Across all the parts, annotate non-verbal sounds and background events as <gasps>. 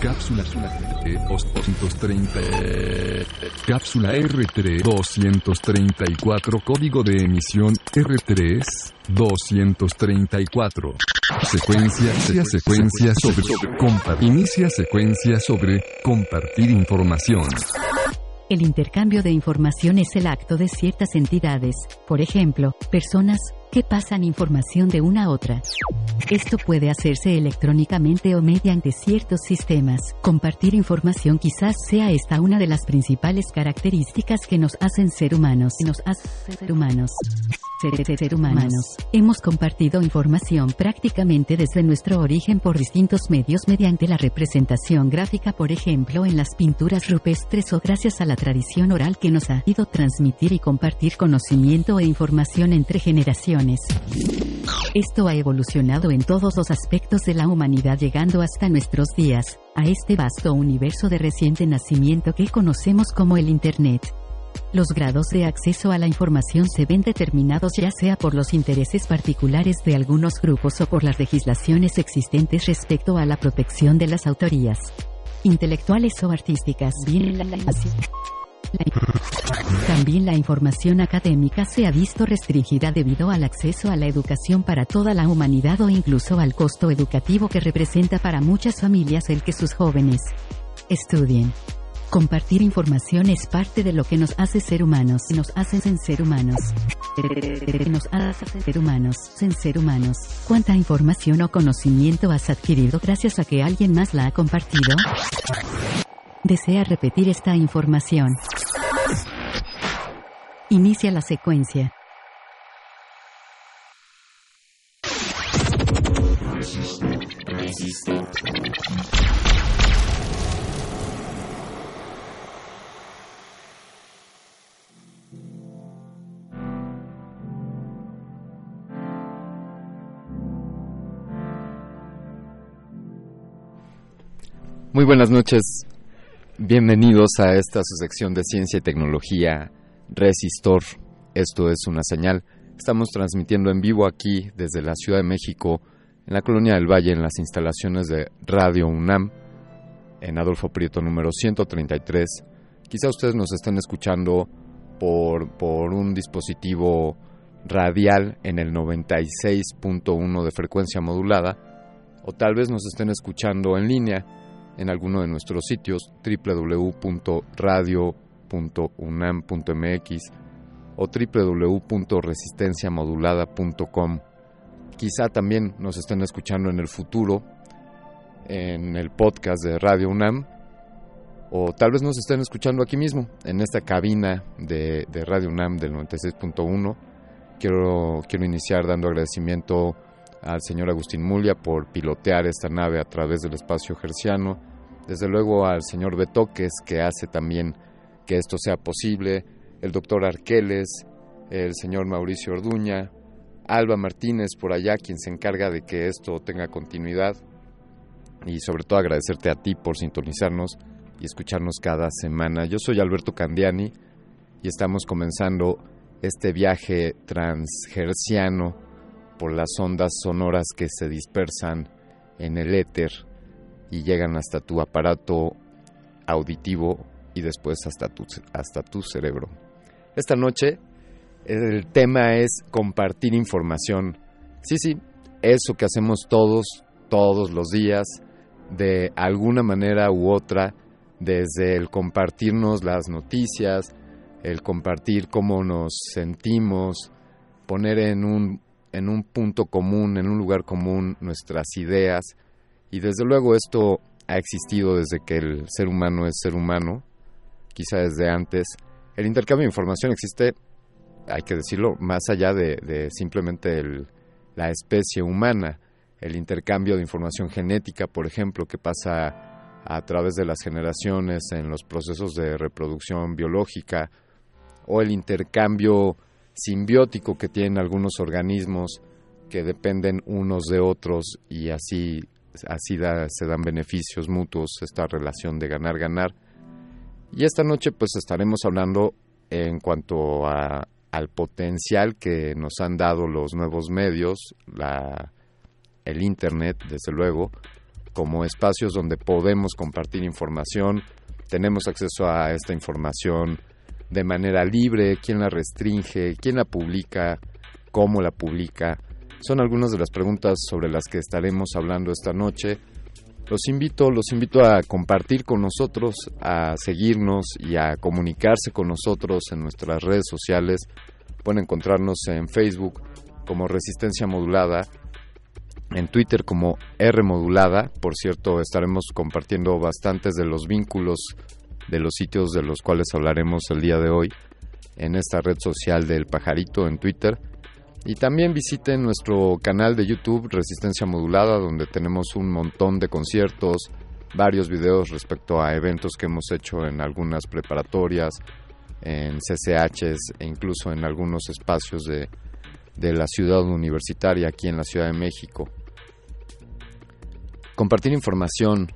Cápsula R230. Cápsula R3 234. Código de emisión R3 234. Secuencia, secuencia, secuencia sobre. Inicia secuencia sobre compartir información. El intercambio de información es el acto de ciertas entidades, por ejemplo, personas, que pasan información de una a otra. Esto puede hacerse electrónicamente o mediante ciertos sistemas. Compartir información quizás sea esta una de las principales características que nos hacen ser humanos. Nos hacen ser humanos. Ser, ser humanos. Hemos compartido información prácticamente desde nuestro origen por distintos medios mediante la representación gráfica, por ejemplo, en las pinturas rupestres o gracias a la tradición oral que nos ha ido transmitir y compartir conocimiento e información entre generaciones. Esto ha evolucionado en todos los aspectos de la humanidad llegando hasta nuestros días, a este vasto universo de reciente nacimiento que conocemos como el Internet. Los grados de acceso a la información se ven determinados ya sea por los intereses particulares de algunos grupos o por las legislaciones existentes respecto a la protección de las autorías intelectuales o artísticas. También la información académica se ha visto restringida debido al acceso a la educación para toda la humanidad o incluso al costo educativo que representa para muchas familias el que sus jóvenes estudien. Compartir información es parte de lo que nos hace ser humanos, nos hacen ser humanos. Nos hace ser humanos, en ser humanos. ¿Cuánta información o conocimiento has adquirido gracias a que alguien más la ha compartido? Desea repetir esta información. Inicia la secuencia. Muy buenas noches, bienvenidos a esta su sección de ciencia y tecnología Resistor. Esto es una señal. Estamos transmitiendo en vivo aquí desde la Ciudad de México, en la Colonia del Valle, en las instalaciones de Radio UNAM, en Adolfo Prieto número 133. Quizá ustedes nos estén escuchando por, por un dispositivo radial en el 96.1 de frecuencia modulada, o tal vez nos estén escuchando en línea en alguno de nuestros sitios www.radio.unam.mx o www.resistenciamodulada.com. Quizá también nos estén escuchando en el futuro en el podcast de Radio UNAM o tal vez nos estén escuchando aquí mismo en esta cabina de, de Radio UNAM del 96.1. Quiero, quiero iniciar dando agradecimiento al señor Agustín Mulia por pilotear esta nave a través del espacio gerciano desde luego al señor Betoques, que hace también que esto sea posible, el doctor Arqueles, el señor Mauricio Orduña, Alba Martínez por allá, quien se encarga de que esto tenga continuidad, y sobre todo agradecerte a ti por sintonizarnos y escucharnos cada semana. Yo soy Alberto Candiani y estamos comenzando este viaje transgerciano por las ondas sonoras que se dispersan en el éter y llegan hasta tu aparato auditivo y después hasta tu, hasta tu cerebro. Esta noche el tema es compartir información. Sí, sí, eso que hacemos todos, todos los días, de alguna manera u otra, desde el compartirnos las noticias, el compartir cómo nos sentimos, poner en un, en un punto común, en un lugar común nuestras ideas, y desde luego esto ha existido desde que el ser humano es ser humano, quizá desde antes. El intercambio de información existe, hay que decirlo, más allá de, simplemente la especie humana. El intercambio de información genética, por ejemplo, que pasa a través de las generaciones en los procesos de reproducción biológica o el intercambio simbiótico que tienen algunos organismos que dependen unos de otros y así, así se dan beneficios mutuos, esta relación de ganar-ganar. Y esta noche pues estaremos hablando en cuanto a, al potencial que nos han dado los nuevos medios, la, el Internet, desde luego, como espacios donde podemos compartir información, tenemos acceso a esta información de manera libre, quién la restringe, quién la publica, cómo la publica. Son algunas de las preguntas sobre las que estaremos hablando esta noche. Los invito, los invito a compartir con nosotros, a seguirnos y a comunicarse con nosotros en nuestras redes sociales. Pueden encontrarnos en Facebook como Resistencia Modulada, en Twitter como R Modulada. Por cierto, estaremos compartiendo bastantes de los vínculos de los sitios de los cuales hablaremos el día de hoy en esta red social del pajarito en Twitter. Y también visiten nuestro canal de YouTube Resistencia Modulada, donde tenemos un montón de conciertos, varios videos respecto a eventos que hemos hecho en algunas preparatorias, en CCHs e incluso en algunos espacios de, de la ciudad universitaria aquí en la Ciudad de México. Compartir información,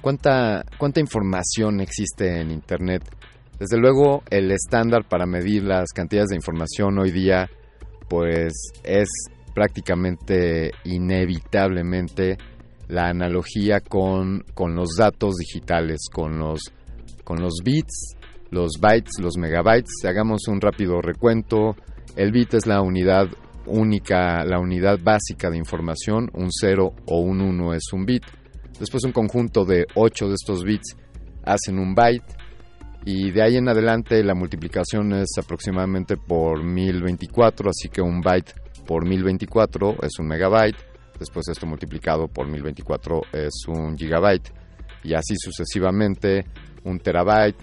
¿Cuánta, ¿Cuánta información existe en Internet? Desde luego, el estándar para medir las cantidades de información hoy día, pues es prácticamente inevitablemente la analogía con, con los datos digitales, con los, con los bits, los bytes, los megabytes. Hagamos un rápido recuento. El bit es la unidad única, la unidad básica de información. Un 0 o un 1 es un bit. Después un conjunto de 8 de estos bits hacen un byte y de ahí en adelante la multiplicación es aproximadamente por 1024, así que un byte por 1024 es un megabyte, después esto multiplicado por 1024 es un gigabyte y así sucesivamente un terabyte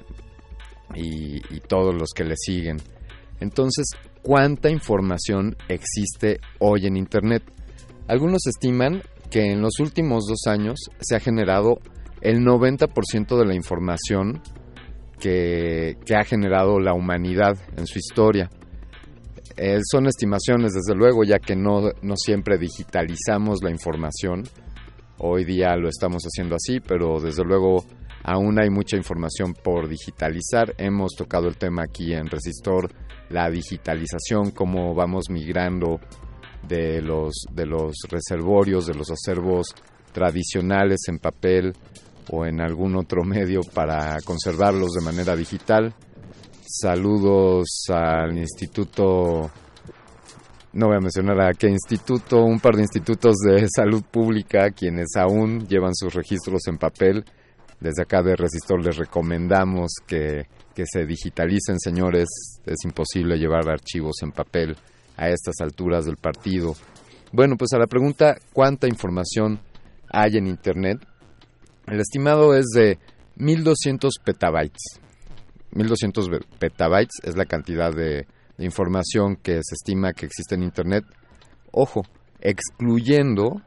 y, y todos los que le siguen. Entonces, ¿cuánta información existe hoy en Internet? Algunos estiman que en los últimos dos años se ha generado el 90% de la información que, ha generado la humanidad en su historia. Eh, son estimaciones, desde luego, ya que no, siempre digitalizamos la información. Hoy día lo estamos haciendo así, pero desde luego aún hay mucha información por digitalizar. Hemos tocado el tema aquí en Resistor, la digitalización, cómo vamos migrando de los reservorios, de los acervos tradicionales en papel o en algún otro medio para conservarlos de manera digital. Saludos al instituto, no voy a mencionar a qué instituto, un par de institutos de <laughs> salud pública quienes aún llevan sus registros en papel. Desde acá de Resistor les recomendamos que, que se digitalicen, señores. Es imposible llevar archivos en papel a estas alturas del partido. Bueno, pues a la pregunta ¿cuánta información hay en Internet? El estimado es de 1200 petabytes. 1200 petabytes es la cantidad de, información que se estima que existe en Internet. Ojo, excluyendo,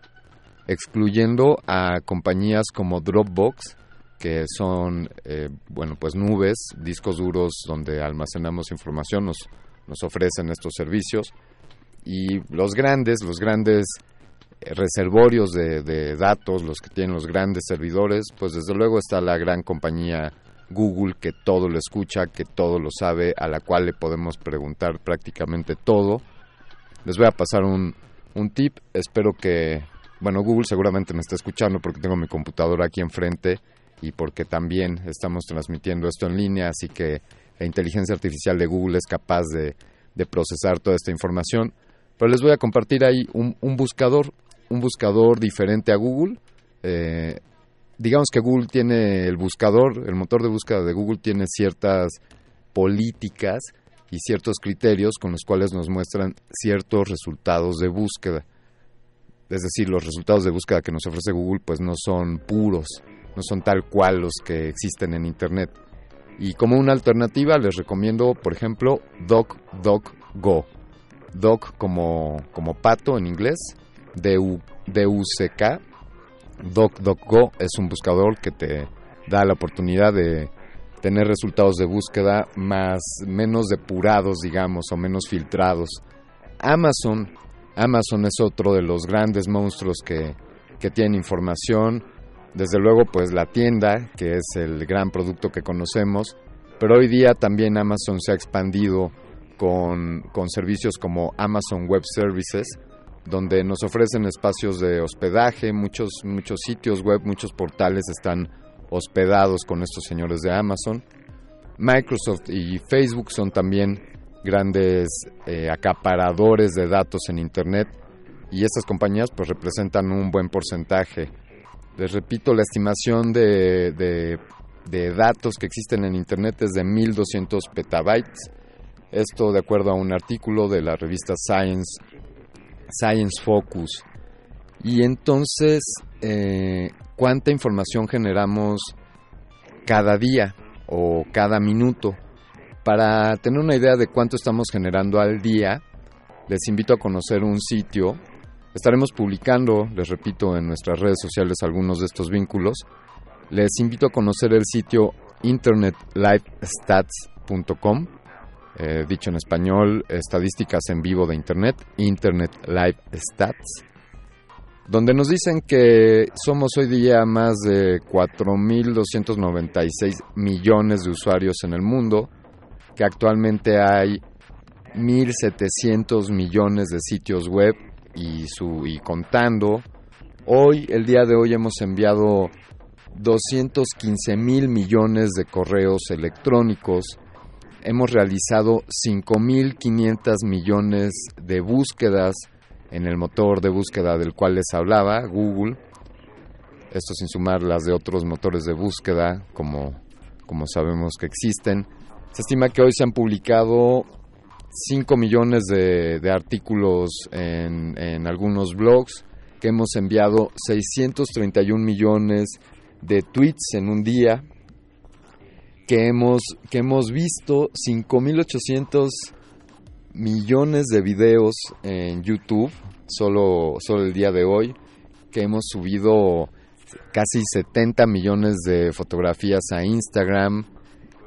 excluyendo a compañías como Dropbox, que son, eh, bueno, pues nubes, discos duros donde almacenamos información, nos nos ofrecen estos servicios. Y los grandes, los grandes reservorios de, datos, los que tienen los grandes servidores, pues desde luego está la gran compañía Google que todo lo escucha, que todo lo sabe, a la cual le podemos preguntar prácticamente todo. Les voy a pasar un, un tip, espero que, bueno, Google seguramente me está escuchando porque tengo mi computadora aquí enfrente y porque también estamos transmitiendo esto en línea, así que la inteligencia artificial de Google es capaz de, procesar toda esta información. Pero les voy a compartir ahí un, buscador, un buscador diferente a Google. Eh, digamos que Google tiene el buscador, el motor de búsqueda de Google tiene ciertas políticas y ciertos criterios con los cuales nos muestran ciertos resultados de búsqueda. Es decir, los resultados de búsqueda que nos ofrece Google pues no son puros, no son tal cual los que existen en Internet. Y como una alternativa les recomiendo, por ejemplo, DocDocGo. Doc como, como pato en inglés, D-U-C-K. DocDocGo es un buscador que te da la oportunidad de tener resultados de búsqueda más menos depurados, digamos, o menos filtrados. Amazon, Amazon es otro de los grandes monstruos que, que tiene información. Desde luego, pues la tienda, que es el gran producto que conocemos, pero hoy día también Amazon se ha expandido con, con servicios como Amazon Web Services, donde nos ofrecen espacios de hospedaje, muchos, muchos sitios web, muchos portales están hospedados con estos señores de Amazon. Microsoft y Facebook son también grandes eh, acaparadores de datos en Internet y estas compañías pues representan un buen porcentaje. Les repito, la estimación de, de, de datos que existen en Internet es de 1200 petabytes. Esto de acuerdo a un artículo de la revista Science, Science Focus. Y entonces, eh, ¿cuánta información generamos cada día o cada minuto? Para tener una idea de cuánto estamos generando al día, les invito a conocer un sitio. Estaremos publicando, les repito, en nuestras redes sociales algunos de estos vínculos. Les invito a conocer el sitio internetlivestats.com, eh, dicho en español, estadísticas en vivo de Internet, Internet Live Stats, donde nos dicen que somos hoy día más de 4.296 millones de usuarios en el mundo, que actualmente hay 1.700 millones de sitios web y, su, y contando. Hoy, el día de hoy, hemos enviado 215 mil millones de correos electrónicos. Hemos realizado 5.500 millones de búsquedas en el motor de búsqueda del cual les hablaba, Google. Esto sin sumar las de otros motores de búsqueda, como, como sabemos que existen. Se estima que hoy se han publicado 5 millones de, de artículos en, en, algunos blogs, que hemos enviado 631 millones de tweets en un día, que hemos, que hemos visto 5.800 millones de videos en YouTube, solo, solo el día de hoy, que hemos subido casi 70 millones de fotografías a Instagram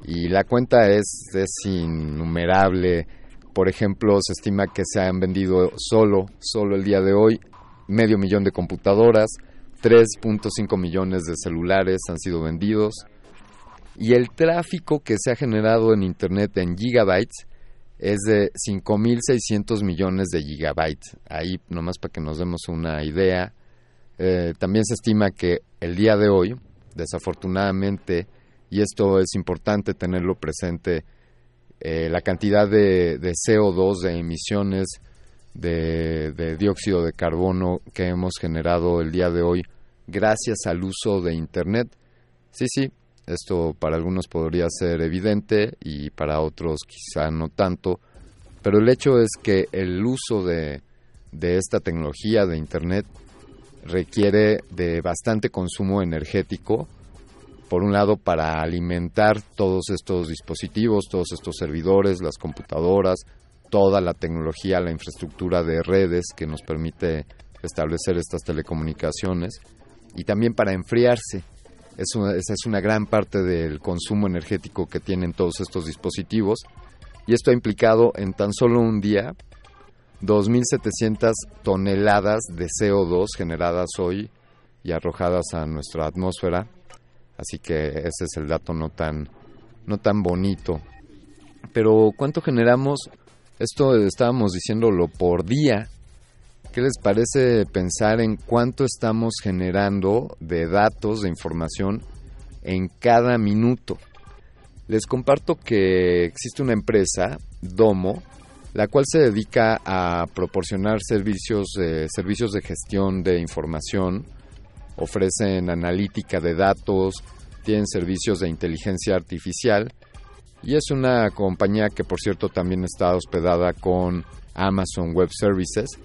y la cuenta es, es innumerable. Por ejemplo, se estima que se han vendido solo, solo el día de hoy, medio millón de computadoras, 3.5 millones de celulares han sido vendidos y el tráfico que se ha generado en Internet en gigabytes es de 5.600 millones de gigabytes. Ahí nomás para que nos demos una idea. Eh, también se estima que el día de hoy, desafortunadamente, y esto es importante tenerlo presente, eh, la cantidad de, de, CO2, de emisiones de, de dióxido de carbono que hemos generado el día de hoy gracias al uso de Internet. Sí, sí, esto para algunos podría ser evidente y para otros quizá no tanto, pero el hecho es que el uso de, de esta tecnología de Internet requiere de bastante consumo energético, por un lado para alimentar todos estos dispositivos, todos estos servidores, las computadoras, toda la tecnología, la infraestructura de redes que nos permite establecer estas telecomunicaciones y también para enfriarse. Es una, esa es una gran parte del consumo energético que tienen todos estos dispositivos y esto ha implicado en tan solo un día 2.700 toneladas de CO2 generadas hoy y arrojadas a nuestra atmósfera. Así que ese es el dato no tan, no tan bonito. Pero ¿cuánto generamos? Esto estábamos diciéndolo por día. ¿Qué les parece pensar en cuánto estamos generando de datos, de información en cada minuto? Les comparto que existe una empresa, Domo, la cual se dedica a proporcionar servicios, eh, servicios de gestión de información, ofrecen analítica de datos, tienen servicios de inteligencia artificial y es una compañía que por cierto también está hospedada con Amazon Web Services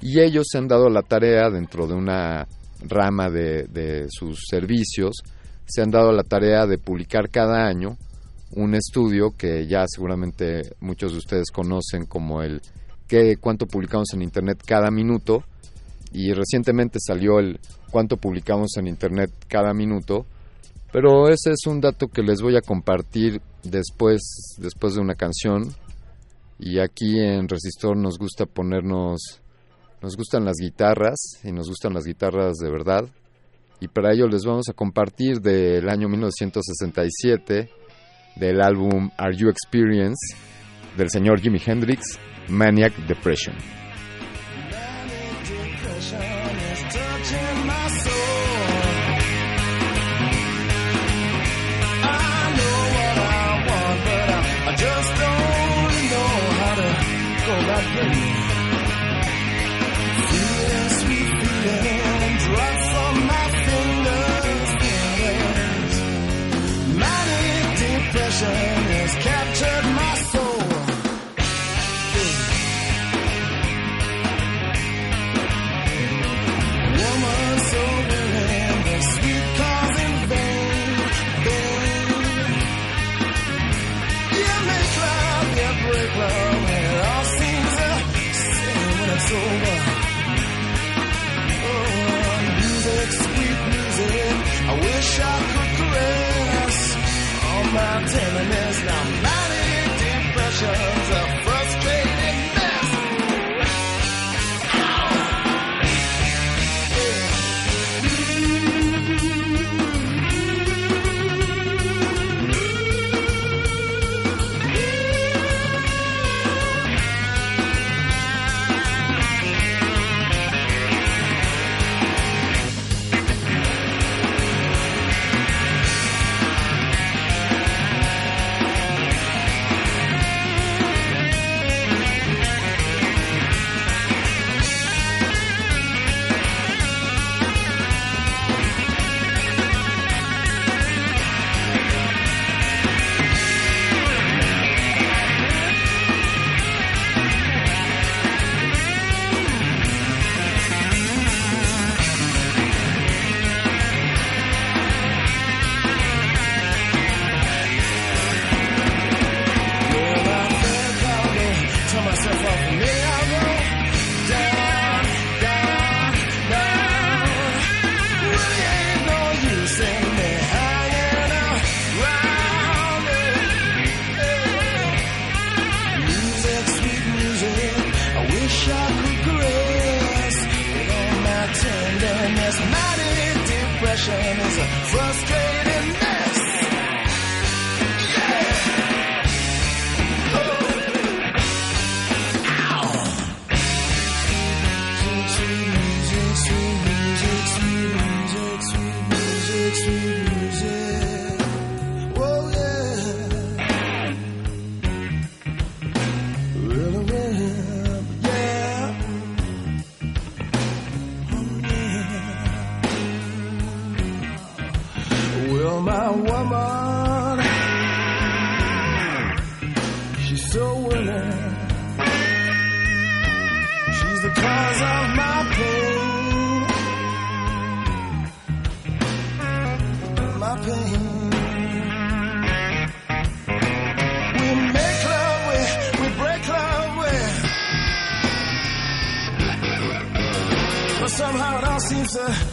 y ellos se han dado la tarea dentro de una rama de, de sus servicios, se han dado la tarea de publicar cada año un estudio que ya seguramente muchos de ustedes conocen como el que cuánto publicamos en internet cada minuto y recientemente salió el cuánto publicamos en internet cada minuto Pero ese es un dato que les voy a compartir después, después de una canción. Y aquí en Resistor nos gusta ponernos, nos gustan las guitarras y nos gustan las guitarras de verdad. Y para ello les vamos a compartir del año 1967 del álbum Are You Experience del señor Jimi Hendrix, Maniac Depression. wish I could caress all my tenderness. Now mighty depression. Lisa.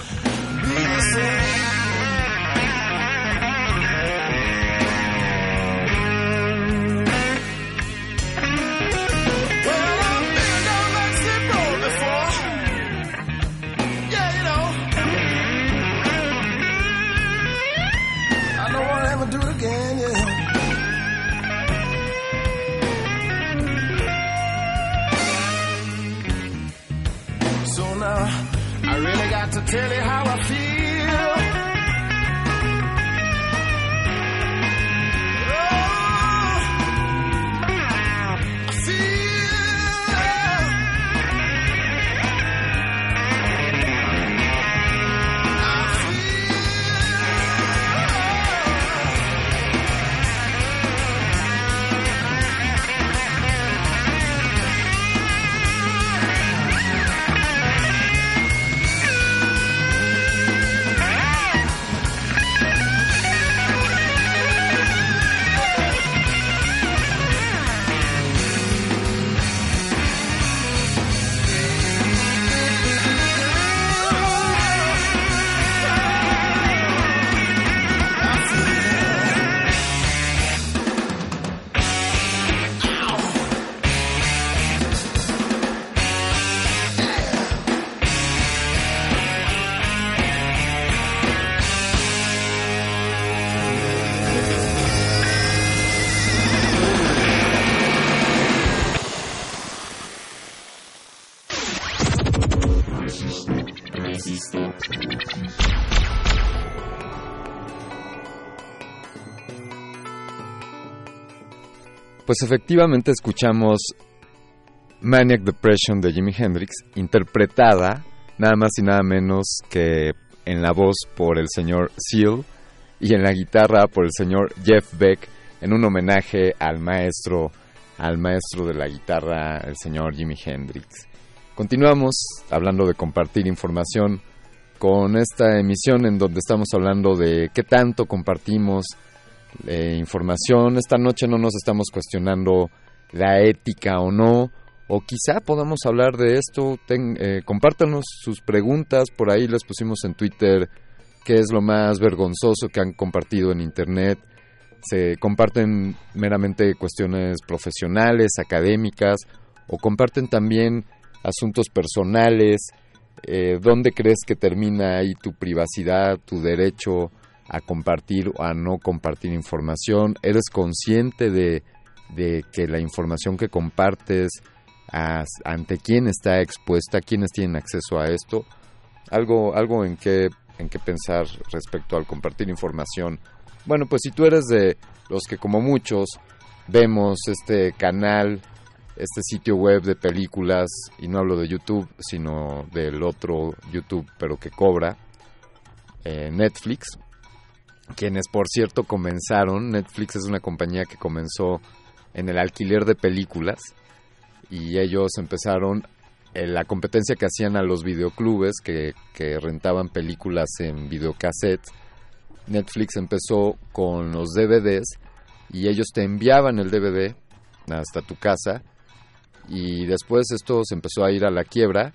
Pues efectivamente escuchamos Maniac Depression de Jimi Hendrix, interpretada nada más y nada menos que en la voz por el señor Seal y en la guitarra por el señor Jeff Beck en un homenaje al maestro al maestro de la guitarra, el señor Jimi Hendrix. Continuamos hablando de compartir información con esta emisión en donde estamos hablando de qué tanto compartimos eh, información. Esta noche no nos estamos cuestionando la ética o no, o quizá podamos hablar de esto. Eh, compártanos sus preguntas, por ahí les pusimos en Twitter qué es lo más vergonzoso que han compartido en Internet. Se comparten meramente cuestiones profesionales, académicas, o comparten también asuntos personales, eh, dónde crees que termina ahí tu privacidad, tu derecho a compartir o a no compartir información, eres consciente de, que la información que compartes ante quién está expuesta, quiénes tienen acceso a esto, algo, algo en qué en qué pensar respecto al compartir información. Bueno, pues si tú eres de los que como muchos vemos este canal este sitio web de películas, y no hablo de YouTube, sino del otro YouTube, pero que cobra, eh, Netflix, quienes por cierto comenzaron, Netflix es una compañía que comenzó en el alquiler de películas, y ellos empezaron en la competencia que hacían a los videoclubes que, que rentaban películas en videocassette. Netflix empezó con los DVDs y ellos te enviaban el DVD hasta tu casa y después esto se empezó a ir a la quiebra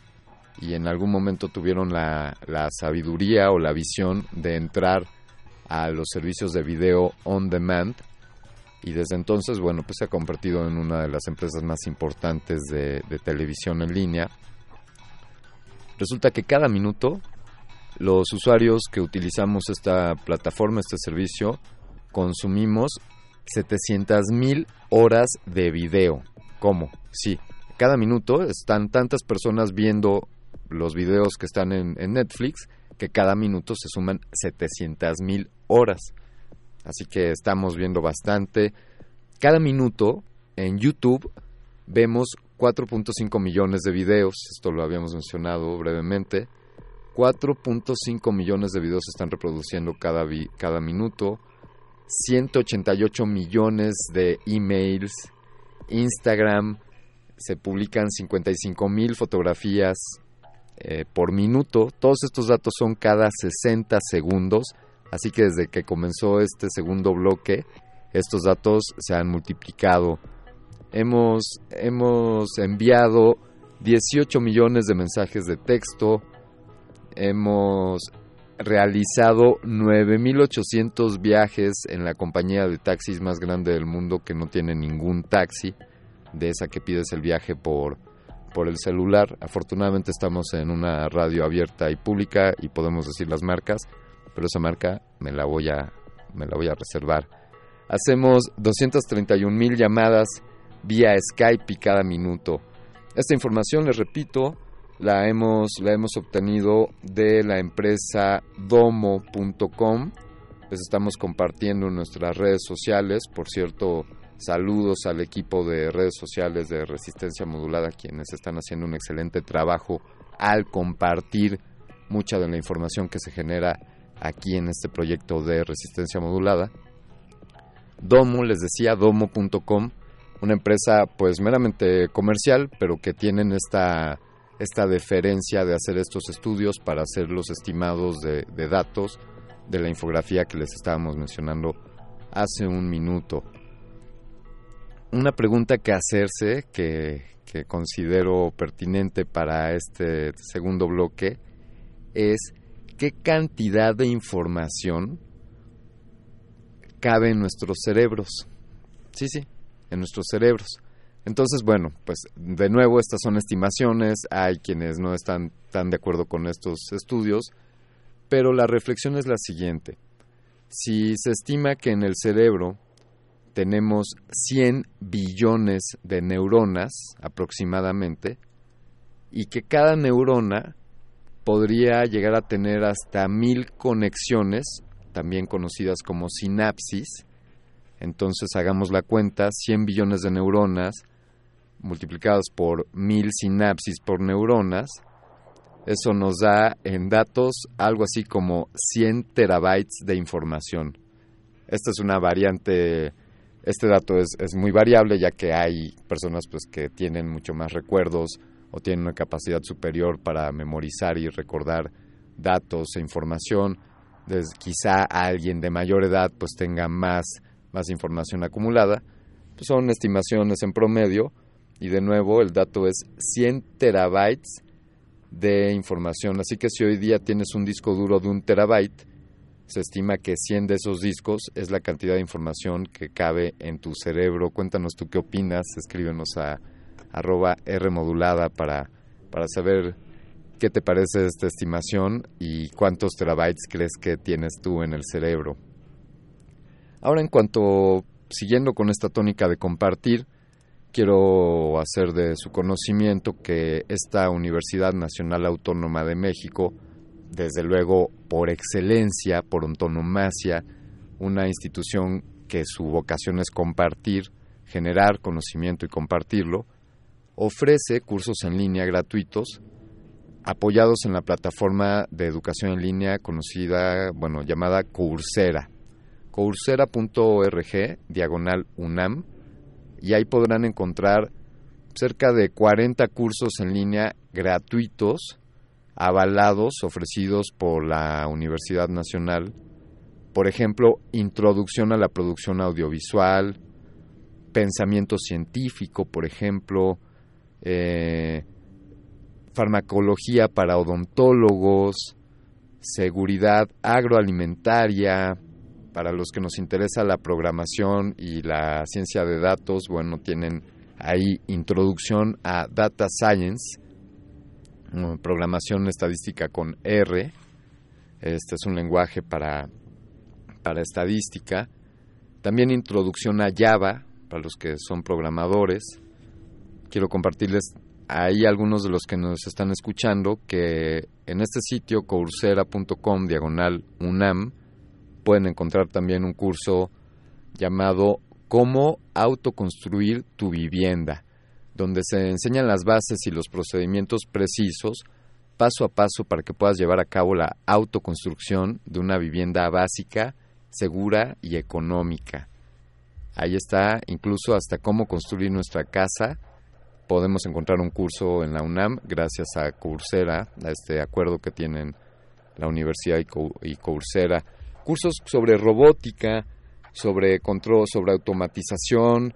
y en algún momento tuvieron la, la sabiduría o la visión de entrar a los servicios de video on demand y desde entonces, bueno, pues se ha convertido en una de las empresas más importantes de, televisión en línea. Resulta que cada minuto los usuarios que utilizamos esta plataforma, este servicio, consumimos 700 mil horas de video. ¿Cómo? Sí, cada minuto están tantas personas viendo los videos que están en, Netflix que cada minuto se suman 700 mil horas. Así que estamos viendo bastante. Cada minuto en YouTube vemos 4.5 millones de videos, esto lo habíamos mencionado brevemente. 4.5 millones de videos se están reproduciendo cada, minuto. 188 millones de emails Instagram se publican 55 mil fotografías eh, por minuto. Todos estos datos son cada 60 segundos, así que desde que comenzó este segundo bloque, estos datos se han multiplicado. Hemos, hemos enviado 18 millones de mensajes de texto, hemos realizado 9.800 viajes en la compañía de taxis más grande del mundo que no tiene ningún taxi, de esa que pides el viaje por, por el celular. Afortunadamente estamos en una radio abierta y pública y podemos decir las marcas, pero esa marca me la voy a, me la voy a reservar. Hacemos 231 mil llamadas vía Skype cada minuto. Esta información, les repito, la hemos, la hemos obtenido de la empresa domo.com. Les estamos compartiendo en nuestras redes sociales. Por cierto, saludos al equipo de redes sociales de Resistencia Modulada, quienes están haciendo un excelente trabajo al compartir mucha de la información que se genera aquí en este proyecto de Resistencia Modulada. Domo, les decía, domo.com, una empresa pues meramente comercial, pero que tienen esta esta deferencia de hacer estos estudios para hacer los estimados de, datos de la infografía que les estábamos mencionando hace un minuto. Una pregunta que hacerse, que, que considero pertinente para este segundo bloque, es qué cantidad de información cabe en nuestros cerebros. Sí, sí, en nuestros cerebros. Entonces, bueno, pues de nuevo estas son estimaciones, hay quienes no están tan de acuerdo con estos estudios, pero la reflexión es la siguiente. Si se estima que en el cerebro tenemos 100 billones de neuronas aproximadamente, y que cada neurona podría llegar a tener hasta mil conexiones, también conocidas como sinapsis, Entonces hagamos la cuenta, 100 billones de neuronas multiplicados por mil sinapsis por neuronas, eso nos da en datos algo así como 100 terabytes de información. Esta es una variante, este dato es, es muy variable ya que hay personas pues, que tienen mucho más recuerdos o tienen una capacidad superior para memorizar y recordar datos e información. quizá alguien de mayor edad pues tenga más, más información acumulada. Pues, son estimaciones en promedio y de nuevo el dato es 100 terabytes de información. Así que si hoy día tienes un disco duro de un terabyte, se estima que 100 de esos discos es la cantidad de información que cabe en tu cerebro. Cuéntanos tú qué opinas, escríbenos a arroba R modulada para, para saber qué te parece esta estimación y cuántos terabytes crees que tienes tú en el cerebro. Ahora en cuanto, siguiendo con esta tónica de compartir, quiero hacer de su conocimiento que esta Universidad Nacional Autónoma de México, desde luego por excelencia, por antonomasia, una institución que su vocación es compartir, generar conocimiento y compartirlo, ofrece cursos en línea gratuitos apoyados en la plataforma de educación en línea conocida, bueno, llamada Coursera. Coursera.org, diagonal UNAM, y ahí podrán encontrar cerca de 40 cursos en línea gratuitos, avalados, ofrecidos por la Universidad Nacional. Por ejemplo, introducción a la producción audiovisual, pensamiento científico, por ejemplo, eh, farmacología para odontólogos, seguridad agroalimentaria, para los que nos interesa la programación y la ciencia de datos, bueno, tienen ahí introducción a Data Science, programación estadística con R. Este es un lenguaje para, para estadística. También introducción a Java, para los que son programadores. Quiero compartirles ahí algunos de los que nos están escuchando que en este sitio coursera.com diagonal UNAM pueden encontrar también un curso llamado Cómo autoconstruir tu vivienda, donde se enseñan las bases y los procedimientos precisos paso a paso para que puedas llevar a cabo la autoconstrucción de una vivienda básica, segura y económica. Ahí está incluso hasta cómo construir nuestra casa. Podemos encontrar un curso en la UNAM gracias a Coursera, a este acuerdo que tienen la universidad y Coursera cursos sobre robótica, sobre control, sobre automatización,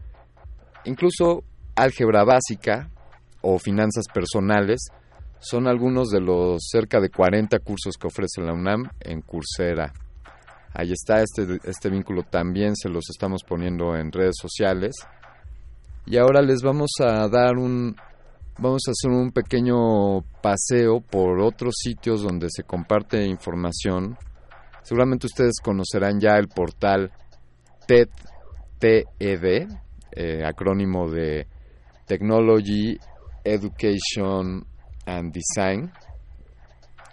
incluso álgebra básica o finanzas personales, son algunos de los cerca de 40 cursos que ofrece la UNAM en Coursera. Ahí está, este, este vínculo también se los estamos poniendo en redes sociales. Y ahora les vamos a dar un, vamos a hacer un pequeño paseo por otros sitios donde se comparte información. Seguramente ustedes conocerán ya el portal TED, TED eh, acrónimo de Technology, Education and Design.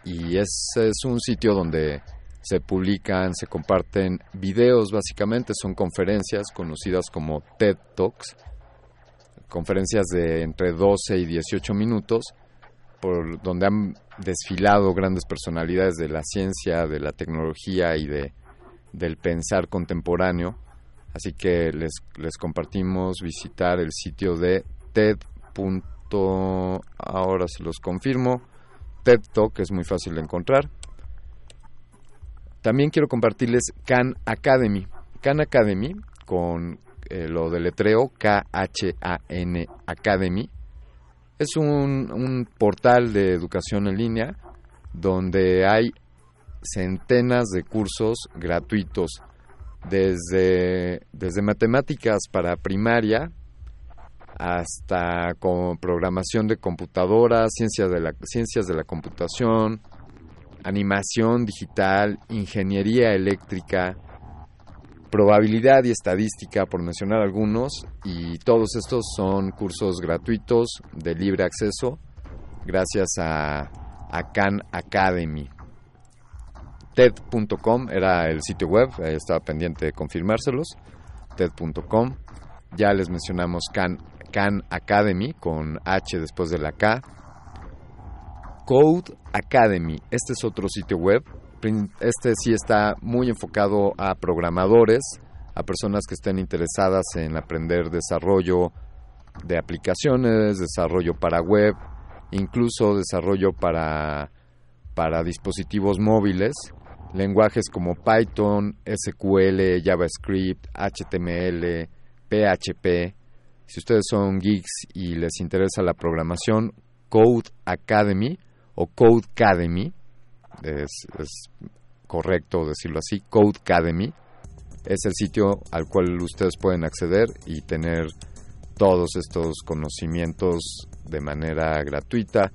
Y es, es un sitio donde se publican, se comparten videos, básicamente. Son conferencias conocidas como TED Talks, conferencias de entre 12 y 18 minutos, por donde han desfilado grandes personalidades de la ciencia, de la tecnología y de, del pensar contemporáneo. Así que les, les compartimos visitar el sitio de TED. Ahora se los confirmo. TED Talk es muy fácil de encontrar. También quiero compartirles Khan Academy. Khan Academy, con eh, lo de letreo K-H-A-N Academy, es un, portal de educación en línea donde hay centenas de cursos gratuitos, desde, desde matemáticas para primaria hasta programación de computadoras, ciencias de, la, ciencias de la computación, animación digital, ingeniería eléctrica, probabilidad y estadística, por mencionar algunos, y todos estos son cursos gratuitos de libre acceso gracias a, Khan Academy. TED.com era el sitio web, estaba pendiente de confirmárselos. ted.com. Ya les mencionamos Khan, Khan Academy con H después de la K. Code Academy, este es otro sitio web. Este sí está muy enfocado a programadores, a personas que estén interesadas en aprender desarrollo de aplicaciones, desarrollo para web, incluso desarrollo para, para dispositivos móviles, lenguajes como Python, SQL, JavaScript, HTML, PHP. Si ustedes son geeks y les interesa la programación, Code Academy o Code Academy, es, correcto decirlo así, Code Academy, es el sitio al cual ustedes pueden acceder y tener todos estos conocimientos de manera gratuita.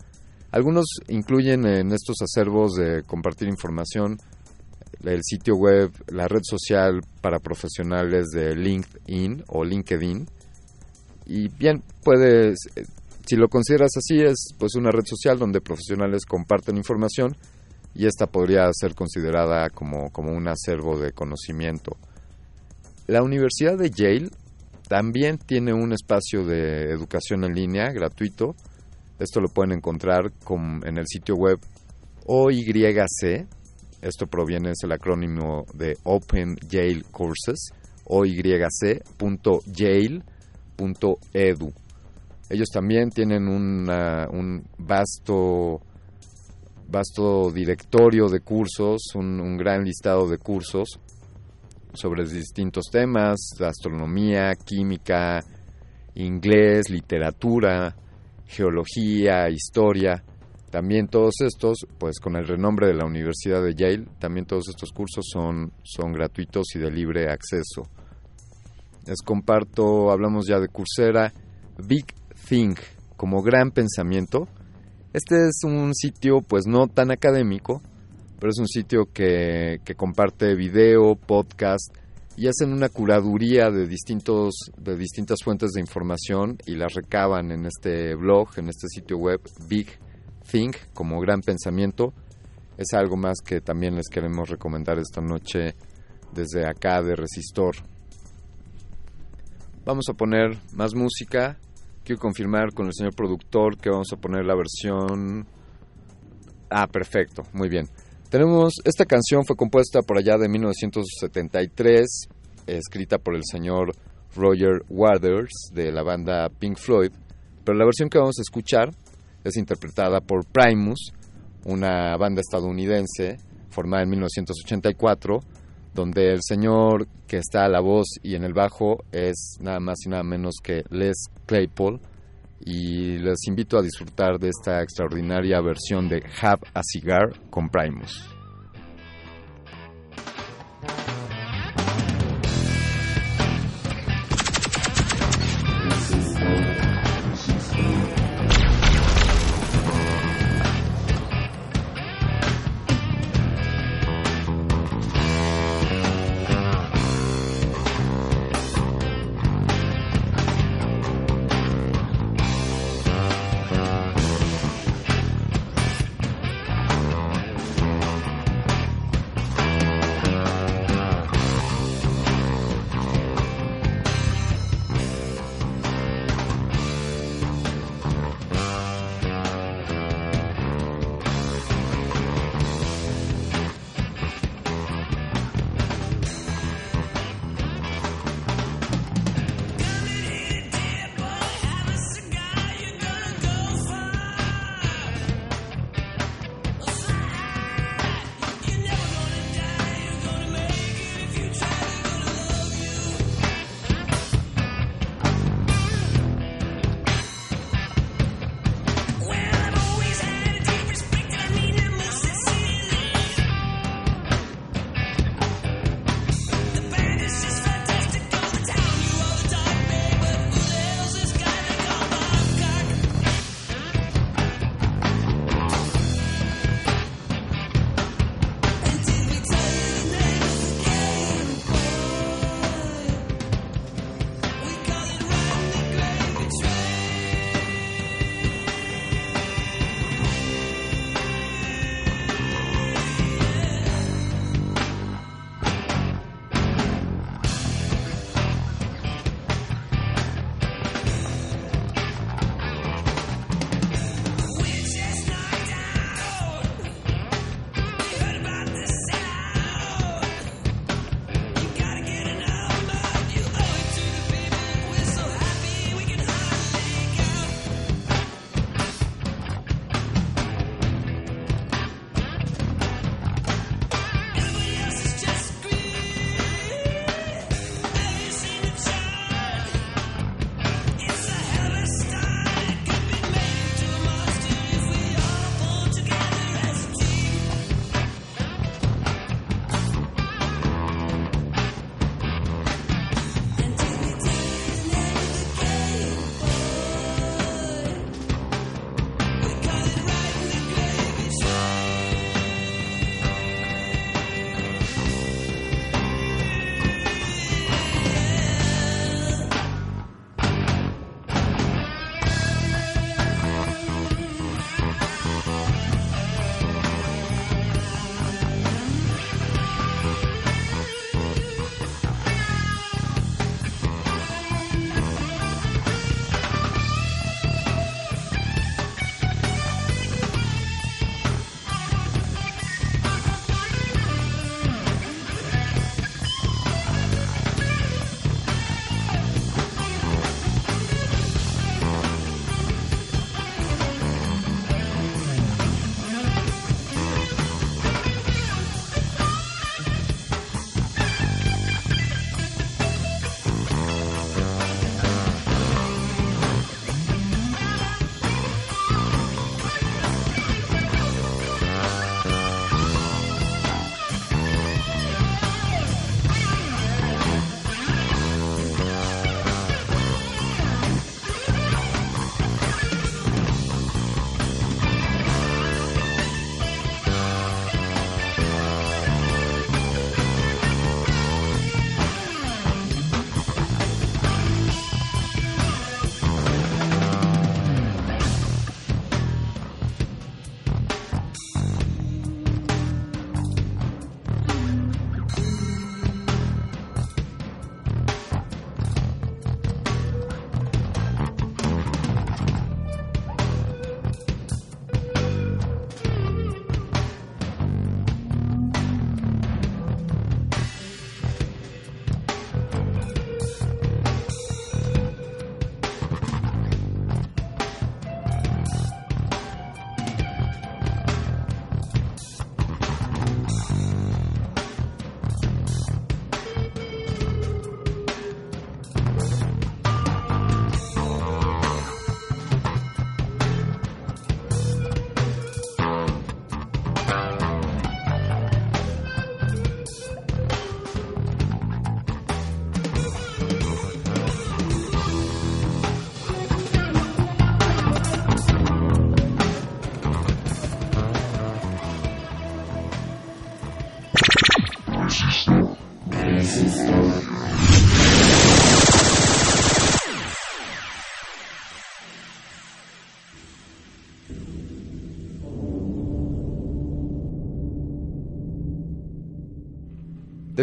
Algunos incluyen en estos acervos de compartir información el sitio web, la red social para profesionales de LinkedIn o LinkedIn. Y bien, puedes, si lo consideras así, es pues una red social donde profesionales comparten información y esta podría ser considerada como, como un acervo de conocimiento. La Universidad de Yale también tiene un espacio de educación en línea gratuito. Esto lo pueden encontrar en el sitio web OYC. Esto proviene, es el acrónimo de Open Yale Courses, oyc.yale.edu. Ellos también tienen un vasto, vasto directorio de cursos, un gran listado de cursos sobre distintos temas, astronomía, química, inglés, literatura, geología, historia. También todos estos, pues con el renombre de la Universidad de Yale, también todos estos cursos son, son gratuitos y de libre acceso. Les comparto, hablamos ya de Coursera, Big Think, como gran pensamiento. Este es un sitio pues no tan académico, pero es un sitio que, comparte video, podcast y hacen una curaduría de distintos de distintas fuentes de información y las recaban en este blog, en este sitio web Big Think como gran pensamiento. Es algo más que también les queremos recomendar esta noche desde acá de Resistor. Vamos a poner más música. Quiero confirmar con el señor productor que vamos a poner la versión Ah, perfecto, muy bien. Tenemos, esta canción fue compuesta por allá de 1973, escrita por el señor Roger Waters de la banda Pink Floyd, pero la versión que vamos a escuchar es interpretada por Primus, una banda estadounidense formada en 1984, donde el señor que está a la voz y en el bajo es nada más y nada menos que Les Claypool, y les invito a disfrutar de esta extraordinaria versión de Have a Cigar con Primus.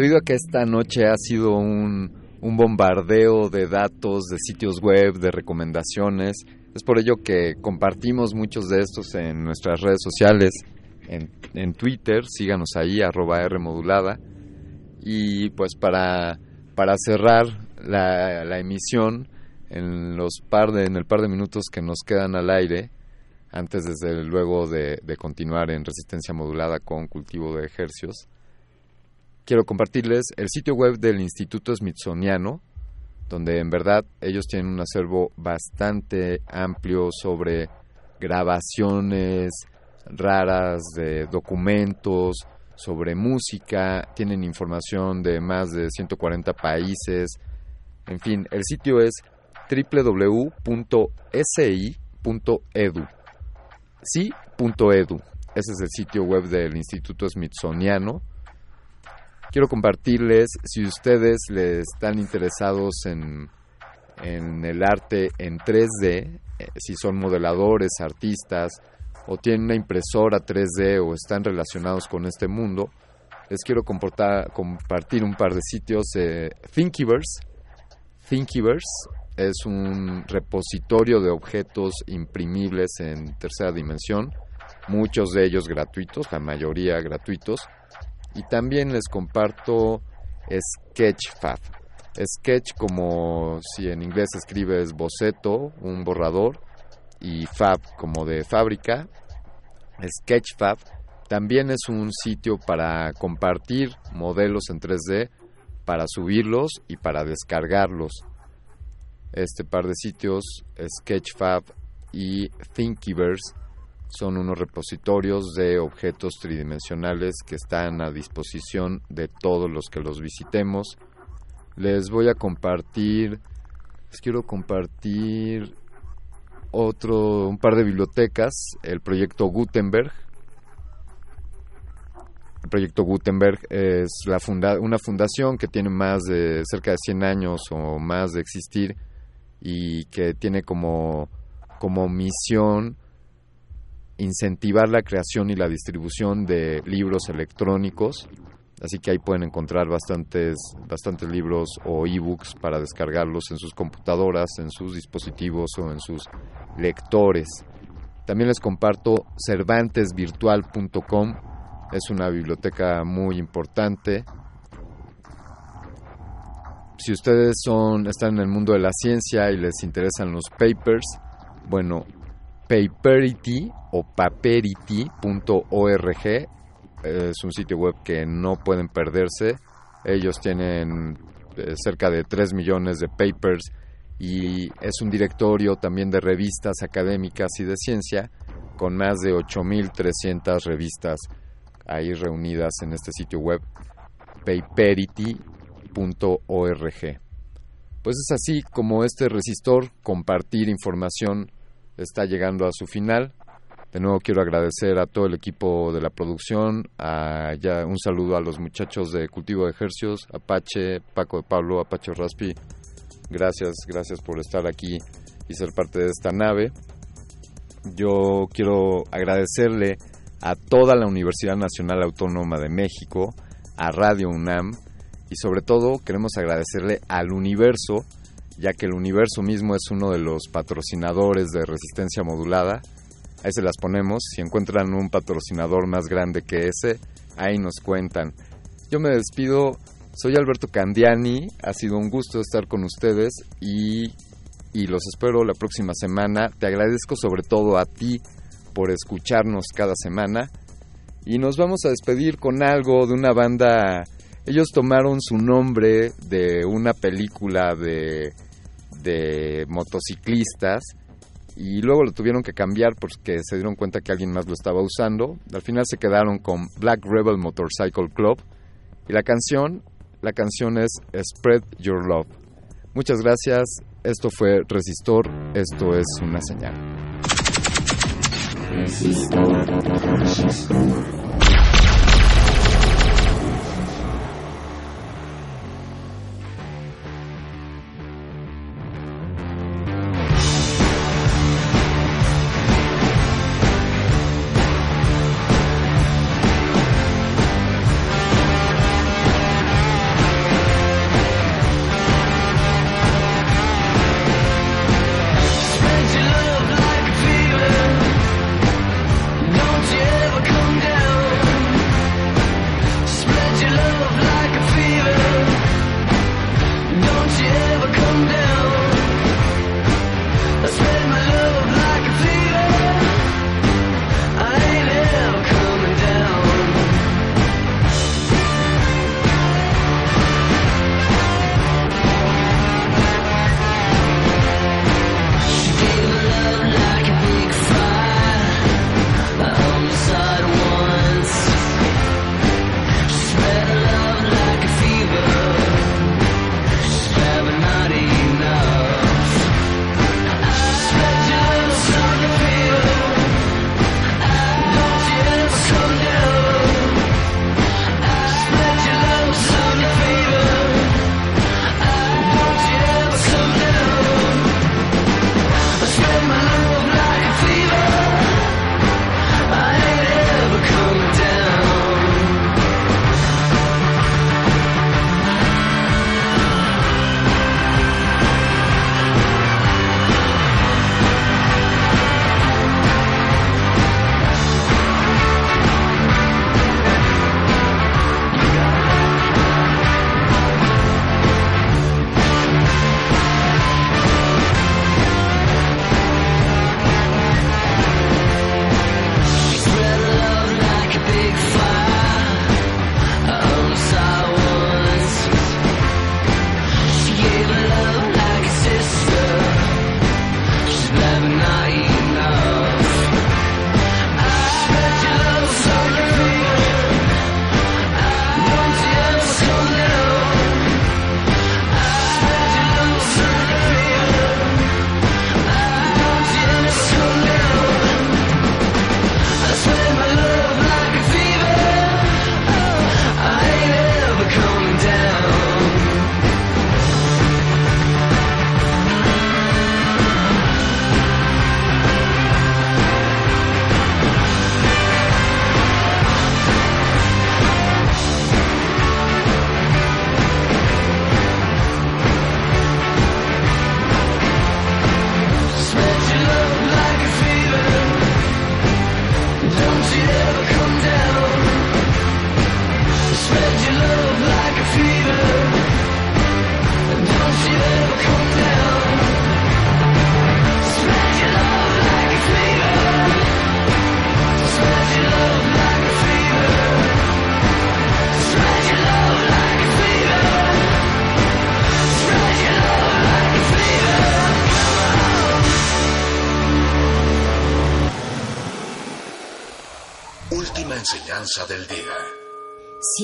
Debido a que esta noche ha sido un, un bombardeo de datos, de sitios web, de recomendaciones, es por ello que compartimos muchos de estos en nuestras redes sociales, en, en Twitter, síganos ahí, arroba R modulada. Y pues para, para cerrar la, la emisión, en, los par de, en el par de minutos que nos quedan al aire, antes desde luego de, de continuar en resistencia modulada con cultivo de ejercios, quiero compartirles el sitio web del Instituto Smithsoniano, donde en verdad ellos tienen un acervo bastante amplio sobre grabaciones raras de documentos, sobre música, tienen información de más de 140 países, en fin, el sitio es www.si.edu. Sí.edu. Ese es el sitio web del Instituto Smithsoniano. Quiero compartirles, si ustedes les están interesados en, en el arte en 3D, eh, si son modeladores, artistas, o tienen una impresora 3D o están relacionados con este mundo, les quiero compartir un par de sitios. Eh, Thinkiverse. Thinkiverse es un repositorio de objetos imprimibles en tercera dimensión, muchos de ellos gratuitos, la mayoría gratuitos. Y también les comparto Sketchfab. Sketch como si en inglés escribes boceto, un borrador, y Fab como de fábrica. Sketchfab también es un sitio para compartir modelos en 3D, para subirlos y para descargarlos. Este par de sitios, Sketchfab y Thinkiverse, son unos repositorios de objetos tridimensionales que están a disposición de todos los que los visitemos. Les voy a compartir, les quiero compartir otro, un par de bibliotecas, el proyecto Gutenberg. El proyecto Gutenberg es la una fundación que tiene más de cerca de 100 años o más de existir y que tiene como, como misión incentivar la creación y la distribución de libros electrónicos. Así que ahí pueden encontrar bastantes, bastantes libros o ebooks para descargarlos en sus computadoras, en sus dispositivos o en sus lectores. También les comparto cervantesvirtual.com. Es una biblioteca muy importante. Si ustedes son, están en el mundo de la ciencia y les interesan los papers, bueno, Paperity o paperity.org es un sitio web que no pueden perderse. Ellos tienen eh, cerca de 3 millones de papers y es un directorio también de revistas académicas y de ciencia con más de 8.300 revistas ahí reunidas en este sitio web paperity.org. Pues es así como este resistor, compartir información está llegando a su final. De nuevo quiero agradecer a todo el equipo de la producción, a, ya un saludo a los muchachos de Cultivo de Ejercios, Apache, Paco de Pablo, Apache Raspi. Gracias, gracias por estar aquí y ser parte de esta nave. Yo quiero agradecerle a toda la Universidad Nacional Autónoma de México, a Radio UNAM y sobre todo queremos agradecerle al universo ya que el universo mismo es uno de los patrocinadores de resistencia modulada. Ahí se las ponemos. Si encuentran un patrocinador más grande que ese, ahí nos cuentan. Yo me despido. Soy Alberto Candiani. Ha sido un gusto estar con ustedes y, y los espero la próxima semana. Te agradezco sobre todo a ti por escucharnos cada semana. Y nos vamos a despedir con algo de una banda. Ellos tomaron su nombre de una película de de motociclistas y luego lo tuvieron que cambiar porque se dieron cuenta que alguien más lo estaba usando. Al final se quedaron con Black Rebel Motorcycle Club y la canción, la canción es Spread Your Love. Muchas gracias. Esto fue Resistor. Esto es una señal.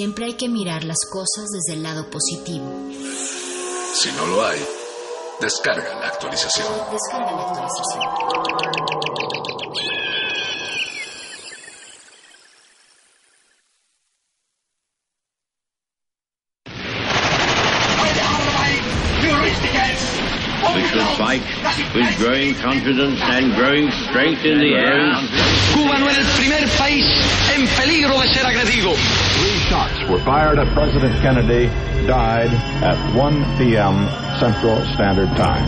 Siempre hay que mirar las cosas desde el lado positivo. Si no lo hay, descarga la actualización. Descarga la actualización. We should fight with growing confidence and growing strength in the air. Cuba no era el primer país en peligro de ser agredido. Shots were fired at President Kennedy, died at 1 p.m. Central Standard Time.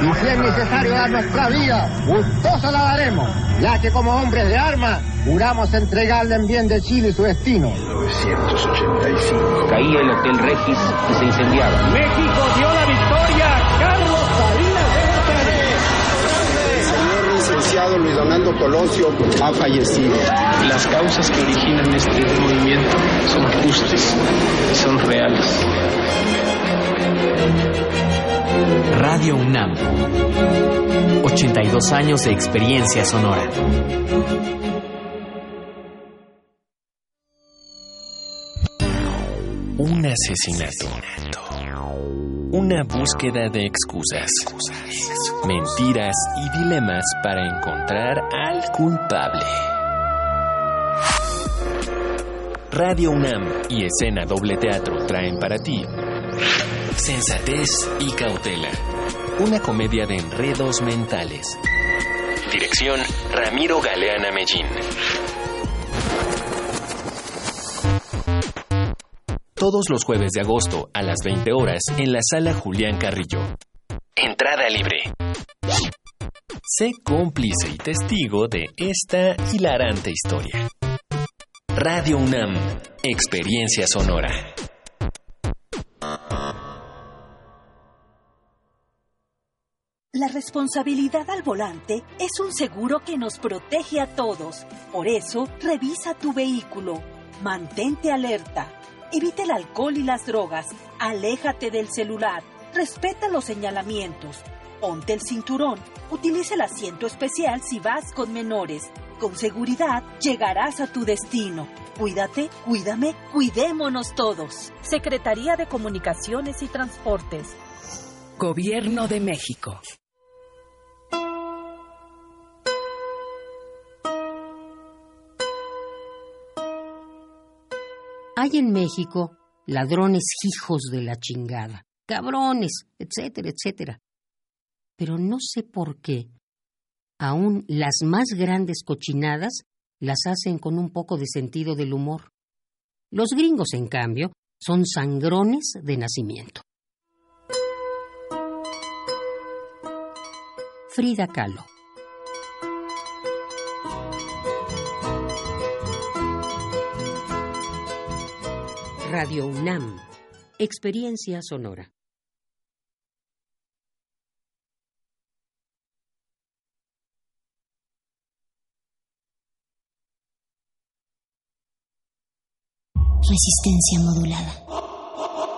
Y si es necesario dar nuestra vida, gustosa la daremos, ya que como hombres de armas juramos entregarle en bien de Chile su destino. 1985. Caía el Hotel Regis y se incendiaba. México dio la victoria. Carlos Salinas El señor licenciado Luis Donaldo Colosio ha fallecido. Las causas que originan este movimiento son justas, son reales. Radio UNAM. 82 años de experiencia sonora. Un asesinato. Una búsqueda de excusas, mentiras y dilemas para encontrar al culpable. Radio UNAM y Escena Doble Teatro traen para ti Sensatez y Cautela. Una comedia de enredos mentales. Dirección Ramiro Galeana Mellín. Todos los jueves de agosto a las 20 horas en la sala Julián Carrillo. Entrada libre. Sé cómplice y testigo de esta hilarante historia. Radio UNAM, Experiencia Sonora. La responsabilidad al volante es un seguro que nos protege a todos. Por eso, revisa tu vehículo. Mantente alerta. Evita el alcohol y las drogas. Aléjate del celular. Respeta los señalamientos. Ponte el cinturón. Utiliza el asiento especial si vas con menores. Con seguridad llegarás a tu destino. Cuídate, cuídame, cuidémonos todos. Secretaría de Comunicaciones y Transportes. Gobierno de México. Hay en México ladrones hijos de la chingada, cabrones, etcétera, etcétera. Pero no sé por qué. Aún las más grandes cochinadas las hacen con un poco de sentido del humor. Los gringos, en cambio, son sangrones de nacimiento. Frida Kahlo Radio UNAM. Experiencia sonora. Resistencia modulada.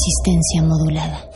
Resistencia modulada.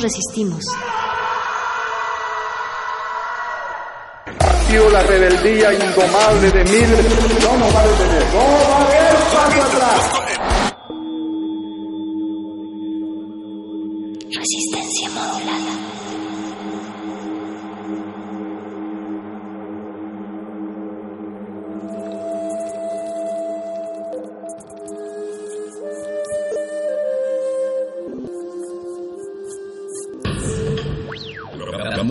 Todos resistimos. la rebeldía indomable de miles. No nos va a detener. No va a haber paso atrás.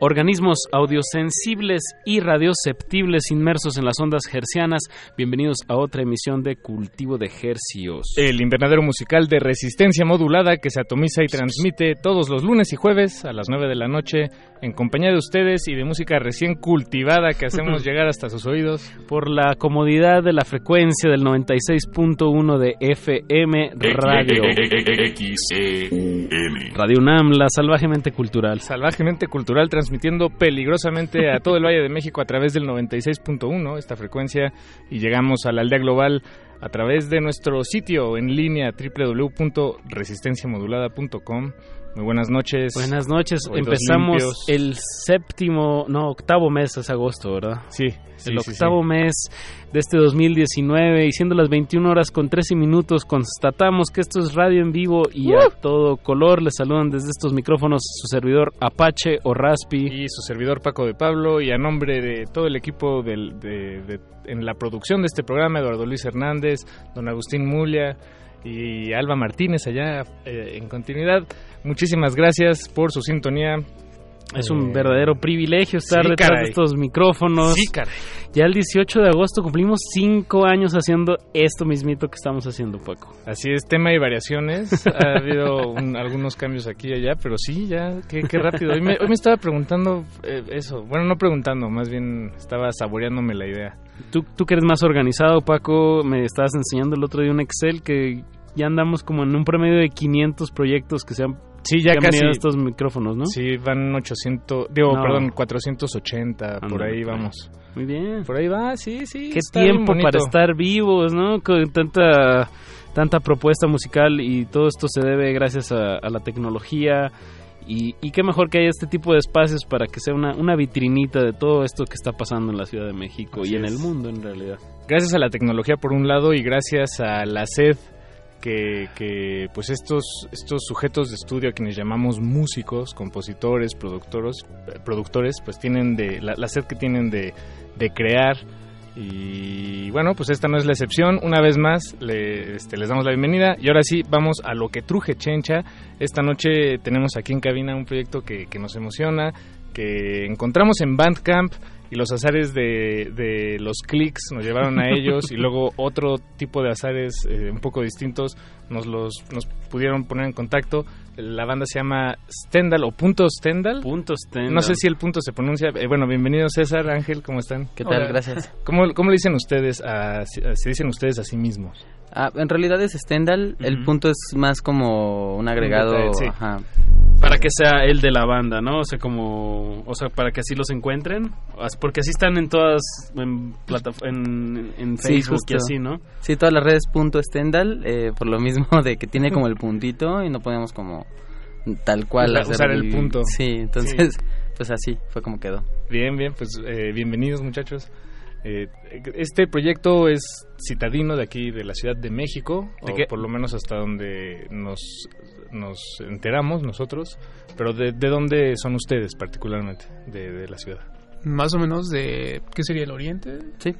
Organismos audiosensibles y radioceptibles inmersos en las ondas hercianas, bienvenidos a otra emisión de Cultivo de Hercios. El invernadero musical de resistencia modulada que se atomiza y transmite todos los lunes y jueves a las 9 de la noche en compañía de ustedes y de música recién cultivada que hacemos <laughs> llegar hasta sus oídos. Por la comodidad de la frecuencia del 96.1 de FM Radio. Radio UNAM, la salvajemente cultural. Salvajemente cultural transmitiendo peligrosamente a todo el Valle de México a través del 96.1, esta frecuencia, y llegamos a la aldea global a través de nuestro sitio en línea www.resistenciamodulada.com. Muy buenas noches. Buenas noches. Empezamos el séptimo, no, octavo mes, es agosto, ¿verdad? Sí, sí, el octavo sí. mes de este 2019 y siendo las 21 horas con 13 minutos constatamos que esto es radio en vivo y a todo color. Les saludan desde estos micrófonos su servidor Apache o Raspi. Y su servidor Paco de Pablo y a nombre de todo el equipo del- de, de- en la producción de este programa, Eduardo Luis Hernández, don Agustín Mulia y Alba Martínez allá eh, en continuidad. Muchísimas gracias por su sintonía. Es un Eh, verdadero privilegio estar sí, detrás caray. de estos micrófonos. Sí, caray. Ya el 18 de agosto cumplimos cinco años haciendo esto mismito que estamos haciendo, Paco. Así es, tema y variaciones. <laughs> ha habido un- algunos cambios aquí y allá, pero sí, ya, qué, qué rápido. Hoy me, hoy me estaba preguntando eh, eso. Bueno, no preguntando, más bien estaba saboreándome la idea. Tú, tú que eres más organizado, Paco, me estabas enseñando el otro día un Excel que ya andamos como en un promedio de 500 proyectos que se han, Sí, ya casi. estos micrófonos, ¿no? Sí, van 800, digo, No. perdón, 480, por ahí por ahí. vamos. Muy bien. Por ahí va, sí, sí. Qué tiempo para estar vivos, ¿no? Con tanta tanta propuesta musical y todo esto se debe gracias a, a la tecnología y, y qué mejor que haya este tipo de espacios para que sea una, una vitrinita de todo esto que está pasando en la Ciudad de México Así y en es. el mundo en realidad. Gracias a la tecnología por un lado y gracias a la sed que, pues estos, estos sujetos de estudio a quienes llamamos músicos, compositores, productores, productores pues tienen de la, sed que tienen de, de crear. Y bueno pues esta no es la excepción. Una vez más este, les damos la bienvenida. Y ahora sí vamos a lo que truje chencha. Esta noche tenemos aquí en cabina un proyecto que nos emociona que encontramos en Bandcamp y los azares de, de los clics nos llevaron a ellos y luego <laughs> otro tipo de azares eh, un poco distintos nos los nos pudieron poner en contacto. La banda se llama Stendhal o Punto Stendhal. Punto Stendhal. No sé si el punto se pronuncia. eh, bueno, bienvenido César, Ángel, ¿cómo están? ¿Qué tal? Gracias. ¿Cómo, cómo le dicen ustedes a, se dicen ustedes a sí mismos? Ah, en realidad es Stendhal, el punto es más como un agregado, detalle, sí. ajá. Para que sea el de la banda, ¿no? O sea, como o sea, para que así los encuentren, porque así están en todas en plataf- en, en Sí, Facebook y así, ¿no? Sí, todas las redes punto Stendhal, eh, por lo mismo <laughs> de que tiene como el puntito y no podemos como tal cual Usar- usar el punto. Sí, entonces <laughs> pues así fue como quedó. Bien, bien, pues eh, bienvenidos muchachos. Eh, este proyecto es citadino de aquí, de la Ciudad de México, ¿De o qué? por lo menos hasta donde nos, nos enteramos nosotros, pero de, de dónde son ustedes particularmente, de, de la ciudad? Más o menos de... ¿Qué sería el oriente? Sí.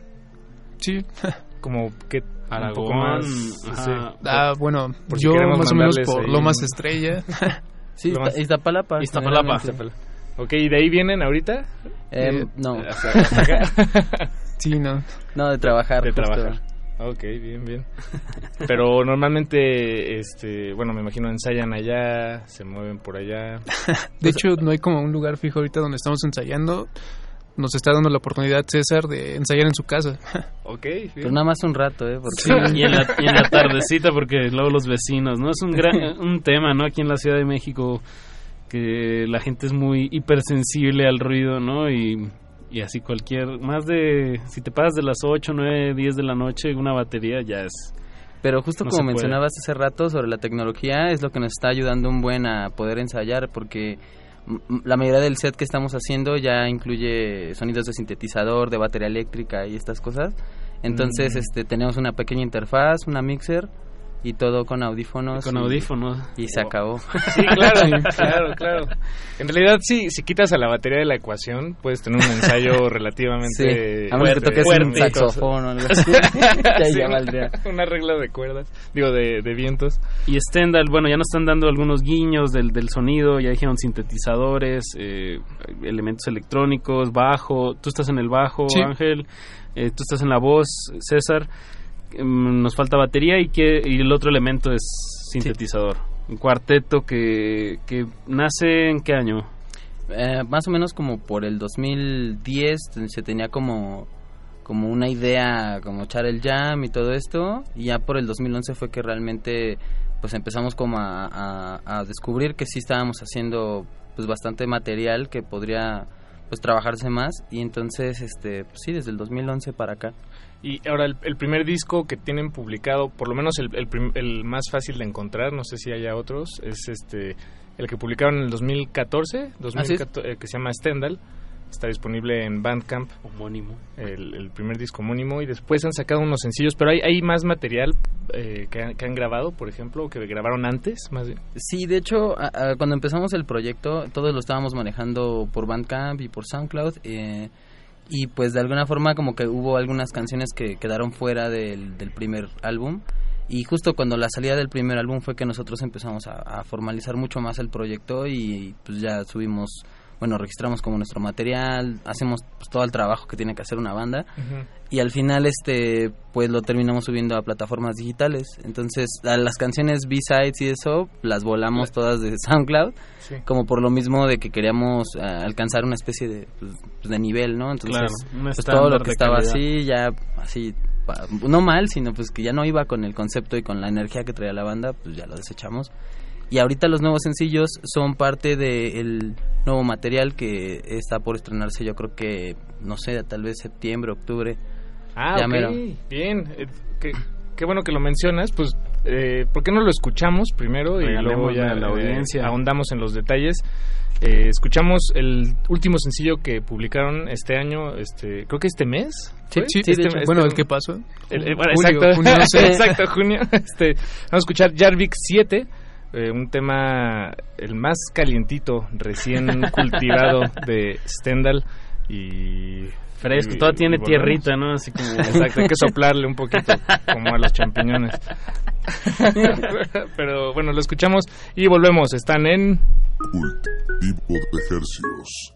Sí. <laughs> Como, ¿qué un poco Aragón, más, sí. Ah, bueno, Por yo más o menos por ahí Lomas un- Estrella. <laughs> Sí, Lo Izta- más- Iztapalapa. Iztapalapa. generalmente. Ok, ¿y de ahí vienen ahorita? Eh, Eh, no. <laughs> Sí, no. No, de trabajar. De justo. trabajar. Ok, bien, bien. Pero normalmente, este, bueno, me imagino ensayan allá, se mueven por allá. <laughs> De hecho, no hay como un lugar fijo ahorita donde estamos ensayando. Nos está dando la oportunidad César de ensayar en su casa. <laughs> Ok, Pero nada más un rato, ¿eh? Porque... Sí, y en, la, y en la <laughs> tardecita porque luego los vecinos, ¿no? Es un gran un tema, ¿no? Aquí en la Ciudad de México que la gente es muy hipersensible al ruido, ¿no? Y, y así cualquier, más de, si te pasas de las 8, 9, 10 de la noche, una batería ya es... Pero justo No como puede. mencionabas hace rato sobre la tecnología, es lo que nos está ayudando un buen a poder ensayar, porque la mayoría del set que estamos haciendo ya incluye sonidos de sintetizador, de batería eléctrica y estas cosas. Entonces, Mm. este, tenemos una pequeña interfaz, una mixer y todo con audífonos. Con y- audífonos. Y se acabó. Sí, claro, claro, claro. En realidad, sí, si quitas a la batería de la ecuación, puedes tener un ensayo relativamente Sí, a menos que fuerte, toques un saxofón o algo <laughs> así. Ya, Sí, ya una- valdría. Arreglo de cuerdas, digo, de, de vientos. Y Stendhal, bueno, ya nos están dando algunos guiños del, del sonido, ya dijeron sintetizadores, eh, elementos electrónicos, bajo, tú estás en el bajo, Sí. Ángel, eh, tú estás en la voz, César, nos falta batería y, que, y el otro elemento es sintetizador. Un cuarteto que, que nace en qué año? Eh, más o menos como por el 2010 se tenía como como una idea como echar el jam y todo esto y ya por el 2011 fue que realmente pues empezamos como a, a- a descubrir que sí estábamos haciendo pues bastante material que podría pues trabajarse más y entonces este pues sí desde el 2011 para acá Y ahora, el, el primer disco que tienen publicado, por lo menos el, el prim- el más fácil de encontrar, no sé si haya otros, es este el que publicaron en el 2014, 2014 eh, que se llama Stendhal. Está disponible en Bandcamp. Homónimo. El, el primer disco homónimo. Y después han sacado unos sencillos, pero hay, hay más material eh, que, han, que han grabado, por ejemplo, o que grabaron antes, más bien. Sí, de hecho, a- a- cuando empezamos el proyecto, todos lo estábamos manejando por Bandcamp y por SoundCloud. eh, y pues de alguna forma como que hubo algunas canciones que quedaron fuera del, del primer álbum. Y justo cuando la salida del primer álbum fue que nosotros empezamos a, a formalizar mucho más el proyecto y pues ya subimos, bueno, registramos como nuestro material, hacemos pues, todo el trabajo que tiene que hacer una banda y al final este pues lo terminamos subiendo a plataformas digitales. Entonces a las canciones B-sides y eso las volamos todas de <laughs> SoundCloud Sí. como por lo mismo de que queríamos eh, alcanzar una especie de, pues, de nivel no entonces Claro, pues todo lo que estaba calidad. así ya así no mal sino pues que ya no iba con el concepto y con la energía que traía la banda pues ya lo desechamos y ahorita los nuevos sencillos son parte del nuevo material que está por estrenarse yo creo que no sé tal vez septiembre octubre Ah, Ya ok. mero. Bien. Eh, qué, qué bueno que lo mencionas. Pues, eh, ¿por qué no lo escuchamos primero y luego ya a la eh, audiencia. ahondamos en los detalles? Eh, escuchamos el último sencillo que publicaron este año, este, creo que este mes. Sí, ¿fue? sí, Este- de hecho. este- Bueno, el que pasó. el- el- bueno, Julio, exacto, junio, no sé. <laughs> exacto, junio. Este, vamos a escuchar Jarvik 7, eh, un tema el más calientito, recién <laughs> cultivado de Stendhal y Fresco, y- todo tiene tierrita, ¿no? Así como... Exacto, hay que soplarle un poquito, <laughs> como a los champiñones. <laughs> Pero bueno, lo escuchamos y volvemos. Están en... Cultivo de ejercicios.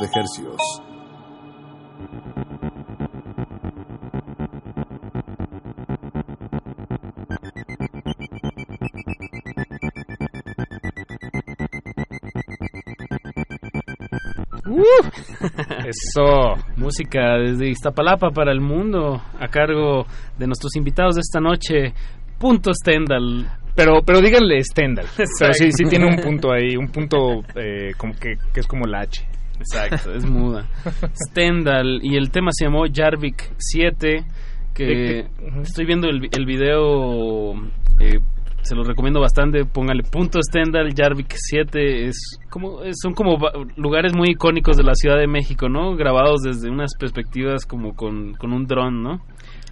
De hercios. <laughs> Eso. Música desde Iztapalapa para el mundo, a cargo de nuestros invitados de esta noche, Punto Stendhal. Pero, pero díganle Stendhal. <laughs> Pero sí, sí Exacto. tiene un punto ahí, un punto eh, como que, que es como la H. Exacto, es muda. Stendhal, y el tema se llamó Jarvik 7, que que- ujú. estoy viendo el, el video, eh, se lo recomiendo bastante, póngale punto Stendhal, Jarvik 7, es como, son como lugares muy icónicos de la Ciudad de México, ¿no? Grabados desde unas perspectivas como con, con un dron, ¿no?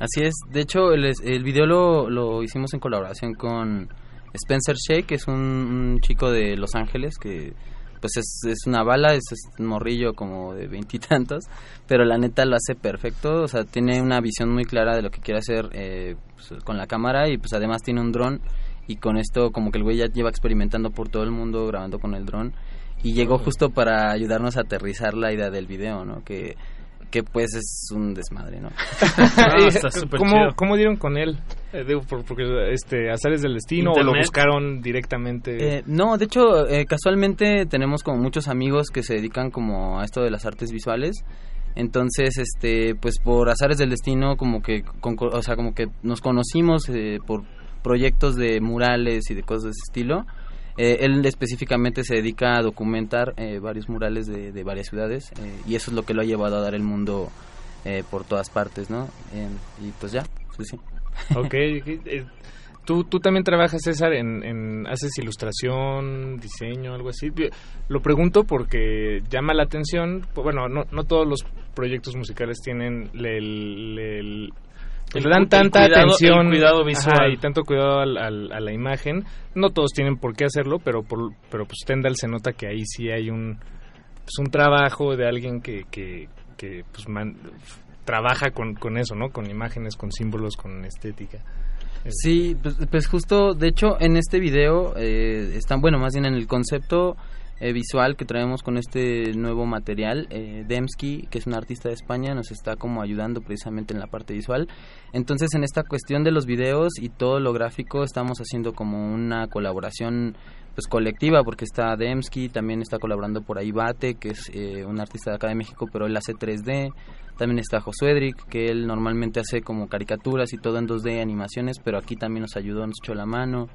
Así es. De hecho, el, el video lo, lo hicimos en colaboración con Spencer Shea, que es un, un chico de Los Ángeles que pues es, es una bala, es, es un morrillo como de veintitantos, pero la neta lo hace perfecto, o sea, tiene una visión muy clara de lo que quiere hacer eh, pues, con la cámara y pues además tiene un dron y con esto como que el güey ya lleva experimentando por todo el mundo grabando con el dron y llegó justo para ayudarnos a aterrizar la idea del video, ¿no? Que que pues es un desmadre, ¿no? <laughs> Eh, está súper ¿Cómo, chido. ¿Cómo dieron con él? Eh, digo, por- porque este, azares del destino o lo Internet. buscaron directamente. Eh, no, de hecho, eh, casualmente tenemos como muchos amigos que se dedican como a esto de las artes visuales. Entonces, este, pues por azares del destino, como que, con- o sea, como que nos conocimos eh, por proyectos de murales y de cosas de ese estilo. Eh, él específicamente se dedica a documentar eh, varios murales de, varias ciudades eh, y eso es lo que lo ha llevado a dar el mundo eh, por todas partes, ¿no? Y pues ya, sí, sí. Ok, ¿Tú, tú también trabajas, César, en, haces ilustración, diseño, algo así. Lo pregunto porque llama la atención. Bueno, no, no todos los proyectos musicales tienen el, el- Le dan tanta cuidado- atención cuidado ajá, visual. y tanto cuidado al- al- a la imagen. No todos tienen por qué hacerlo, pero por, pero pues Stendhal se nota que ahí sí hay un pues un trabajo de alguien que, que, que, pues man- trabaja con, con eso, ¿no? Con imágenes, con símbolos, con estética. Sí, pues, pues justo, de hecho, en este video eh, están, bueno, más bien en el concepto eh, visual que traemos con este nuevo material, eh, Demsky, que es un artista de España, nos está como ayudando precisamente en la parte visual. Entonces, en esta cuestión de los videos y todo lo gráfico, estamos haciendo como una colaboración pues colectiva porque está Demsky, también está colaborando por ahí Bate, que es eh, un artista de acá de México, pero él hace 3D, también está Josué Edric, que él normalmente hace como caricaturas y todo en 2D animaciones, pero aquí también nos ayudó, nos echó la mano,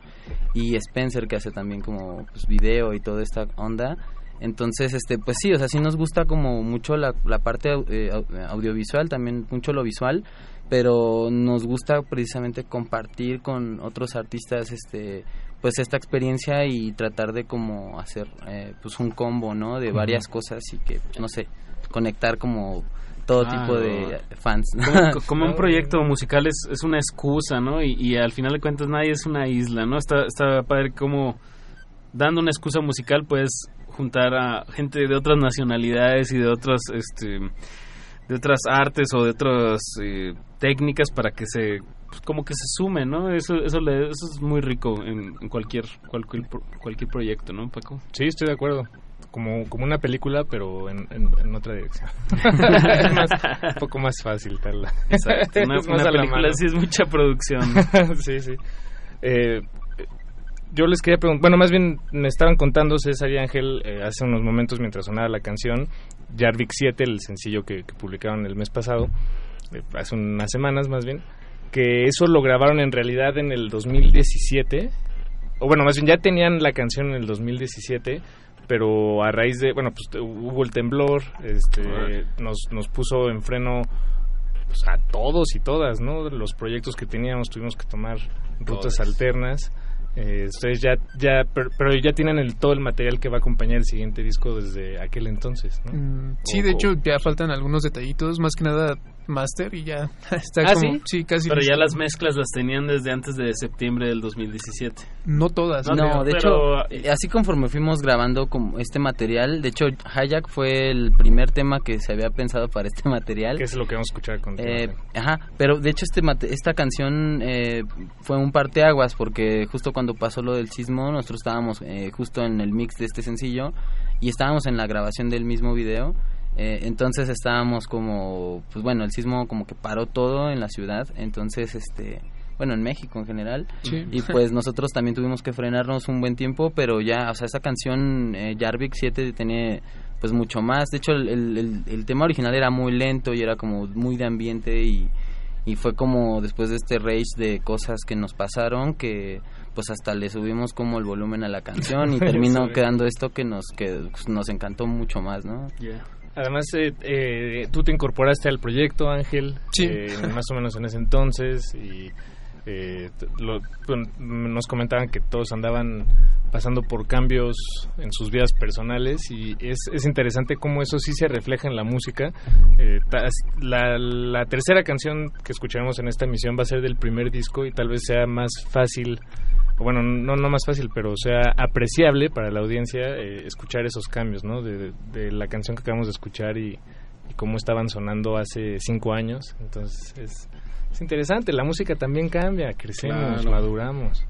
y Spencer que hace también como pues, video y toda esta onda. Entonces, este, pues sí, o sea, sí nos gusta como mucho la, la parte eh, au- audiovisual, también mucho lo visual, pero nos gusta precisamente compartir con otros artistas, este, pues esta experiencia y tratar de como hacer, eh, pues un combo, ¿no? De varias cosas y que, no sé, conectar como todo Claro. tipo de fans. Como, como un <laughs> proyecto musical es, es una excusa, ¿no? Y, y al final de cuentas nadie es una isla, ¿no? Está, está padre como dando una excusa musical puedes juntar a gente de otras nacionalidades y de otras, este, de otras artes o de otras eh, técnicas para que se, pues, como que se sumen, ¿no? Eso, eso, le- eso es muy rico en, en cualquier, cualquier, cualquier proyecto, ¿no, Paco? Sí, estoy de acuerdo. Como, como una película, pero en, en- en otra dirección. <laughs> es más- un poco más fácil, Carla. Exacto, una, Es más una a la película mano. sí es mucha producción. <laughs> sí, sí. Eh, yo les quería preguntar, bueno, más bien me estaban contando César y Ángel eh, hace unos momentos mientras sonaba la canción, Jarvik 7, el sencillo que, que publicaron el mes pasado, eh, hace unas semanas más bien, que eso lo grabaron en realidad en el 2017, o bueno, más bien ya tenían la canción en el 2017, pero a raíz de, bueno, pues hubo el temblor, este, nos, nos puso en freno pues, a todos y todas, ¿no? Los proyectos que teníamos tuvimos que tomar rutas alternas. Eh, ustedes ya, ya, pero, pero ya tienen el, todo el material que va a acompañar el siguiente disco desde aquel entonces, ¿no? Mm, sí, O- de hecho ya faltan algunos detallitos, más que nada master y ya <laughs> está ¿Ah, como sí? casi Pero ya listo. las mezclas las tenían desde antes de septiembre del 2017. no todas. No, creo. de pero- hecho, eh, así conforme fuimos grabando como este material, de hecho, Hayak fue el primer tema que se había pensado para este material. Que es lo que vamos a escuchar con Eh, ajá, pero de hecho este esta canción eh, fue un parteaguas porque justo cuando pasó lo del sismo nosotros estábamos eh, justo en el mix de este sencillo y estábamos en la grabación del mismo video. Eh, entonces estábamos como, pues bueno, el sismo como que paró todo en la ciudad, entonces este, bueno, en México en general, Sí. y pues nosotros también tuvimos que frenarnos un buen tiempo, pero ya, o sea, esa canción eh, Jarvik 7 tiene pues mucho más, de hecho el, el- el- el tema original era muy lento y era como muy de ambiente y, y fue como después de este rage de cosas que nos pasaron que pues hasta le subimos como el volumen a la canción y <laughs> terminó quedando esto que nos que pues, nos encantó mucho más, ¿no? Además, eh, eh, tú te incorporaste al proyecto, Ángel, Sí. eh, más o menos en ese entonces, y eh, lo- bueno, nos comentaban que todos andaban pasando por cambios en sus vidas personales, y es, es interesante cómo eso sí se refleja en la música. Eh, tas- la, la tercera canción que escucharemos en esta emisión va a ser del primer disco, y tal vez sea más fácil bueno, no, no más fácil, pero sea apreciable para la audiencia eh, escuchar esos cambios, ¿no? De, de la canción que acabamos de escuchar y, y cómo estaban sonando hace cinco años. Entonces es, es interesante, la música también cambia, crecemos, Claro. maduramos.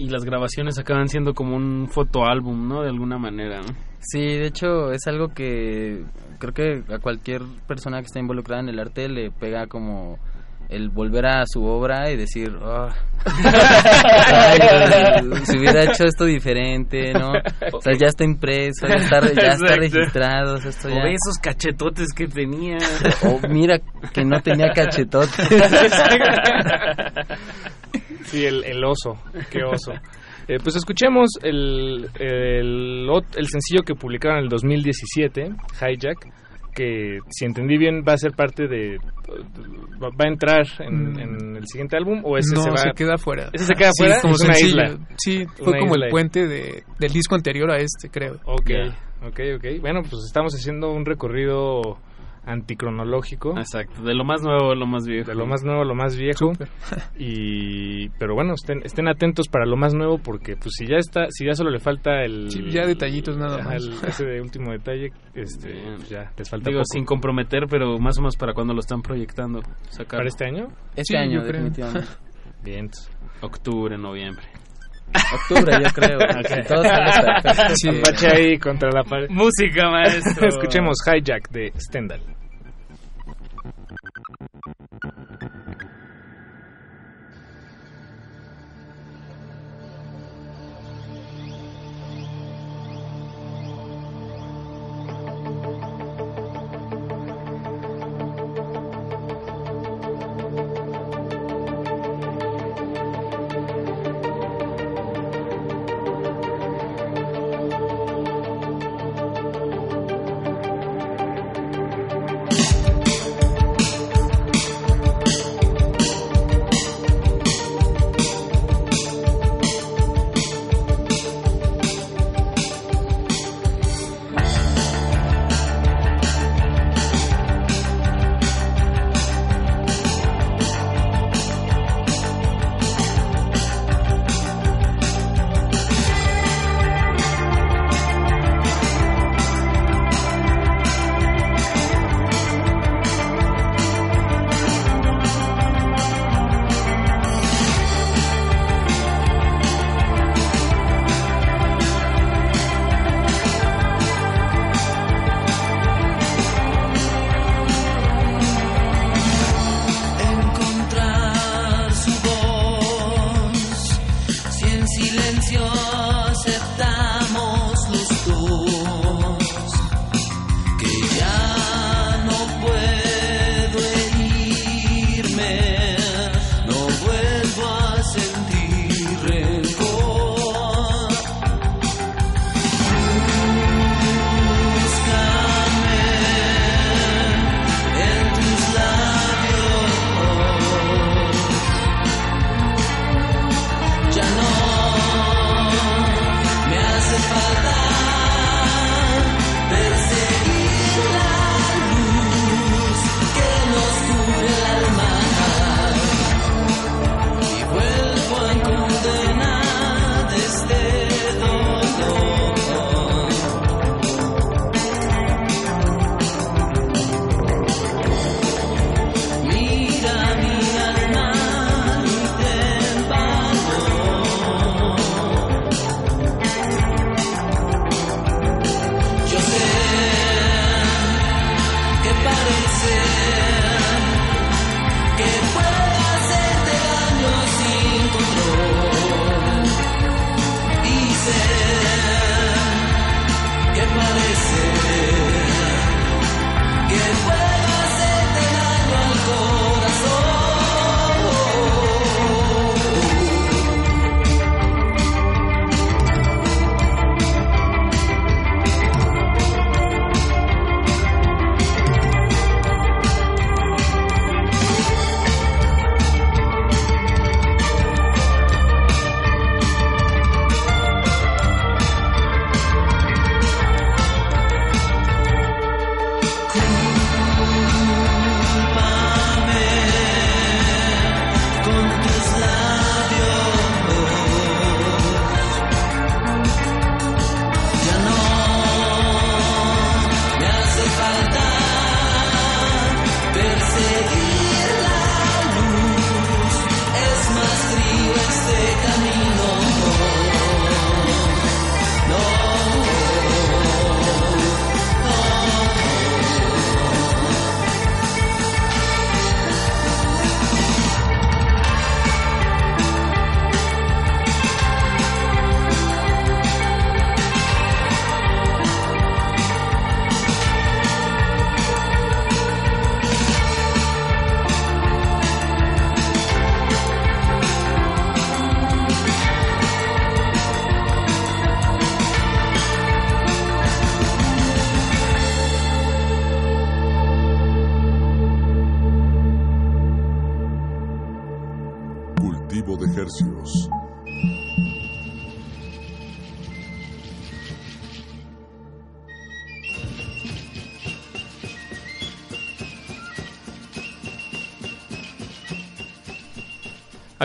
Y las grabaciones acaban siendo como un fotoálbum, ¿no? De alguna manera, ¿no? Sí, de hecho es algo que creo que a cualquier persona que esté involucrada en el arte le pega como el volver a su obra y decir, "Ah, <laughs> ay, si hubiera hecho esto diferente, ¿no? O sea, ya está impreso, ya está, ya está registrado, o sea, esto O ya... ve esos cachetotes que tenía. O mira que no tenía cachetote. Sí, el, el oso, qué oso. Eh, pues escuchemos el, el, el sencillo que publicaron en el 2017, Hijack, que si entendí bien va a ser parte de... va a entrar en, Mm. en el siguiente álbum o ese no, se va... queda fuera. ¿Ese se queda Sí, fuera? como es una isla. Sí, fue Una como isla. el puente de, del disco anterior a este, creo. Ok, ok, ok. Bueno, pues estamos haciendo un recorrido anticronológico. Exacto, de lo más nuevo a lo más viejo. De lo más nuevo a lo más viejo. <laughs> y pero bueno, estén, estén atentos para lo más nuevo porque pues si ya está, si ya solo le falta el Sí, ya detallitos nada más. el- <laughs> ese de último detalle, este pues ya les falta Digo, poco. sin comprometer, pero más o menos para cuando lo están proyectando. sacar. ¿Para este año? Este año, definitivamente. <laughs> Bien. Octubre, noviembre. Octubre, yo creo. Si todo sale perfecto. Sí. Apache ahí contra la pared. Música, maestro. Escuchemos Hijack de Stendhal.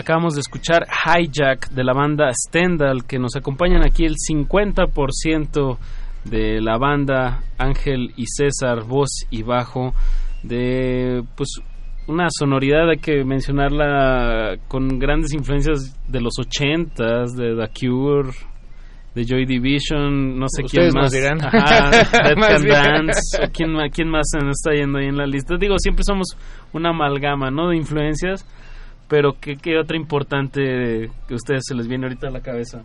Acabamos de escuchar Hijack de la banda Stendhal, que nos acompañan aquí el 50% de la banda Ángel y César, voz y bajo, de pues una sonoridad, hay que mencionarla, con grandes influencias de los 80s, de The Cure, de Joy Division, no sé quién más. dirán. Ajá, Dead <laughs> Más Can. Dance, quién, quién más se nos está yendo ahí en la lista. Digo, siempre somos una amalgama, ¿no? De influencias, pero ¿qué, qué otra importante que a ustedes se les viene ahorita a la cabeza?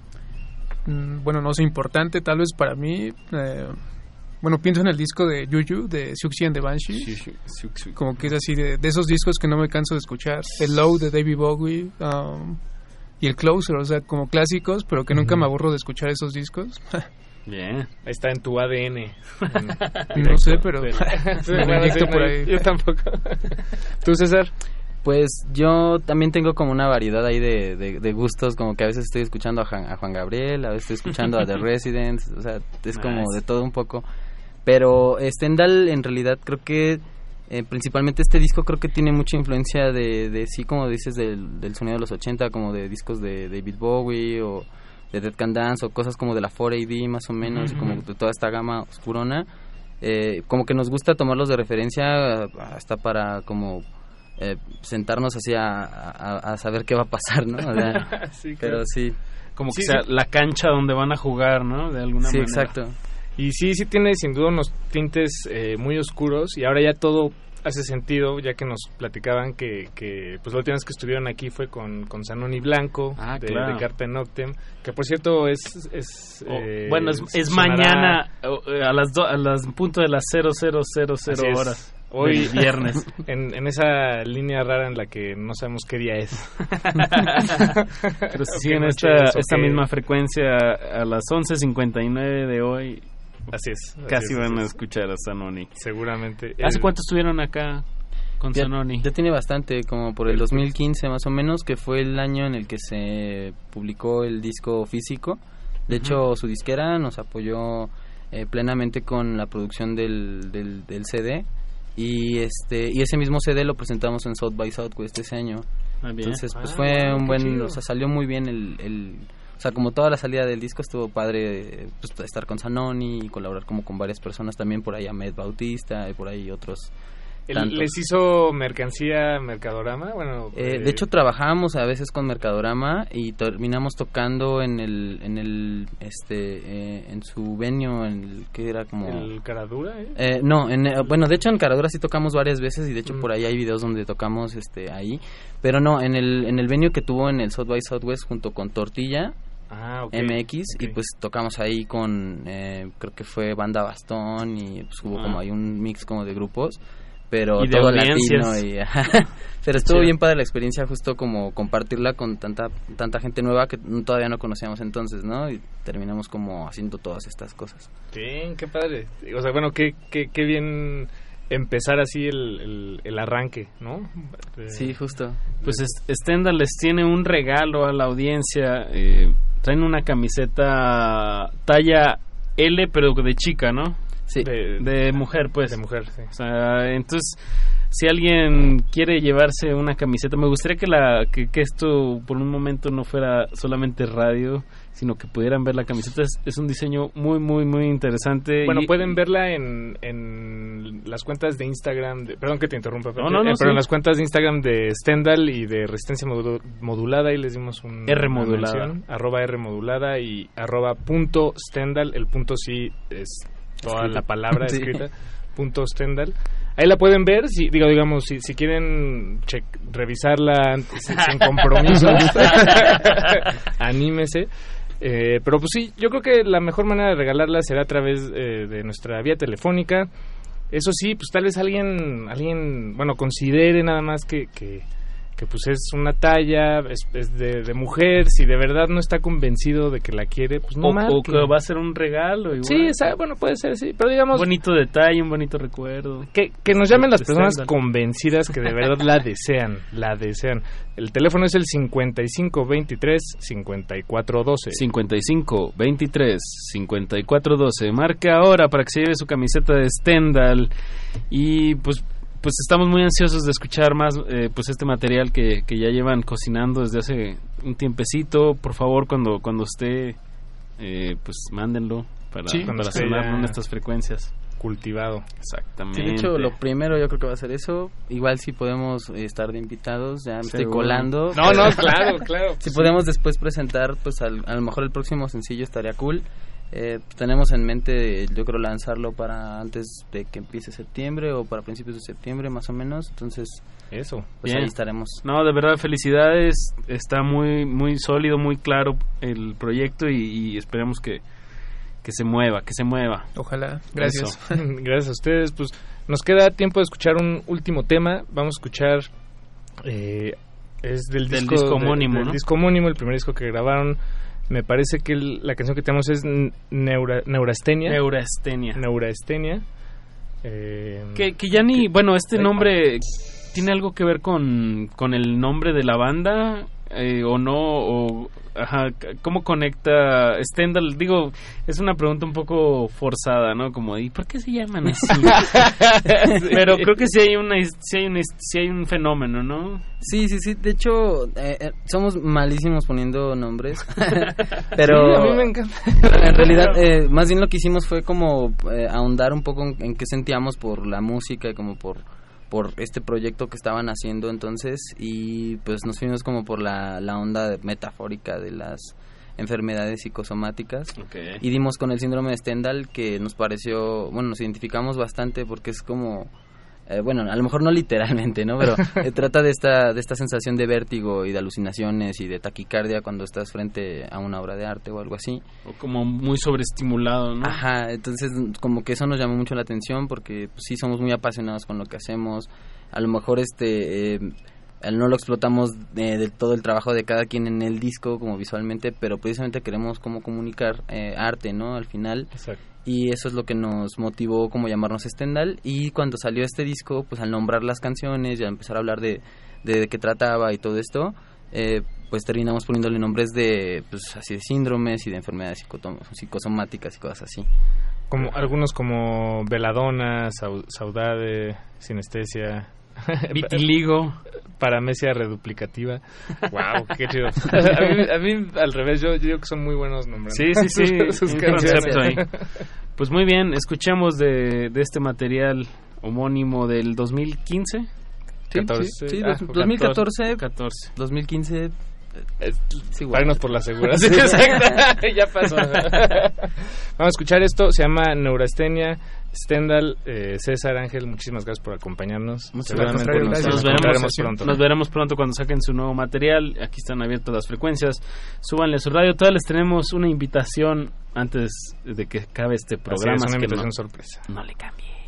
Mm, bueno, no sé, importante tal vez para mí. eh, bueno, pienso en el disco de Yuyu, de Siouxsie and the Banshee. Como que es así, de, de esos discos que no me canso de escuchar. El Low de David Bowie um, y el Closer, o sea, como clásicos, pero que nunca me aburro de escuchar esos discos. <laughs> Bien. Ahí está en tu ADN. No sé, pero <laughs> <laughs> me lo Bueno, inyecto sí, por no, ahí. Yo tampoco. ¿Tú, César? Pues yo también tengo como una variedad ahí de, de, de gustos, como que a veces estoy escuchando a Juan, a Juan Gabriel, a veces estoy escuchando a The <laughs> Residents, o sea, es como de todo un poco. Pero Stendhal en realidad creo que, eh, principalmente este disco creo que tiene mucha influencia de, de sí, como dices, del, del sonido de los 80, como de discos de David Bowie o de Dead Can Dance o cosas como de la 4AD más o menos, y como de toda esta gama oscurona. Eh, como que nos gusta tomarlos de referencia hasta para como eh, sentarnos así a, a- a saber qué va a pasar, ¿no? O sea, <laughs> Sí, pero claro. sí. Como que Sí, sea sí. la cancha donde van a jugar, ¿no? De alguna Sí, manera. exacto. Y sí, sí tiene sin duda unos tintes eh, muy oscuros y ahora ya todo hace sentido, ya que nos platicaban que, que pues la última vez que estuvieron aquí fue con, con Zanoni Blanco Ah, de, claro. de Carta Noctem, que por cierto es... es O- eh, bueno, es, es mañana eh, a las do- a las punto de las 0000 Así es. horas. Hoy viernes. <laughs> En, en esa línea rara en la que no sabemos qué día es. <laughs> Pero si siguen esta, es, misma frecuencia a las 11.59 de hoy, Así es. así casi es, van a es. escuchar a Zanoni. Seguramente. ¿Hace El- cuánto estuvieron acá con Ya, Zanoni? ya tiene bastante, como por el 2015 más o menos, que fue el año en el que se publicó el disco físico. De hecho, su disquera nos apoyó eh, plenamente con la producción del, del, del CD. Y este y ese mismo CD lo presentamos en South by Southwest ese año. Ah, bien. Entonces, pues Ah, fue un buen, chido. o sea, salió muy bien el, el o sea, como toda la salida del disco estuvo padre pues, estar con Zanoni y colaborar como con varias personas también por ahí Ahmed Bautista y por ahí otros ¿Les hizo mercancía Mercadorama? Bueno, Eh, eh, de hecho trabajábamos a veces con Mercadorama y terminamos tocando en el en el este eh, en su venue en el que era como ¿El Caradura? eh? eh, no, en, eh, bueno, de hecho en Caradura sí tocamos varias veces y de hecho Mm. por ahí hay videos donde tocamos este ahí, pero no, en el en el venue que tuvo en el South by Southwest junto con Tortilla Ah. MX y pues tocamos ahí con eh, creo que fue banda Bastón y pues hubo Ah. como ahí un mix como de grupos pero Y todo audiencias. latino y <laughs> pero estuvo bien padre la experiencia justo como compartirla con tanta tanta gente nueva que todavía no conocíamos entonces no y terminamos como haciendo todas estas cosas Bien, qué padre. O sea, bueno, qué, qué, qué bien empezar así el, el, el arranque, ¿no? De- sí justo Pues es- Stendhal les tiene un regalo a la audiencia. eh, traen una camiseta talla L, pero de chica, ¿no? Sí de, De mujer, pues. de mujer, sí. O sea, entonces, si alguien quiere llevarse una camiseta, me gustaría que, la, que, que esto por un momento no fuera solamente radio, sino que pudieran ver la camiseta. Es, es un diseño muy, muy, muy interesante. Bueno, y- pueden verla en, en las cuentas de Instagram, de- perdón que te interrumpa, Pepe, No, no, no, eh, pero en las cuentas de Instagram de Stendhal y de Resistencia Modu- Modulada, ahí les dimos un R modulada. mención, arroba R modulada y arroba punto Stendhal, el punto sí es toda la palabra <laughs> Sí. escrita, punto Stendhal. Ahí la pueden ver, si, digo, digamos, si, si quieren che- revisarla antes- sin compromisos, <laughs> <laughs> anímese. Eh, pero pues sí, yo creo que la mejor manera de regalarla será a través eh, de nuestra vía telefónica. Eso sí, pues tal vez alguien, alguien, bueno, considere nada más que, que, que pues es una talla, es, es de, de, mujer, si de verdad no está convencido de que la quiere, pues no o, o que va a ser un regalo. Igual. Sí, esa, bueno, puede ser, sí, pero digamos... Un bonito detalle, un bonito recuerdo. Que, que nos llamen las personas convencidas que de verdad la desean, la desean. El teléfono es el 5523-5412. 5523-5412. Marque ahora para que se lleve su camiseta de Stendhal y pues pues estamos muy ansiosos de escuchar más eh, pues este material que, que, ya llevan cocinando desde hace un tiempecito. Por favor cuando cuando esté eh, pues mándenlo para, sí, para sonar en estas frecuencias. cultivado. Exactamente. Sí, de hecho lo primero yo creo que va a ser eso. Igual si podemos eh, estar de invitados ya me estoy colando. No no claro claro <laughs> si podemos después presentar pues al, a lo mejor el próximo sencillo estaría cool eh, tenemos en mente, yo creo, lanzarlo para antes de que empiece septiembre o para principios de septiembre, más o menos. Entonces, eso. Pues Bien. ahí estaremos. No, de verdad, felicidades. Está muy, muy sólido, muy claro el proyecto y, y esperemos que, que se mueva, que se mueva. Ojalá. Gracias. <laughs> Gracias a ustedes. Pues nos queda tiempo de escuchar un último tema. Vamos a escuchar. Eh, es del, del disco, disco homónimo, de, del ¿no? disco homónimo, el primer disco que grabaron. Me parece que el, la canción que tenemos es Neura, Neurastenia. Neurastenia. Neurastenia. Eh, que, que ya ni. Bueno, este nombre tiene algo que ver con, con el nombre de la banda eh, o no. O, ajá, ¿Cómo conecta Stendhal? Digo, es una pregunta un poco forzada, ¿no? Como, ¿y por qué se llaman así? <laughs> Pero creo que sí hay, una, sí, hay un, sí hay un fenómeno, ¿no? Sí, sí, sí. De hecho, eh, somos malísimos poniendo nombres. <laughs> pero. Sí, a mí me encanta. en realidad, eh, más bien lo que hicimos fue como eh, ahondar un poco en, en qué sentíamos por la música y como por por este proyecto que estaban haciendo entonces y pues nos fuimos como por la, la onda metafórica de las enfermedades psicosomáticas okay. y dimos con el síndrome de Stendhal que nos pareció, bueno, nos identificamos bastante porque es como eh, bueno, a lo mejor no literalmente, ¿no? Pero <laughs> eh, trata de esta, de esta sensación de vértigo y de alucinaciones y de taquicardia cuando estás frente a una obra de arte o algo así. O como muy sobreestimulado, ¿no? Ajá, entonces como que eso nos llamó mucho la atención porque pues, sí somos muy apasionados con lo que hacemos. A lo mejor este... Eh, no lo explotamos de, de, todo el trabajo de cada quien en el disco como visualmente, pero precisamente queremos como comunicar eh, arte, ¿no? Al final. Exacto y eso es lo que nos motivó como llamarnos Stendhal. Y cuando salió este disco pues al nombrar las canciones y a empezar a hablar de, de, de qué trataba y todo esto eh, pues terminamos poniéndole nombres de pues así de síndromes y de enfermedades psicosomáticas y cosas así. Como algunos como veladona saudade sinestesia <laughs> vitiligo. Paramesia reduplicativa. Wow qué chido. <laughs> A mí, a mí, al revés yo, yo digo que son muy buenos nombres sí sí sí <laughs> sus canciones. ahí. pues muy bien escuchemos de, de este material homónimo del 2015 Sí, 14, sí, sí ah, 2014, 14. 2015 es, sí, bueno. por la seguridad. <laughs> Sí, exacto. <laughs> ya pasó. <laughs> Vamos a escuchar esto. Se llama Neurastenia. Stendhal, eh, César Ángel, muchísimas gracias por acompañarnos. Muchas gracias. Nos, veremos, pronto. Nos veremos pronto cuando saquen su nuevo material. Aquí están abiertas las frecuencias. Súbanle a su radio. Todavía les tenemos una invitación antes de que acabe este programa. Así es, una invitación no, sorpresa. No le cambie.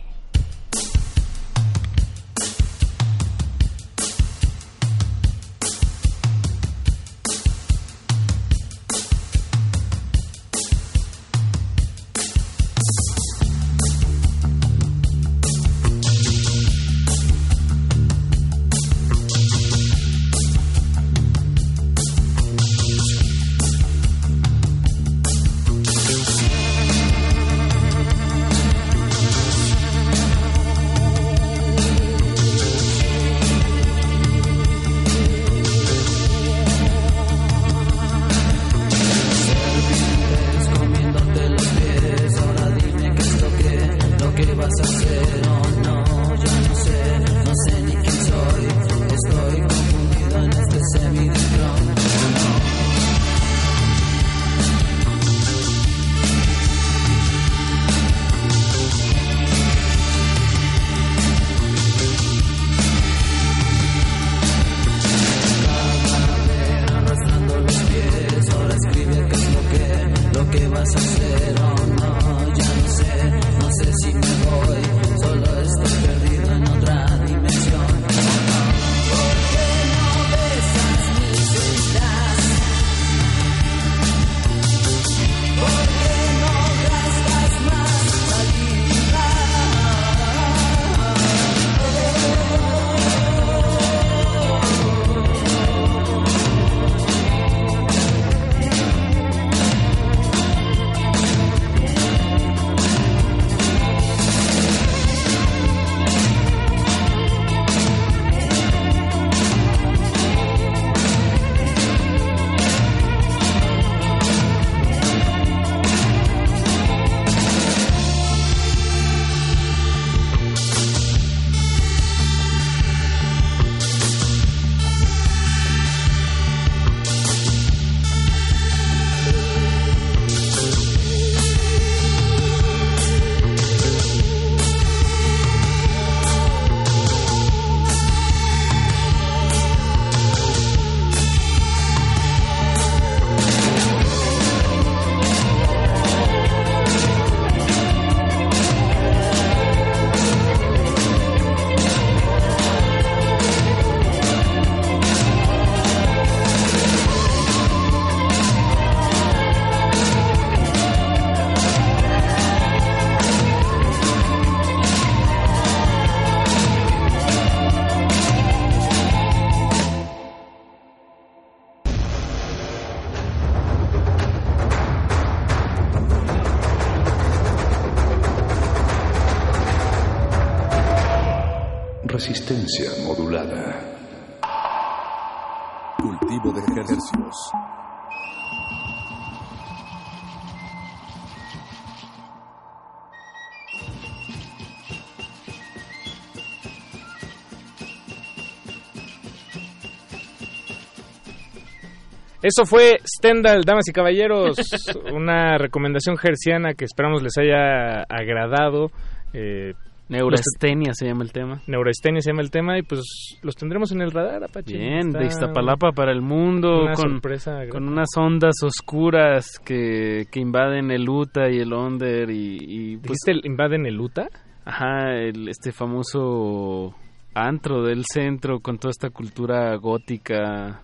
Eso fue Stendhal, damas y caballeros, <laughs> una recomendación gerciana que esperamos les haya agradado. Eh, Neurastenia se llama el tema. Neurastenia se llama el tema y pues los tendremos en el radar, Apache. Bien, de Iztapalapa para el mundo, con, con unas ondas oscuras que, que invaden el Uta y el Onder y... y pues, invaden el Uta? Ajá, el, este famoso antro del centro con toda esta cultura gótica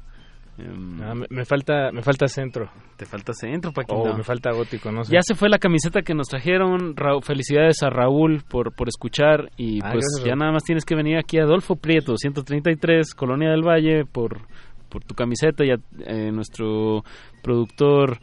Em, ah, me, falta me falta centro. Te falta centro, Paquito. Oh, me falta gótico, no sé. Ya se fue la camiseta que nos trajeron. felicidades a Raúl por, por escuchar. Y ah, pues ya nada más tienes que venir aquí a Adolfo Prieto, 133, Colonia del Valle, por, por tu camiseta. Y a eh, nuestro productor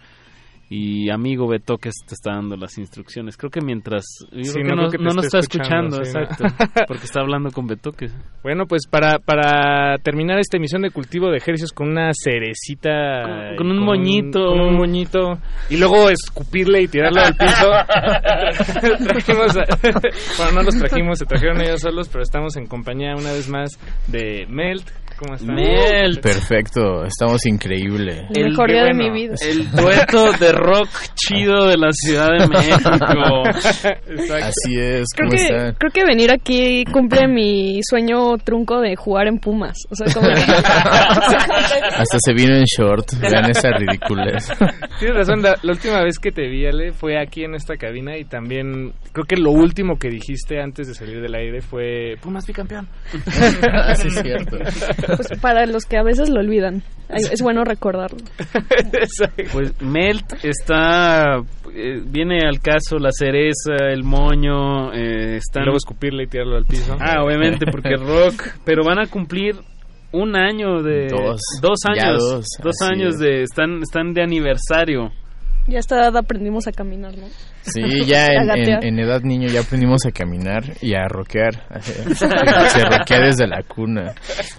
y amigo Beto que te está dando las instrucciones. Creo que mientras... no, no, nos está escuchando, exacto, <laughs> porque está hablando con Betoque. Bueno, pues para, para terminar esta emisión de Cultivo de Ejercicios con una cerecita... Con, un moñito. Con un moñito. Y luego escupirle y tirarlo al piso. <laughs> trajimos bueno, no los trajimos, se trajeron ellos solos, pero estamos en compañía una vez más de Melt, ¿Cómo están? Melt. Perfecto, estamos increíble. El mejor día de mi vida. El <laughs> dueto de rock chido de la Ciudad de México. <laughs> Así es, creo ¿cómo que, Creo que venir aquí cumple mi sueño trunco de jugar en Pumas. O sea, como <laughs> Hasta se vino en short, vean esa ridiculez. Tienes razón, la, última vez que te vi, Ale, fue aquí en esta cabina y también creo que lo último que dijiste antes de salir del aire fue Pumas bicampeón. Así es cierto. Pues para los que a veces lo olvidan, es bueno recordarlo. <laughs> pues Melt está eh, viene al caso la cereza, el moño, eh, están luego escupirle y tirarlo al piso. Ah, obviamente porque <laughs> rock, pero van a cumplir un año de dos, años, dos, años de están están de aniversario. Ya a esta edad aprendimos a caminar, ¿no? Sí, <laughs> ya en, edad niño ya aprendimos a caminar y a rockear. <laughs> Se roquea desde la cuna.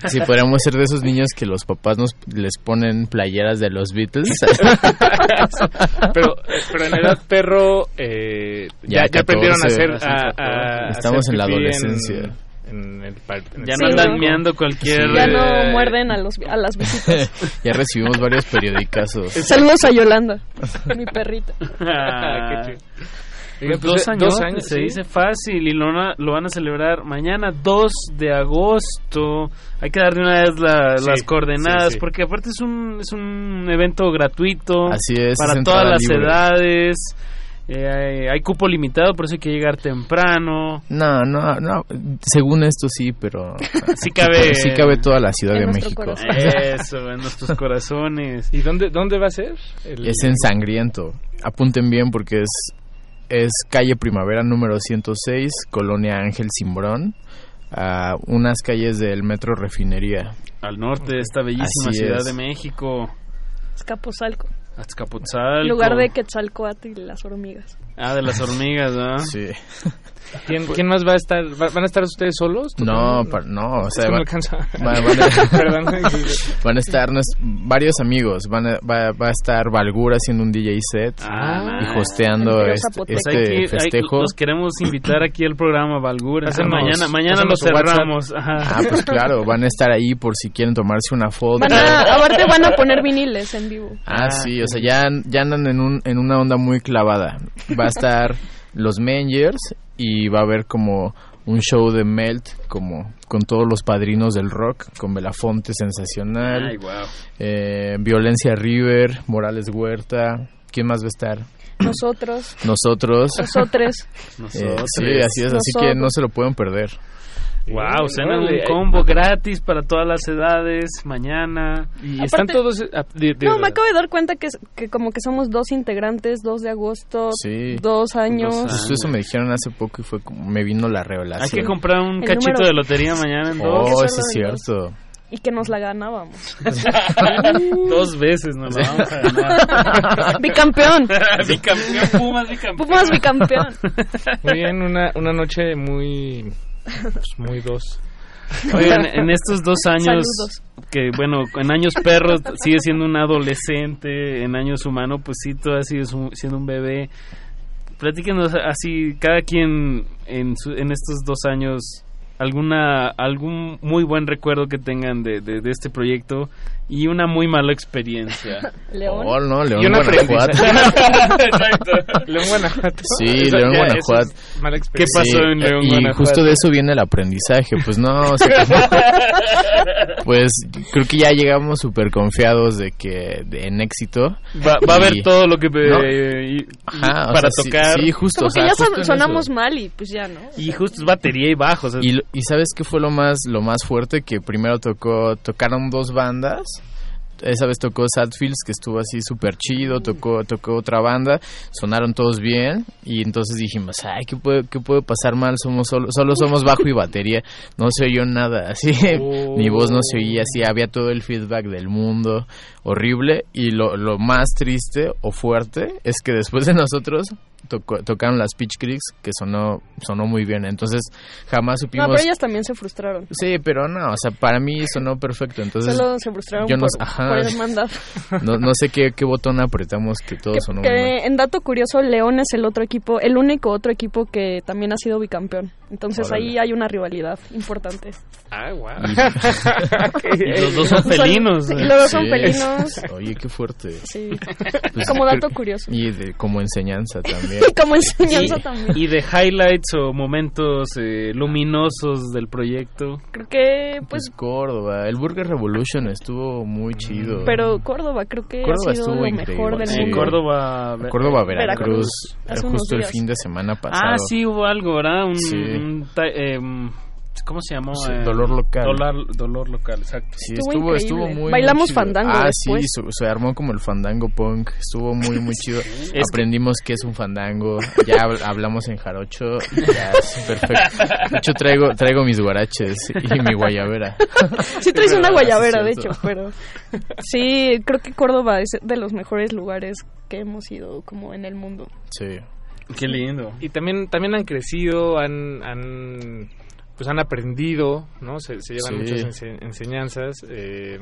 Si podríamos ser de esos niños que los papás nos les ponen playeras de los Beatles. <laughs> pero, pero en edad perro eh, ya, aprendieron a hacer... Estamos en la adolescencia ya no andan meando cualquier ya no eh, muerden a los a las visitas <laughs> ya recibimos varios periodicazos. Saludos a Yolanda mi perrita. <laughs> Ah, pues dos, años, se dice fácil y lo, lo, van a celebrar mañana 2 de agosto. Hay que dar de una vez las coordenadas porque aparte es un, es un evento gratuito Así es, para todas las edades. Eh, hay, cupo limitado, por eso hay que llegar temprano. No, no, no. Según esto sí, pero <laughs> sí cabe, <laughs> sí cabe toda la Ciudad de México. Eso, en nuestros <laughs> corazones. ¿Y dónde, dónde va a ser? Es en Sangriento. Apunten bien porque es es calle Primavera número 106, Colonia Ángel Simbrón, a unas calles del Metro Refinería. Al norte de esta bellísima Ciudad de México. Escaposalco. Azcapotzalco. Lugar de Quetzalcoatl y las hormigas. Ah, de las <laughs> hormigas, ¿no? Sí. ¿Quién, ¿Quién, más va a estar? ¿Van a estar ustedes solos? No, no, o sea, <laughs> <laughs> van, a, estar varios amigos. Van a, va, va, a estar Valgur haciendo un DJ set ah, y hosteando este, este festejo. los queremos invitar aquí al programa Valgur. mañana mañana lo cerramos. Ah, pues claro, van a estar ahí por si quieren tomarse una foto. Van a, aparte van a poner viniles en vivo. Ah, sí, o sea, ya, ya andan en, un, en una onda muy clavada. Va a estar los Mangers y va a haber como un show de Melt como con todos los padrinos del rock, con Belafonte sensacional, eh, Violencia River, Morales Huerta, ¿quién más va a estar? Nosotros. Nosotros. Nosotros. <laughs> Eh, sí, así es, así que no se lo pueden perder. Wow, cena un combo gratis para todas las edades, mañana. Y están todos... Eh, no, me acabo de dar cuenta que, que como que somos dos integrantes, 2 de agosto, dos años. Eso me dijeron hace poco y fue como, me vino la revelación. Hay que comprar un cachito de lotería mañana en dos. Oh, sí es cierto. Y que nos la ganábamos. <laughs> Dos veces nos la vamos a ganar. <laughs> bicampeón. <laughs> bicampeón. Pumas bicampeón. Pumas bicampeón. Muy bien, una, una noche muy pues muy dos. Oigan, en estos dos años, que bueno, en años perros sigue siendo un adolescente, en años humano, pues sí, todavía sigue siendo un bebé. Platíquenos así, cada quien en, en estos dos años, alguna algún muy buen recuerdo que tengan de, de, de este proyecto y una muy mala experiencia. <laughs> León. Oh, no, León Y una Guanajuato. <laughs> León Guanajuato. Sí, León Guanajuato. es mala ¿Qué pasó en León, y Guanajuato? justo de eso viene el aprendizaje. Pues no, o sea, como- <laughs> pues creo que ya llegamos súper confiados de que de- en éxito. Va, va a haber Y- todo lo que ¿no? y- y- Ajá, o para sea, sí- tocar. Sí, justo. Como o sea, que ya justo sonamos eso. mal y pues ya, ¿no? Y justo es batería y bajo. o sea, Y, lo- y sabes qué fue lo más lo más fuerte que primero tocó tocaron dos bandas esa vez tocó Sadfields que estuvo así súper chido tocó tocó otra banda sonaron todos bien y entonces dijimos ay qué puede qué puede pasar mal somos solo solo somos bajo y batería no se oyó nada <laughs> así mi voz no se oía así había todo el feedback del mundo horrible y lo, lo más triste o fuerte es que después de nosotros tocó- tocaron las Pitch Creeks que sonó sonó muy bien entonces jamás No, supimos pero ellas también se frustraron. Sí, pero no, o sea, para mí sonó perfecto, entonces Solo se frustraron yo no, por, ajá, por hermandad. <laughs> no, no sé qué, qué botón apretamos que todo sonó muy mal. Que en dato curioso, León es el otro equipo, el único otro equipo que también ha sido bicampeón. Entonces Órale. ahí hay una rivalidad importante. Ah, wow. <laughs> Y los dos son felinos. Los dos son Sí. felinos. Oye, qué fuerte. Sí. Pues, Como dato curioso. Y de, como enseñanza también. <laughs> Como enseñanza también. Y de highlights o momentos eh, luminosos del proyecto. Creo que, pues, Pues Córdoba, el Burger Revolution estuvo muy chido. pero Córdoba creo que Córdoba ha sido estuvo lo increíble, mejor del sí. mundo. Córdoba. Córdoba, Veracruz, Veracruz, eh, justo el fin de semana pasado. Ah, sí, hubo algo, ¿verdad? Un, Sí. un em, ¿Cómo se llamó? Sí, Eh, dolor local. Dolor, dolor local, exacto. Sí, Estuvo estuvo, estuvo muy Bailamos muy chido. fandango Ah, después. sí, se, se armó como el fandango punk. Estuvo muy, muy <laughs> chido. que- Aprendimos qué es un fandango. Ya hab- hablamos en jarocho. Ya, sí, perfecto. De hecho, traigo, traigo mis guaraches y mi guayabera. Sí traes una guayabera, de hecho, pero sí, creo que Córdoba es de los mejores lugares que hemos ido como en el mundo. Sí. Qué lindo. Y también, también han crecido, han, han, pues han aprendido, ¿no? Se, se llevan Sí. muchas ense- enseñanzas eh,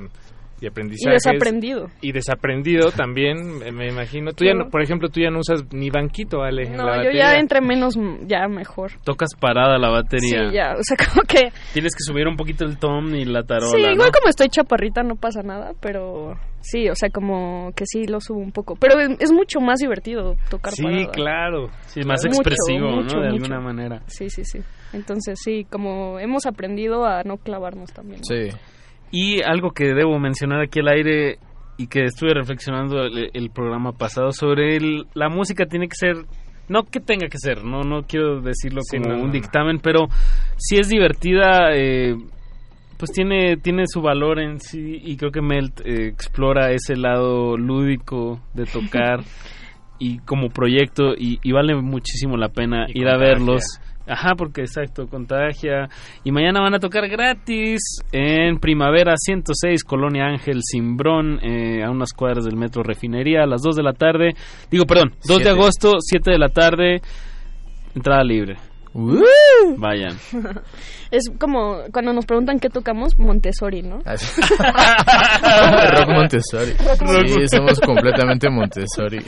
y Y aprendizajes. desaprendido. Y desaprendido también, me- me imagino. Tú ya, no- por ejemplo, tú ya no usas ni banquito, Ale. en No, la yo ya entre menos, ya mejor. Tocas parada la batería. Sí, ya, o sea, <laughs> como que... Tienes que subir un poquito el tom y la tarola. Sí, ¿no? igual como estoy chaparrita no pasa nada, pero sí, o sea, como que sí lo subo un poco. Pero es, es mucho más divertido tocar Sí, parada. claro. Sí, más Mucho, expresivo, mucho, ¿no? De mucho. alguna manera. Sí, sí, sí. Entonces sí, como hemos aprendido a no clavarnos también. ¿no? Sí. Y algo que debo mencionar aquí al aire y que estuve reflexionando el, el programa pasado sobre el- la música tiene que ser no que tenga que ser no no quiero decirlo Sí, como no, un dictamen pero si es divertida eh, pues tiene tiene su valor en sí y creo que Melt eh, explora ese lado lúdico de tocar <laughs> y como proyecto y, y vale muchísimo la pena Y ir a verlos Ajá, porque exacto, contagia. Y mañana van a tocar gratis en Primavera 106, Colonia Ángel Simbrón, eh, a unas cuadras del Metro Refinería, a las 2 de la tarde. Digo, perdón, 2 de agosto, 7 de la tarde, entrada libre. Vayan. <laughs> Es como cuando nos preguntan qué tocamos, Montessori, ¿no? <laughs> Rock Montessori. Sí, somos completamente Montessori.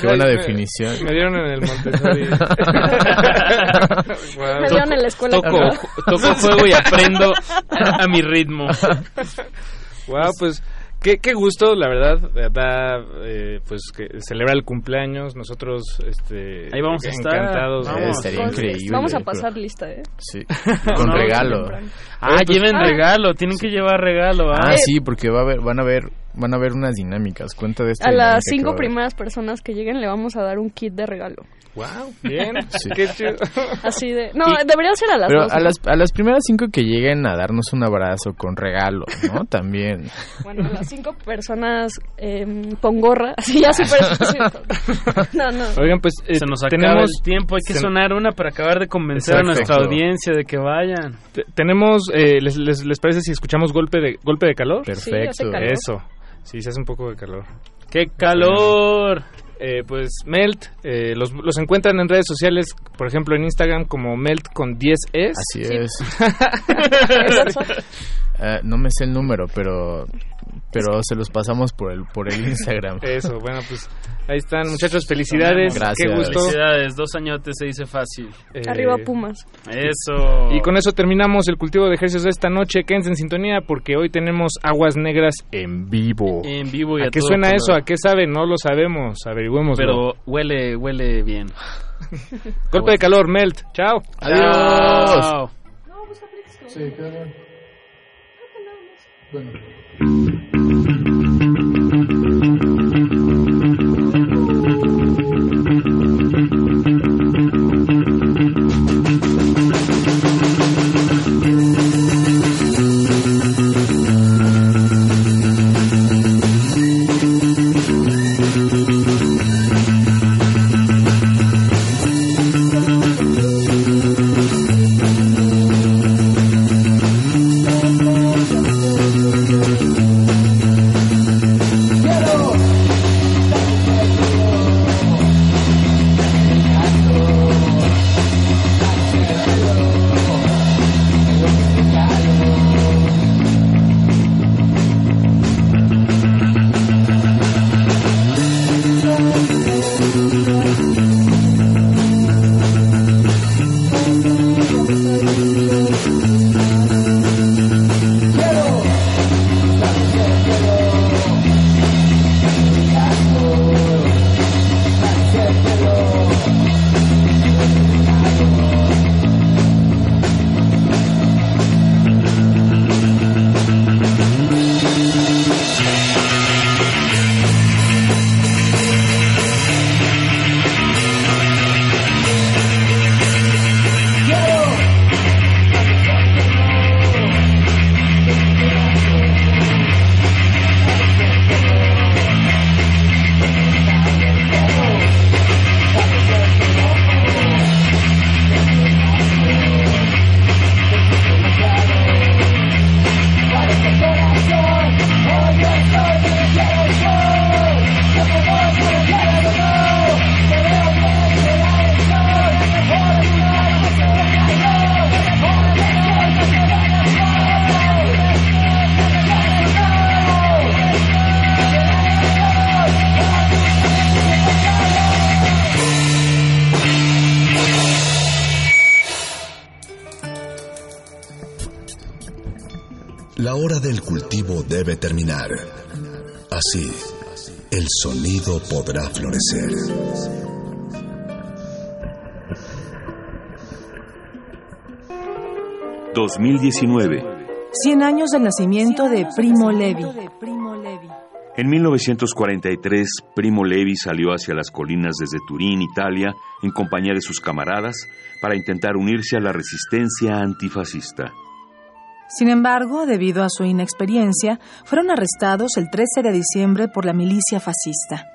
Qué buena definición. Me dieron en el Montessori. <laughs> Wow. Me dieron en la escuela. Toco, toco fuego y aprendo a, a mi ritmo. Wow, pues qué, qué gusto, la verdad, da eh, pues que celebra el cumpleaños, nosotros este Ahí vamos a estar. encantados. Vamos. Estaría increíble. Vamos a pasar lista, ¿eh? Sí. <laughs> Con No, regalo. Ah, Oye, pues- lleven Ah. regalo, tienen que llevar regalo. ¿ah? Ah, sí, porque va a haber, van a ver, van a ver unas dinámicas. Cuenta de esta A las cinco haber. primeras personas que lleguen le vamos a dar un kit de regalo. Wow, bien, Sí. qué chido. Así de... No, debería ser a las Pero dos. a las, a las primeras cinco que lleguen a darnos un abrazo con regalo, ¿no? <laughs> También. Bueno, las cinco personas eh, con gorra. <laughs> Así ya súper. <laughs> No, no. Oigan, pues eh, Se nos acaba tenemos el tiempo, hay que se- sonar una para acabar de convencer Exacto. a nuestra audiencia de que vayan. te- tenemos eh, les, les, les parece si escuchamos golpe de golpe de calor? Perfecto. calor. Eso. Sí, se hace un poco de calor. ¡Qué calor! Eh, pues Melt, eh, los, los encuentran en redes sociales, por ejemplo en Instagram como Melt con 10S. Así es. <laughs> <laughs> Eh, no me sé el número, pero pero se los pasamos por el por el Instagram. <laughs> Eso, bueno, pues ahí están, muchachos, felicidades. Gracias. Qué gusto. Felicidades, dos añotes se dice fácil. Eh, Arriba Pumas. Eso. Y con eso terminamos el cultivo de ejercicios de esta noche. Quédense en sintonía porque hoy tenemos Aguas Negras en vivo. En vivo y a ¿A qué todo suena color. eso? ¿A qué sabe? No lo sabemos. Averigüemos. Pero huele, huele bien. <laughs> Golpe de calor, Melt. Chao. Adiós. Chao. Sí, claro. Bueno. ...2019... 100 años del nacimiento de Primo Levi. En 1943, Primo Levi salió hacia las colinas desde Turín, Italia, en compañía de sus camaradas, para intentar unirse a la resistencia antifascista. Sin embargo, debido a su inexperiencia, fueron arrestados el 13 de diciembre por la milicia fascista.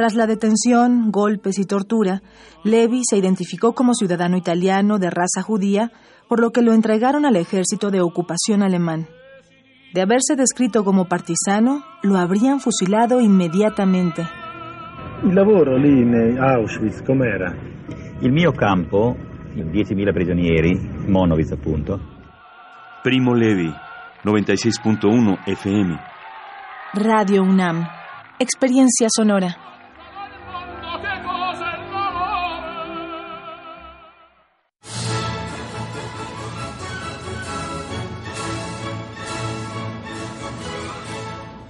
Tras la detención, golpes y tortura, Levi se identificó como ciudadano italiano de raza judía, por lo que lo entregaron al ejército de ocupación alemán. De haberse descrito como partisano, lo habrían fusilado inmediatamente. Il lavoro lì in Auschwitz com'era? Il mio campo, 10.000 prigionieri, Monowitz appunto. Primo Levi, 96.1 FM. Radio UNAM. Experiencia sonora.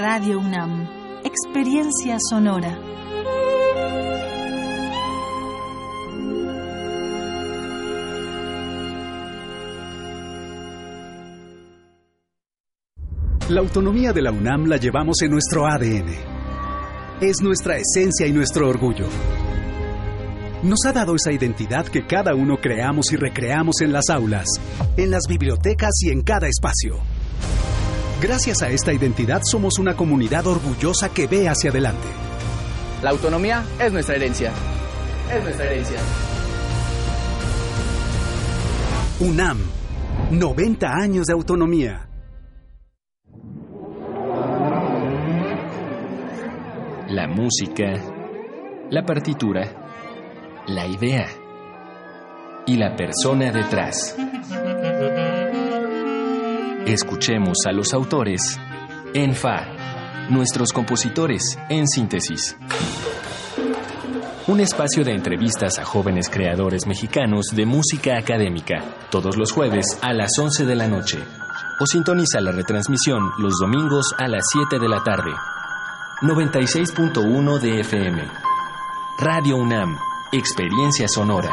Radio UNAM. Experiencia sonora. La autonomía de la UNAM la llevamos en nuestro ADN. Es nuestra esencia y nuestro orgullo. Nos ha dado esa identidad que cada uno creamos y recreamos en las aulas, en las bibliotecas y en cada espacio. Gracias a esta identidad somos una comunidad orgullosa que ve hacia adelante. La autonomía es nuestra herencia. Es nuestra herencia. UNAM, 90 años de autonomía. La música, la partitura, la idea y la persona detrás. Escuchemos a los autores en Fa, nuestros compositores en síntesis. Un espacio de entrevistas a jóvenes creadores mexicanos de música académica, todos los jueves a las 11 de la noche. O sintoniza la retransmisión los domingos a las 7 de la tarde. 96.1 de FM. Radio UNAM, Experiencia Sonora.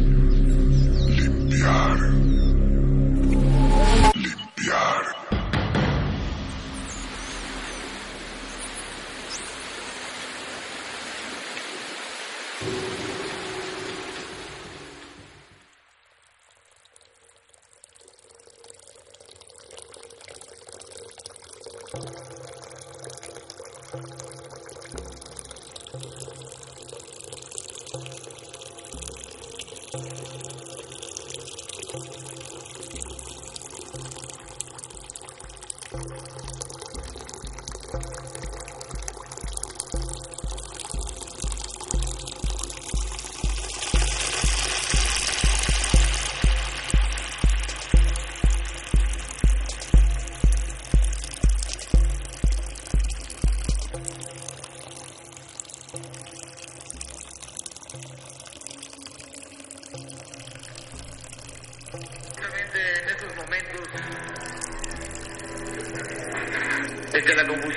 Limpiar.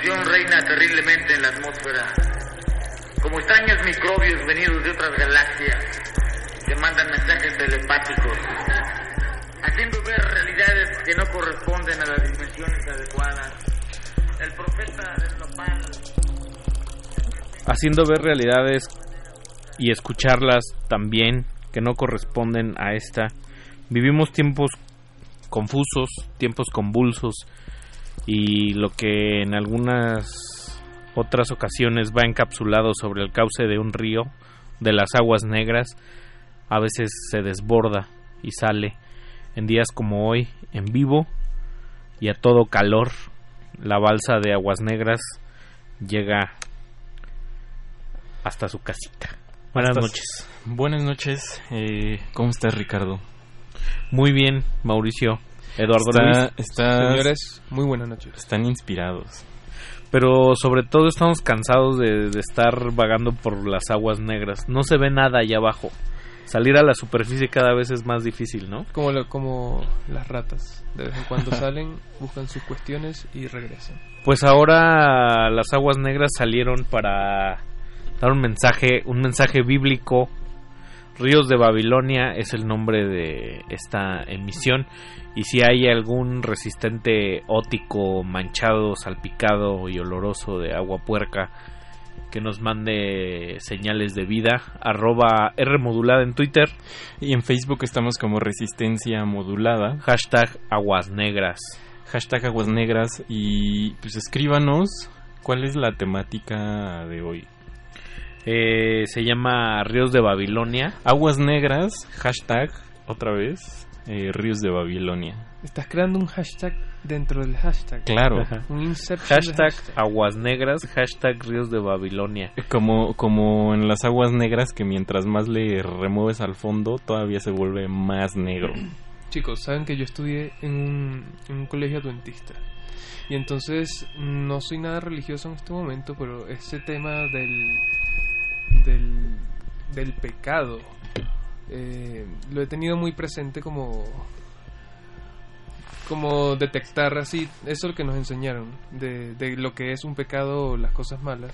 Confusión reina terriblemente en la atmósfera, como extraños microbios venidos de otras galaxias que mandan mensajes telepáticos, haciendo ver realidades que no corresponden a las dimensiones adecuadas. El profeta del nopal haciendo ver realidades y escucharlas también que no corresponden a esta. Vivimos tiempos confusos, tiempos convulsos y lo que en algunas otras ocasiones va encapsulado sobre el cauce de un río, de las aguas negras, a veces se desborda y sale en días como hoy en vivo y a todo calor. La balsa de aguas negras llega hasta su casita. Buenas noches. Buenas noches. Eh, ¿Cómo estás, Ricardo? Muy bien, Mauricio. Eduardo Está- Luis. Señores, muy buenas noches. Están inspirados. Pero sobre todo estamos cansados de, de estar vagando por las aguas negras. No se ve nada allá abajo. Salir a la superficie cada vez es más difícil, ¿no? Como, lo- como las ratas. De vez en cuando <laughs> salen, buscan sus cuestiones y regresan. Pues ahora las aguas negras salieron para dar un mensaje, un mensaje bíblico. Ríos de Babilonia es el nombre de esta emisión. Y si hay algún resistente ótico, manchado, salpicado y oloroso de agua puerca que nos mande señales de vida, arroba R modulada en Twitter. Y en Facebook estamos como Resistencia Modulada. Hashtag Aguas Negras. Hashtag Aguas Negras. Y pues escríbanos cuál es la temática de hoy. Eh, se llama Ríos de Babilonia. Aguas Negras, hashtag, otra vez. eh, Ríos de Babilonia. Estás creando un hashtag dentro del hashtag. Claro. Un hashtag, aguas negras, hashtag ríos de Babilonia. Como, como en las aguas negras que mientras más le remueves al fondo todavía se vuelve más negro. <clears throat> Chicos, saben que yo estudié en un, en un colegio adventista. Y entonces no soy nada religioso en este momento, pero ese tema del, del, del pecado eh, lo he tenido muy presente como como detectar así, eso es lo que nos enseñaron, de, de lo que es un pecado las cosas malas.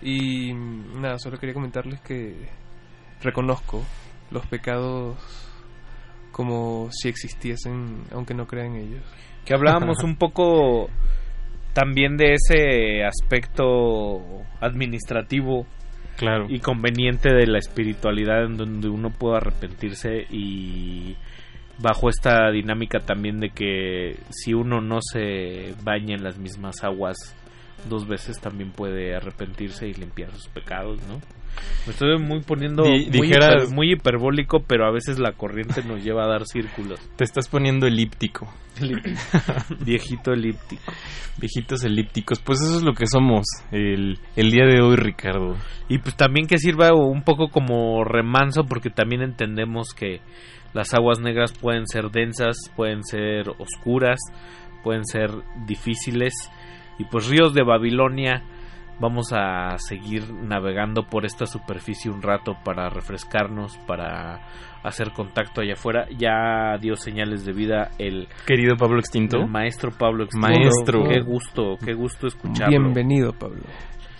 Y nada, solo quería comentarles que reconozco los pecados como si existiesen, aunque no crean ellos. Que hablábamos un poco también de ese aspecto administrativo y conveniente de la espiritualidad en donde uno puede arrepentirse y bajo esta dinámica también de que si uno no se baña en las mismas aguas dos veces también puede arrepentirse y limpiar sus pecados, ¿no? Me estoy muy poniendo muy, muy, hiperbólico, pero a veces la corriente nos lleva a dar círculos. <laughs> Te estás poniendo elíptico. Viejito elíptico. Viejitos elípticos. Pues eso es lo que somos el, el día de hoy, Ricardo. Y pues también que sirva un poco como remanso, porque también entendemos que las aguas negras pueden ser densas, pueden ser oscuras, pueden ser difíciles. Y pues ríos de Babilonia vamos a seguir navegando por esta superficie un rato para refrescarnos, para hacer contacto allá afuera. Ya dio señales de vida el querido Pablo Extinto, el maestro Pablo Extinto. Maestro, qué gusto, qué gusto escucharlo. Bienvenido, Pablo.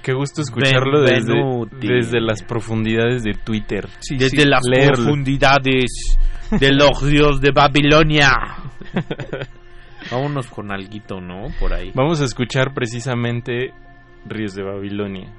Qué gusto escucharlo desde, desde, las profundidades de Twitter. desde las profundidades de <laughs> los ríos de Babilonia. Vámonos con alguito, ¿no? Por ahí. Vamos a escuchar precisamente Ríos de Babilonia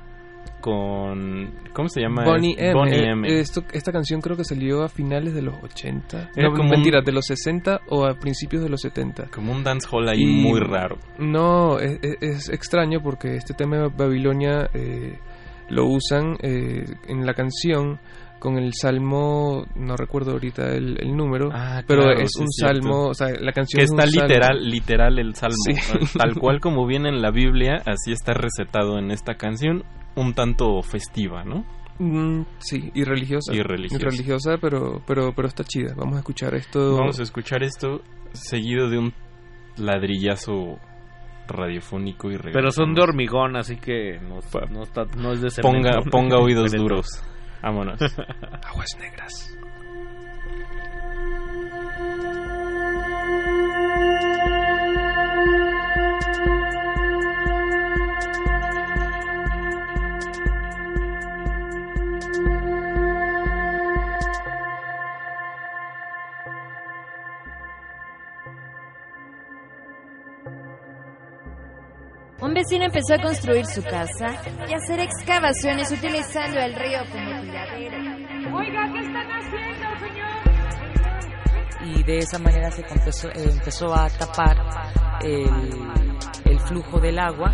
con ¿cómo se llama? Bonnie M. Eh, esto, esta canción creo que salió a finales de los 80. no, como mentira, de los 60 o a principios de los 70. Como un dancehall ahí muy raro. No, es, extraño porque este tema de Babilonia eh, lo usan eh, en la canción con el salmo, no recuerdo ahorita el, número, ah, pero es un salmo, o sea, la canción que está literal, literal el salmo, tal <laughs> cual como viene en la Biblia, así está recetado en esta canción, un tanto festiva, ¿no? Mm, sí, y religiosa. Y religiosa. religiosa, pero, pero, pero está chida. Vamos a escuchar esto. Vamos a escuchar esto seguido de un ladrillazo radiofónico y Pero son de hormigón, así que no, no, está, no es de cemento. Ponga, ponga oídos <laughs> duros. Vámonos. <laughs> Aguas negras. Un vecino empezó a construir su casa y a hacer excavaciones utilizando el río como. Oiga, ¿qué están haciendo, señor? Y de esa manera se empezó, eh, empezó a tapar el, el flujo del agua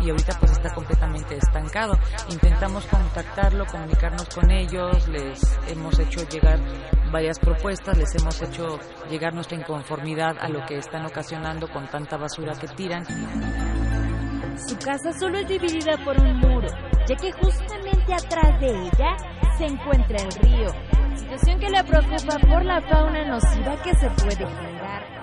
y ahorita pues está completamente estancado. Intentamos contactarlo, comunicarnos con ellos, les hemos hecho llegar varias propuestas, les hemos hecho llegar nuestra inconformidad a lo que están ocasionando con tanta basura que tiran. Su casa solo es dividida por un muro, ya que justamente atrás de ella se encuentra el río, situación que le preocupa por la fauna nociva que se puede generar.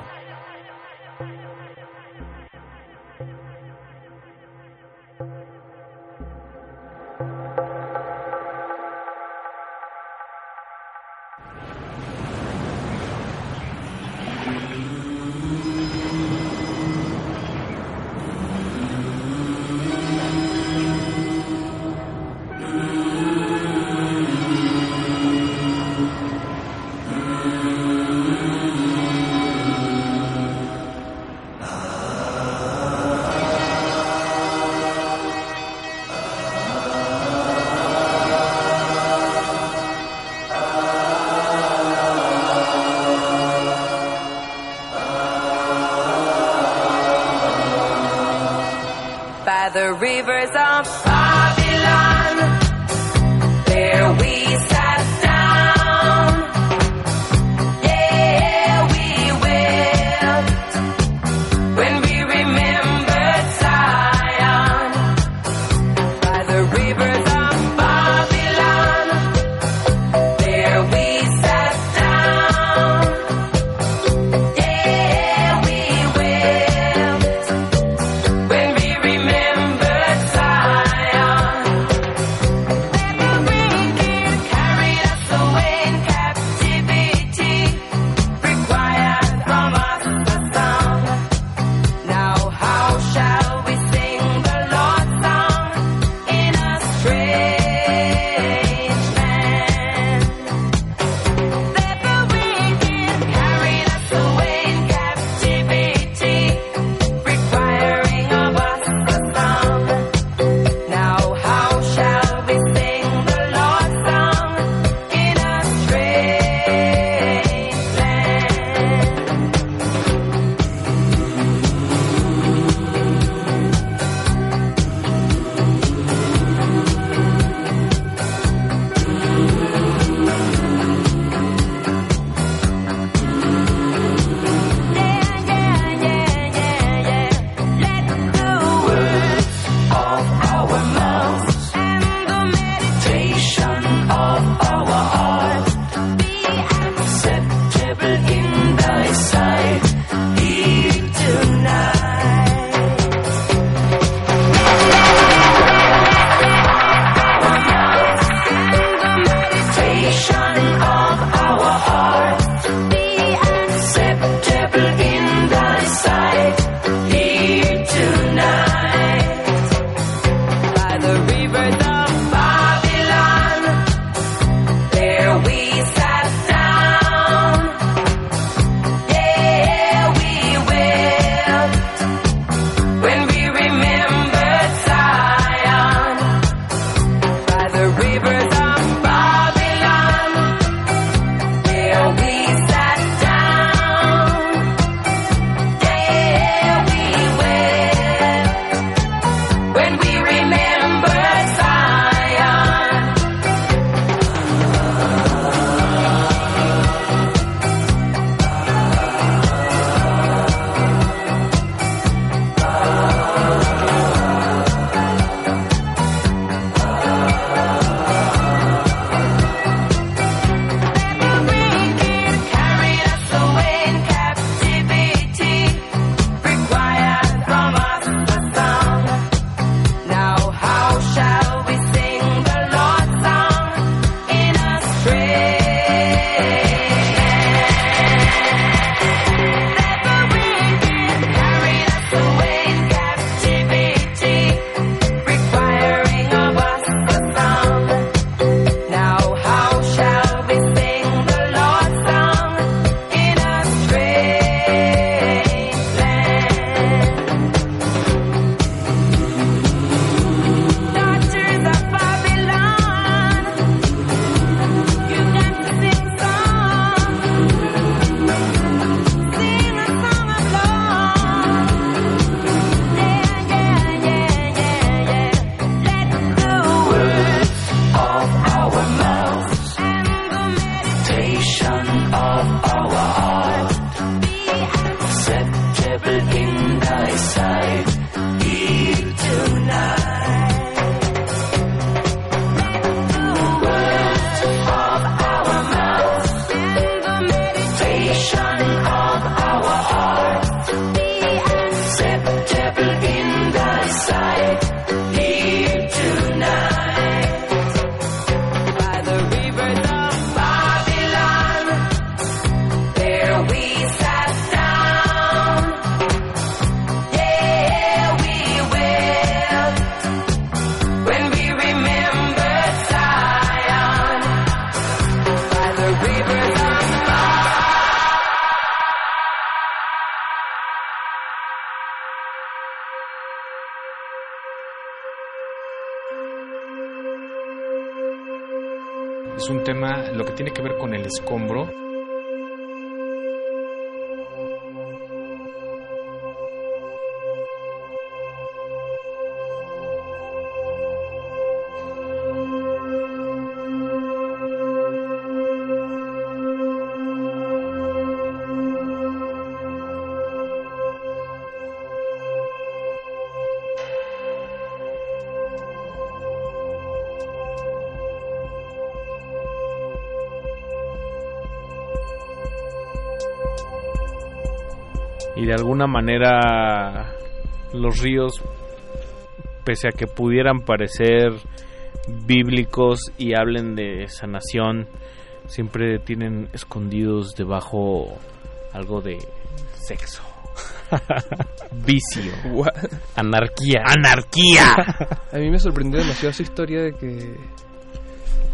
Alguna manera los ríos, pese a que pudieran parecer bíblicos y hablen de sanación, siempre tienen escondidos debajo algo de sexo. <laughs> Vicio. Anarquía. ¡Anarquía! <laughs> A mí me sorprendió demasiado esa historia de que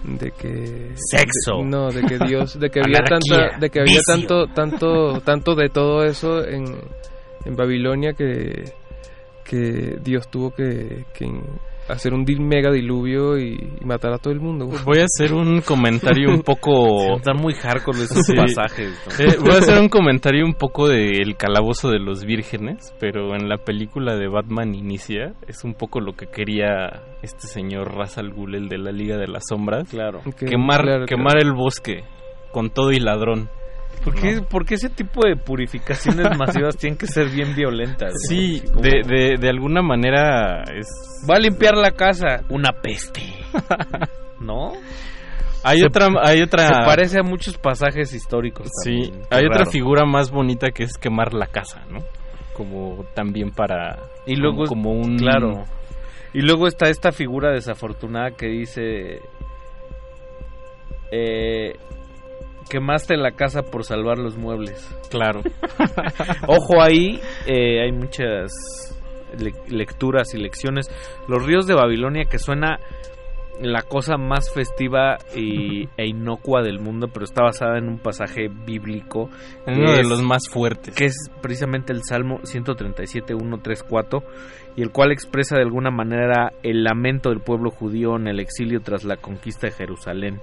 de que Sexo. de- no de que Dios de que <laughs> había tanta de que había vicio. tanto tanto tanto de todo eso en, en Babilonia que que Dios tuvo que, que hacer un mega diluvio y, y matar a todo el mundo Voy a hacer un comentario un poco... <laughs> Están muy hardcore esos Sí. pasajes. ¿no? Eh, voy a hacer un comentario un poco del calabozo de los vírgenes, pero en la película de Batman Inicia es un poco lo que quería este señor Ra's al Ghul, el de la Liga de las Sombras. Claro. Quemar claro, quemar claro. el bosque con todo y ladrón. ¿Por qué, ¿no? por qué ese tipo de purificaciones <laughs> masivas tienen que ser bien violentas? Sí, de, de, de alguna manera es... Va a limpiar la casa. Una peste. <laughs> ¿No? Hay Se- otra, hay otra. Se parece a muchos pasajes históricos. Sí, hay otra figura más bonita que es quemar la casa, ¿no? Como también para. Y luego, como, como un. Claro. Y luego está esta figura desafortunada que dice... Eh, quemaste la casa por salvar los muebles. Claro. <laughs> Ojo ahí, eh, hay muchas le- lecturas y lecciones. Los ríos de Babilonia que suena la cosa más festiva y, <laughs> e inocua del mundo, pero está basada en un pasaje bíblico. Uno de es- los más fuertes. Que es precisamente el Salmo 137, 1, 3, 4, y el cual expresa de alguna manera el lamento del pueblo judío en el exilio tras la conquista de Jerusalén.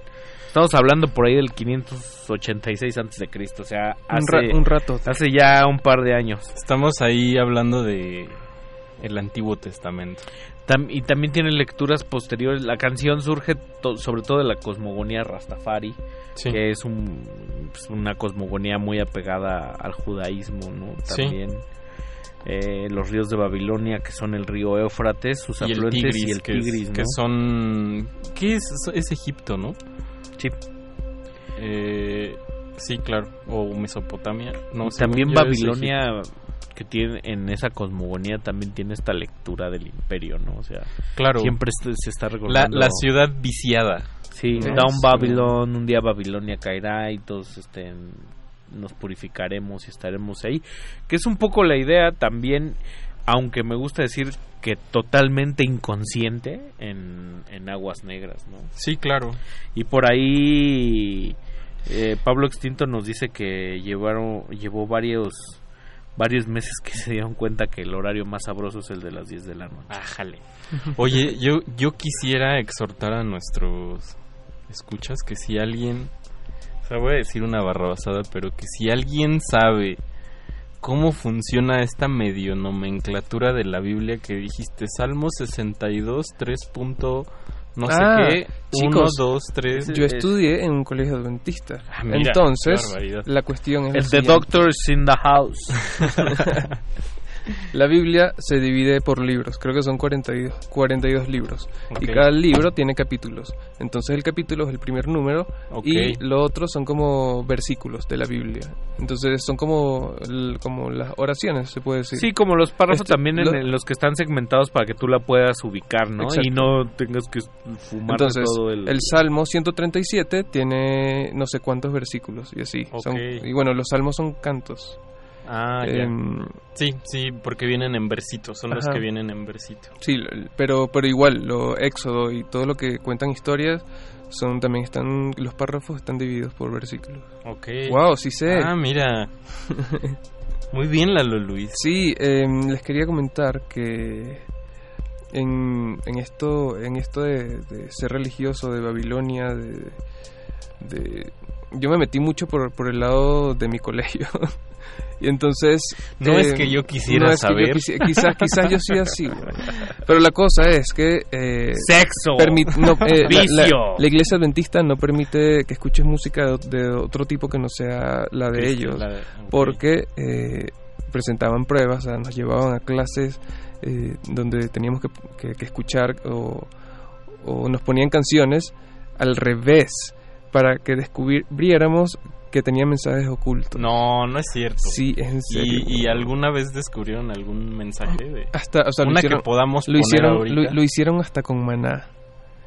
Estamos hablando por ahí del 586 antes de Cristo, o sea, Un hace, ra- un rato. hace ya un par de años. Estamos ahí hablando de el Antiguo Testamento. Tam- y también tiene lecturas posteriores. La canción surge to- sobre todo de la cosmogonía Rastafari, Sí. que es un, pues, una cosmogonía muy apegada al judaísmo, ¿no? Sí. También eh, los ríos de Babilonia, que son el río Éufrates, sus y el afluentes Tigris, y el que, es- Tigris, que son... ¿Qué es? Es Egipto, ¿no? Sí. Eh, sí, claro. O Mesopotamia. No, también Babilonia, que tiene en esa cosmogonía, también tiene esta lectura del imperio, ¿no? O sea, Claro. siempre se está recordando. la ciudad viciada. Sí, ¿no? Down Es- Babylon, un día Babilonia caerá y todos este, nos purificaremos y estaremos ahí. Que es un poco la idea también, aunque me gusta decir que totalmente inconsciente en, en Aguas Negras, ¿no? Sí, claro. Y por ahí eh, Pablo Extinto nos dice que llevaron, llevó varios varios meses que se dieron cuenta que el horario más sabroso es el de las 10 de la noche. Ájale. Oye, yo, yo quisiera exhortar a nuestros escuchas que si alguien, o sea, voy a decir una barrabasada, pero que si alguien sabe cómo funciona esta medio nomenclatura de la Biblia que dijiste, Salmo 62, 3. punto no sé Ah, qué, 1, chicos, 2, 3. Yo estudié en un colegio adventista. Ah, mira, Entonces, qué la cuestión es. El The siguiente. Doctor's in the House. <laughs> <laughs> La Biblia se divide por libros, creo que son 42, 42 libros. Y cada libro tiene capítulos. Entonces el capítulo es el primer número y lo otro son como versículos de la Biblia. Entonces son como, como las oraciones, se puede decir. Sí, como los párrafos Este, también en, lo- en los que están segmentados para que tú la puedas ubicar, ¿no? Exacto. Y no tengas que Entonces, todo el... el Salmo 137 tiene no sé cuántos versículos y así. Son- y bueno, los salmos son cantos. Ah, ya. Em, Sí, sí, porque vienen en versitos, son los Ajá. que vienen en versito. Sí, pero pero igual, lo Éxodo y todo lo que cuentan historias son también están los párrafos están divididos por versículos. Ok. Wow, sí sé. Ah, mira. <laughs> Muy bien, Lalo Luis. Sí, em, les quería comentar que en, en esto en esto de, de ser religioso de Babilonia, de, de- yo me metí mucho por, por el lado de mi colegio. <laughs> y entonces... No es que yo quisiera no es que yo saber. quisi- quizás, quizás yo soy así. Pero la cosa es que... eh, Sexo. no, eh, la- la- Vicio. La, iglesia adventista no permite que escuches música de, de otro tipo que no sea la de Cristo, ellos. la de-. Porque eh, presentaban pruebas, o sea, nos llevaban a clases eh, donde teníamos que, que- que escuchar o, o nos ponían canciones al revés para que descubriéramos que tenía mensajes ocultos. No, no es cierto. Sí, es en serio. ¿Y, y alguna vez descubrieron algún mensaje de <gasps> Hasta, o sea, lo una hicieron- que podamos lo poner hicieron, lo, lo hicieron hasta con Maná.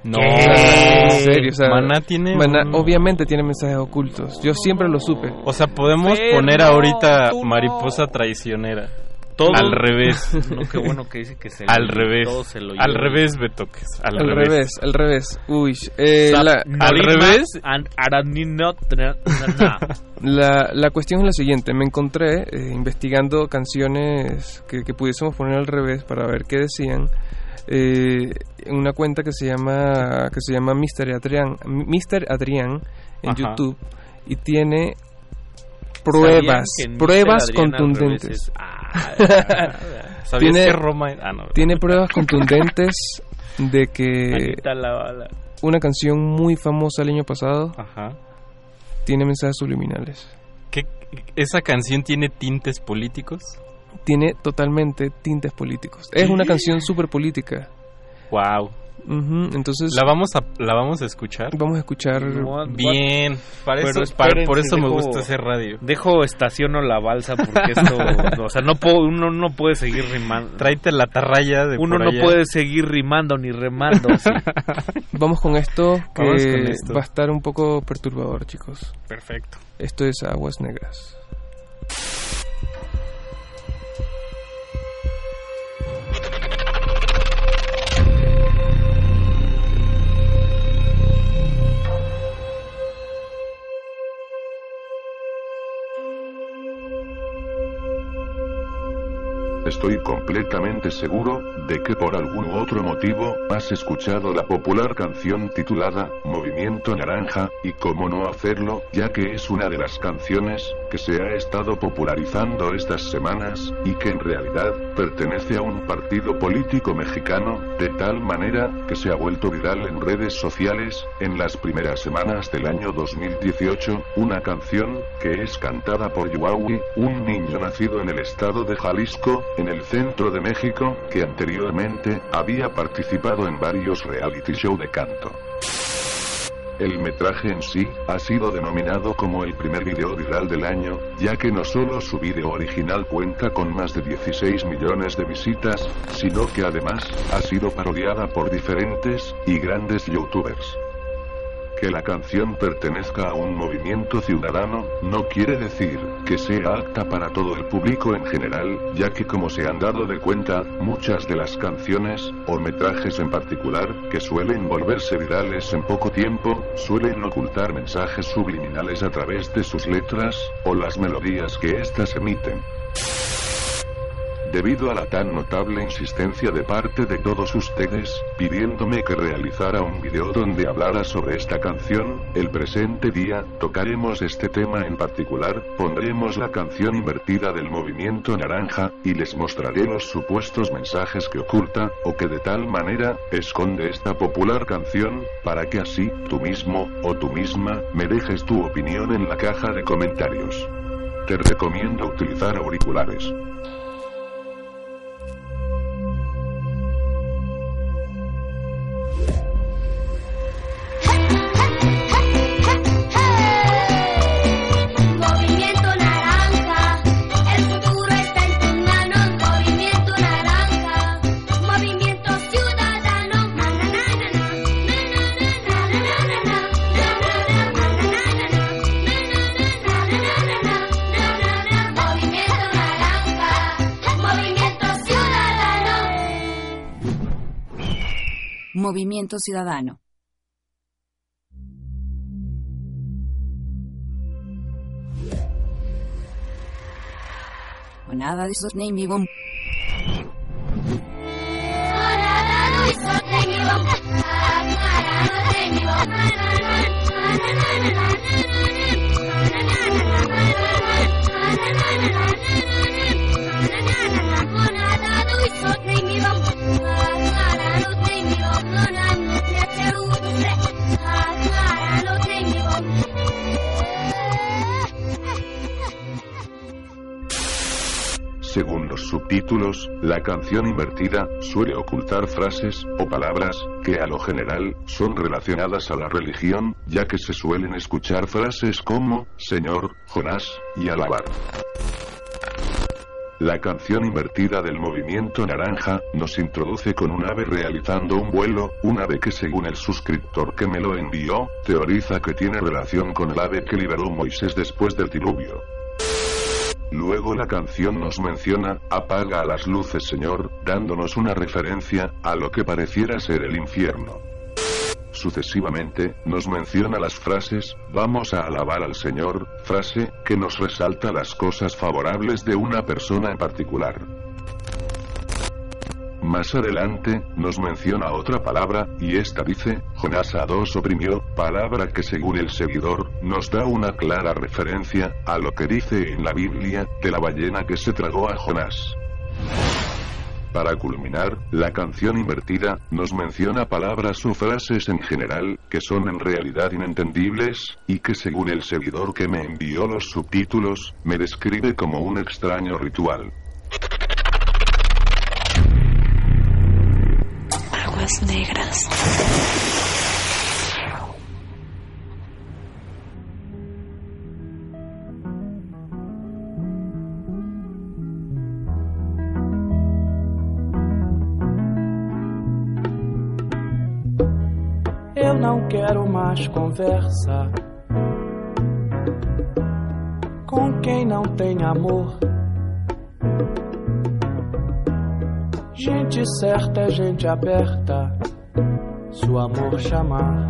No, O sea, en serio, o sea, Maná tiene Maná un- obviamente tiene mensajes ocultos. Yo siempre lo supe. O sea, podemos Pero poner ahorita no. mariposa traicionera. Todo- Al revés. <laughs> No, qué bueno que dice que se Al lo- revés. todo se lo Al revés, Betoques. Al, Al revés. revés, al revés. Uy, eh, la, al revés. and. <laughs> La, la cuestión es la siguiente, me encontré eh, investigando canciones que, que pudiésemos poner al revés para ver qué decían. eh, en una cuenta que se llama que se llama Mr. Adrián, Mr. Adrián en Ajá. YouTube y tiene pruebas, ¿Sabían que en pruebas contundentes. Ah, <laughs> ¿Sabías Tiene- que Roma era- Ah, no. Tiene pruebas contundentes de que una canción muy famosa el año pasado Ajá. tiene mensajes subliminales. ¿Qué, ¿Esa canción tiene tintes políticos? Tiene totalmente tintes políticos. Es una canción súper política. Wow. Entonces ¿La vamos a, la vamos a escuchar? vamos a escuchar Bien, para Pero eso, espérense, por eso me dejo- gusta hacer radio. Dejo estaciono la balsa porque esto, <laughs> o sea, no puedo, uno no puede seguir rimando. Tráete la tarraya de Uno por no allá. puede seguir rimando ni remando. así. <laughs> Vamos con esto que Vamos con esto. va a estar un poco perturbador, chicos. Perfecto. Esto es Aguas Negras. Estoy completamente seguro de que por algún otro motivo has escuchado la popular canción titulada Movimiento Naranja, y cómo no hacerlo, ya que es una de las canciones que se ha estado popularizando estas semanas, y que en realidad pertenece a un partido político mexicano, de tal manera que se ha vuelto viral en redes sociales, en las primeras semanas del año 2018, una canción que es cantada por Yuawi, un niño nacido en el estado de Jalisco, en el centro de México, que anteriormente había participado en varios reality show de canto. El metraje en sí ha sido denominado como el primer video viral del año, ya que no solo su video original cuenta con más de 16 millones de visitas, sino que además ha sido parodiada por diferentes y grandes youtubers. Que la canción pertenezca a un movimiento ciudadano no quiere decir que sea apta para todo el público en general, ya que como se han dado de cuenta, muchas de las canciones, o metrajes en particular, que suelen volverse virales en poco tiempo, suelen ocultar mensajes subliminales a través de sus letras, o las melodías que éstas emiten. Debido a la tan notable insistencia de parte de todos ustedes, pidiéndome que realizara un video donde hablara sobre esta canción, el presente día, tocaremos este tema en particular, pondremos la canción invertida del movimiento naranja, y les mostraré los supuestos mensajes que oculta, o que de tal manera, esconde esta popular canción, para que así, tú mismo, o tú misma, me dejes tu opinión en la caja de comentarios. Te recomiendo utilizar auriculares. Movimiento Ciudadano. O nada de subtítulos, la canción invertida suele ocultar frases o palabras que a lo general son relacionadas a la religión, ya que se suelen escuchar frases como Señor, Jonás y alabar. La canción invertida del movimiento naranja nos introduce con un ave realizando un vuelo, un ave que según el suscriptor que me lo envió, teoriza que tiene relación con el ave que liberó Moisés después del diluvio. Luego la canción nos menciona, apaga las luces Señor, dándonos una referencia a lo que pareciera ser el infierno. Sucesivamente, nos menciona las frases, vamos a alabar al Señor, frase que nos resalta las cosas favorables de una persona en particular. Más adelante, nos menciona otra palabra, y esta dice, Jonás a dos oprimió, palabra que según el seguidor, nos da una clara referencia, a lo que dice en la Biblia, de la ballena que se tragó a Jonás. Para culminar, la canción invertida nos menciona palabras o frases en general que son en realidad inentendibles, y que según el seguidor que me envió los subtítulos, me describe como un extraño ritual. Aguas negras. Eu não quero mais conversa com quem não tem amor. Gente certa é gente aberta. Se o amor chamar,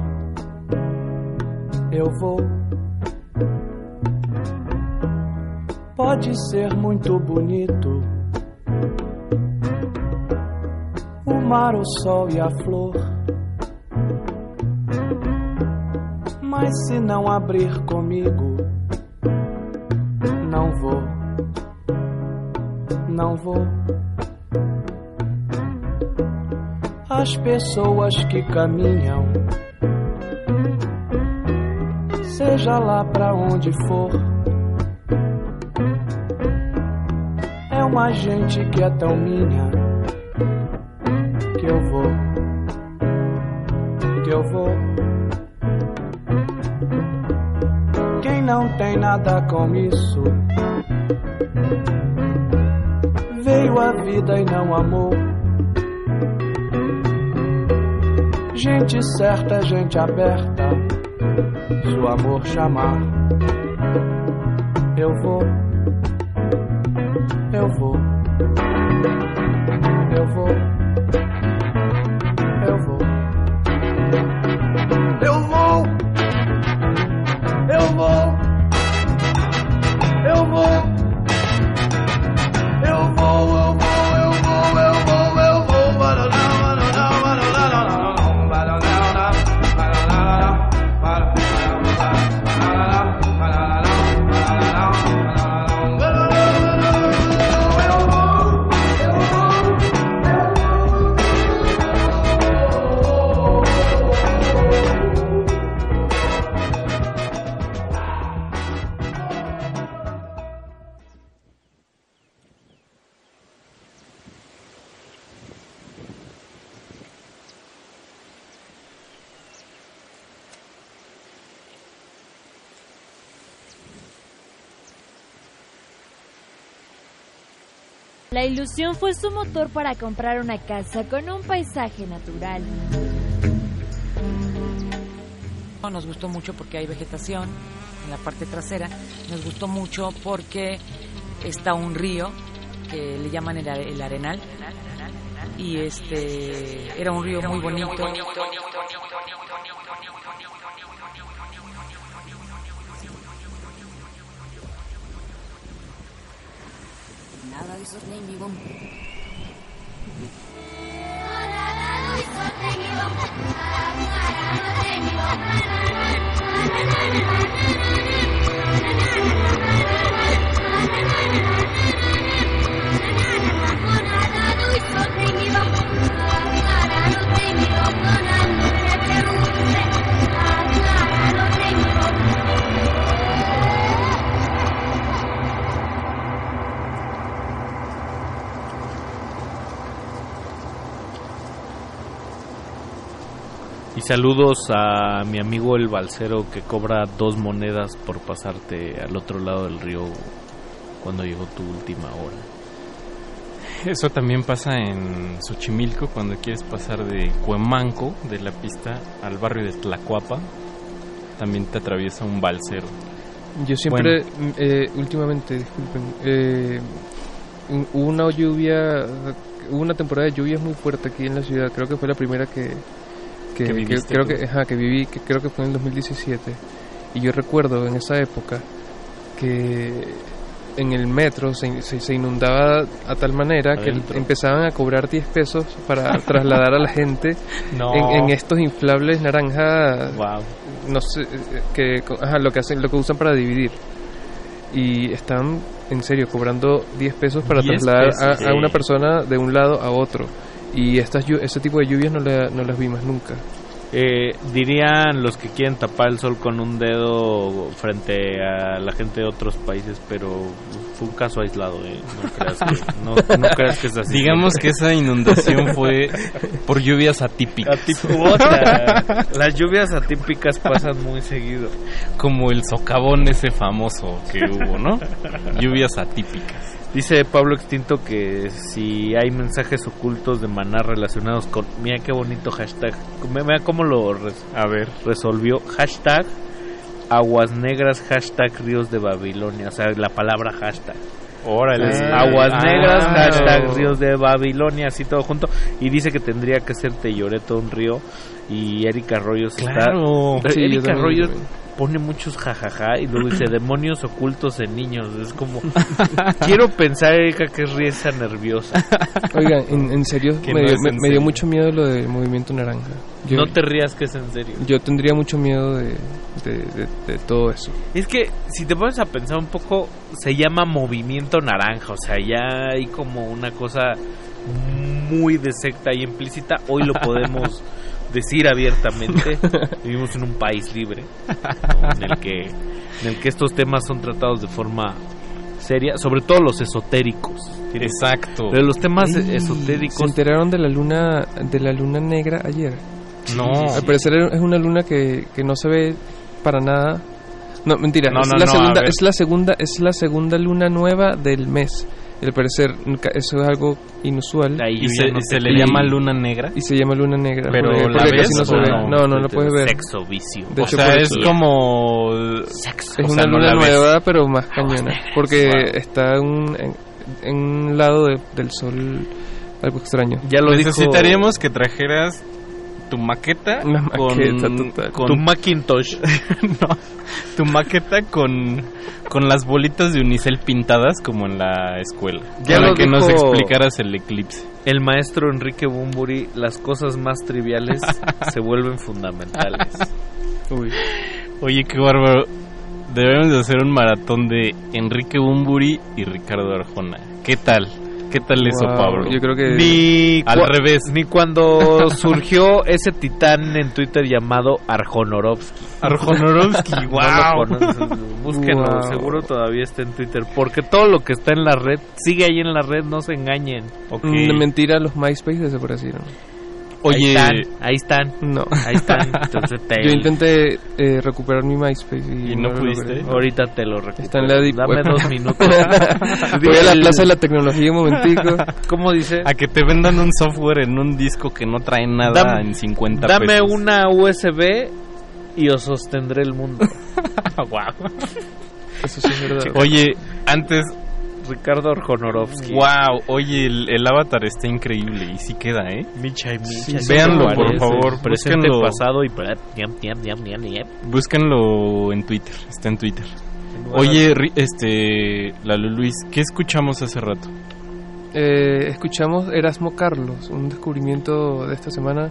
eu vou. Pode ser muito bonito o mar, o sol e a flor. Mas se não abrir comigo, não vou, não vou. As pessoas que caminham, seja lá pra onde for, é uma gente que é tão minha que eu vou, que eu vou. Quem não tem nada com isso veio a vida e não amou. Gente certa gente aberta. Se o amor chamar, eu vou, Fue su motor para comprar una casa con un paisaje natural. Nos gustó mucho porque hay vegetación en la parte trasera. Nos gustó mucho porque está un río que le llaman el Arenal. Y este era un río muy bonito. Nada de esos Navy Bomb. Saludos a mi amigo el balsero que cobra dos monedas por pasarte al otro lado del río cuando llegó tu última hora. Eso también pasa en Xochimilco cuando quieres pasar de Cuemanco, de la pista, al barrio de Tlacuapa. También te atraviesa un balsero. Yo siempre, Bueno, eh, últimamente, disculpen, eh, hu- hubo una lluvia, hubo una temporada de lluvias muy fuerte aquí en la ciudad. Creo que fue la primera que, que, creo que, ajá, que viví, que creo que fue en el 2017. Y yo recuerdo en esa época que en el metro se, se- se inundaba a tal manera que empezaban a cobrar 10 pesos para trasladar a la gente <laughs> No. en, en estos inflables naranja Wow. no sé eh, que ajá, lo que hacen lo que usan para dividir y están en serio cobrando 10 pesos para 10 trasladar a- pesos, a, sí. una persona de un lado a otro y estas llu- ese tipo de lluvias no, la- no las vi más nunca Eh, dirían los que quieren tapar el sol con un dedo frente a la gente de otros países, pero fue un caso aislado, ¿eh? No creas que, no, no creas que es así. Digamos que esa inundación fue por lluvias atípicas. Puta, Las lluvias atípicas pasan muy seguido. Como el socavón ese famoso que hubo, ¿no? Lluvias atípicas. Dice Pablo Extinto que si hay mensajes ocultos de maná relacionados con... Mira qué bonito hashtag. Mira cómo lo res- A ver. resolvió. Hashtag aguas negras, hashtag ríos de Babilonia. O sea, la palabra hashtag. Órale. Aguas Ah. negras, hashtag ríos de Babilonia, así todo junto. Y dice que tendría que ser Teyoreto un río. Y Erika Arroyos Claro. está... Sí, yo Erika güey. pone muchos jajaja y luego dice demonios ocultos en niños. Es como... <laughs> Quiero pensar, Erika, que es risa nerviosa. Oigan, en, en serio, me, no dio, me- en me dio mucho miedo lo del movimiento naranja. Yo- no te rías que es en serio. Yo tendría mucho miedo de, de, de- de todo eso. Es que si te pones a pensar un poco, se llama movimiento naranja, o sea, ya hay como una cosa muy de secta y implícita. Hoy lo podemos <laughs> decir abiertamente. <laughs> Vivimos en un país libre, ¿no? en el que en el que estos temas son tratados de forma seria, sobre todo los esotéricos. Exacto. Pero los temas Ey, esotéricos ¿Se enteraron de la luna de la luna negra ayer? No. Al parecer es una luna que, que no se ve para nada. No, mentira. No, es, no, la no, segunda, es la segunda es la segunda luna nueva del mes. Y al parecer eso es algo inusual. ¿Y se, se le llama luna negra? Y se llama luna negra. Pero porque, la porque ves casi no se ve. no? No, no puedes ver. Sexo, vicio. De o hecho, sea, es eso- como... Es o una sea, no luna nueva, pero más cañona. Porque Wow. está un- en, en un lado de- del sol algo extraño. Ya lo dijo- Necesitaríamos que trajeras tu maqueta Una con, maqueta total. con- Tu Macintosh. <laughs> no, tu maqueta con con las bolitas de unicel pintadas como en la escuela. Ya para lo que nos explicaras el eclipse. El maestro Enrique Bumburi, las cosas más triviales <laughs> se vuelven fundamentales. Uy. Oye, qué bárbaro. Debemos de hacer un maratón de Enrique Bumburi y Ricardo Arjona. ¿Qué tal? ¿Qué tal eso, Wow, Pablo? yo creo que- Ni Al revés. Ni cuando <laughs> surgió ese titán en Twitter llamado Arjonorovsky. Arjonorovsky, <laughs> No wow. lo conocen, Búsquenlo, Wow. seguro todavía está en Twitter. Porque todo lo que está en la red sigue ahí en la red, no se engañen. Ok. Mm, mentira, los MySpace desaparecieron. Oye, Ahí están, ahí están. No. Ahí están. <laughs> Entonces te- Yo intenté eh, recuperar mi MySpace y, ¿Y no pudiste? Ahorita te lo recupero. Está en la Dame web. dos minutos. <laughs> Voy a la Plaza de la Tecnología un momentico. <laughs> ¿Cómo dice? a que te vendan un software en un disco que no trae nada Dame- en 50 Dame pesos. una USB y os sostendré el mundo. wow. Eso sí es verdad. Oye, antes Ricardo Arjonorovsky. Wow, oye, el, el avatar está increíble y sí queda, ¿eh? Micha y Micha. Sí, véanlo, por favor, Presente, búsquenlo. pasado y... Búsquenlo en Twitter, está en Twitter. Oye, este, Lalo Luis, ¿qué escuchamos hace rato? Eh, escuchamos Erasmo Carlos, un descubrimiento de esta semana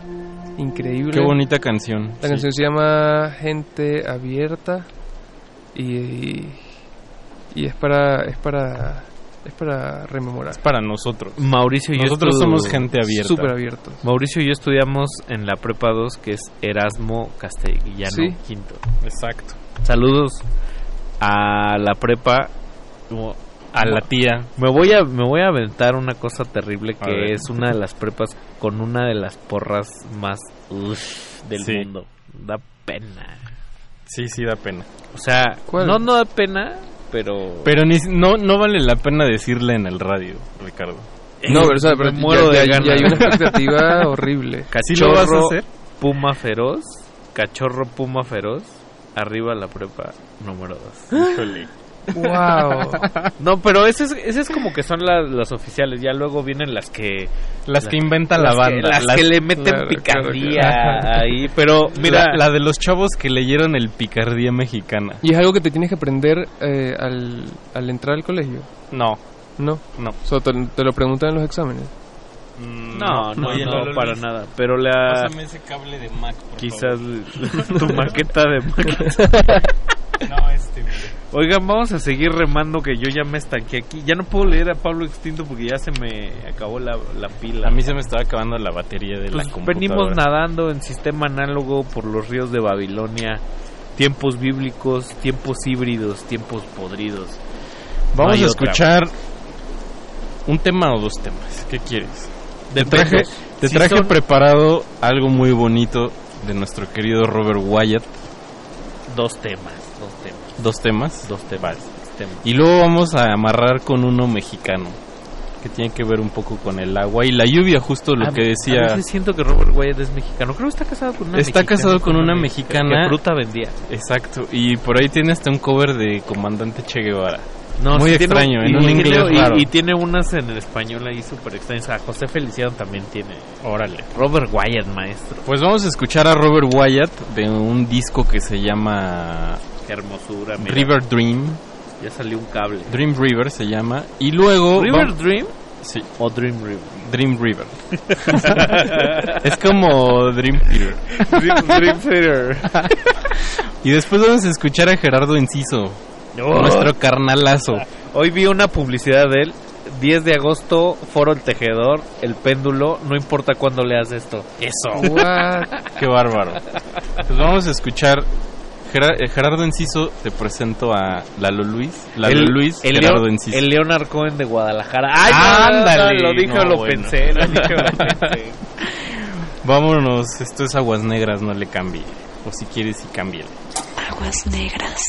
increíble. Qué bonita canción. La canción se llama Gente Abierta y, y es para es para es para rememorar. Es para nosotros. Mauricio y yo Nosotros somos gente abierta. Súper abiertos. Mauricio y yo estudiamos en la prepa 2 que es Erasmo Castellano Sí. Quinto. Exacto. Saludos a la prepa. A la tía. Me voy a me voy a aventar una cosa terrible que es una de las prepas con una de las porras más uff del Sí. mundo. Da pena. Sí, sí, da pena. O sea, ¿Cuál? no no da pena, pero Pero ni, no, no vale la pena decirle en el radio, Ricardo. No, pero, o sea, pero muero ya, de ya- ganas. ya hay una expectativa <laughs> horrible. ¿Sí lo vas a Cachorro, hacer? Puma feroz, cachorro puma feroz, arriba la prepa número 2. Wow. No, pero ese es, ese es como que son las, las oficiales, ya luego vienen las que... Las que inventan la que- banda. las, las- que le meten Claro, picardía claro, claro. ahí, pero mira... la, la de los chavos que leyeron el Picardía Mexicana. Y es algo que te tienes que aprender eh, al, al entrar al colegio. No, No. no. O sea, te, te lo preguntan en los exámenes. No, no, no, para nada. Pero la... Pásame ese cable de Mac, por Quizás favor. <laughs> tu maqueta de maqueta. <laughs> No, este, mira. Oigan, vamos a seguir remando que yo ya me estanqué aquí. Ya no puedo leer a Pablo Extinto porque ya se me acabó la, la pila. A mí se me estaba acabando la batería de Pues la computadora. venimos nadando en sistema análogo por los ríos de Babilonia. Tiempos bíblicos, tiempos híbridos, tiempos podridos. Vamos a otra. escuchar un tema o dos temas. ¿Qué quieres? Te traje, te Si traje son- preparado algo muy bonito de nuestro querido Robert Wyatt. Dos temas, dos temas. Dos temas. Y luego vamos a amarrar con uno mexicano. Que tiene que ver un poco con el agua y la lluvia, justo lo A- que A decía. veces siento que Robert Wyatt es mexicano. Creo que está casado con una Está mexicana. casado con una me- mexicana. Que fruta vendía. Exacto. Y por ahí tiene hasta un cover de Comandante Che Guevara. No, Muy sí extraño, en y- un y inglés tiene- y- raro. Y, tiene unas en el español ahí súper extrañas. José Feliciano también tiene. Órale. Robert Wyatt, maestro. Pues vamos a escuchar a Robert Wyatt de un disco que se llama Qué hermosura. mira. River Dream. Ya salió un cable. Dream River se llama. Y luego. ¿River va- Dream? Sí. ¿O Dream River? Dream River. <laughs> es como Dream Theater. Dream, Dream Theater. <laughs> y después vamos a escuchar a Gerardo Enciso. Oh. Nuestro carnalazo. Hoy vi una publicidad de él. 10 de agosto, Foro El Tejedor, El Péndulo, no importa cuándo leas esto. Eso. <laughs> Qué bárbaro. Pues vamos a escuchar. Eh, Gerardo Enciso, te presento a Lalo Luis. Lalo el, Luis, el Gerardo León, Enciso. el León Arcoen de Guadalajara. ¡Ay, no, Ándale! no, Lo dije No, lo bueno. pensé, lo dije o lo pensé. <laughs> Vámonos, esto es Aguas Negras, no le cambie. O si quieres, sí cámbiale. Aguas negras.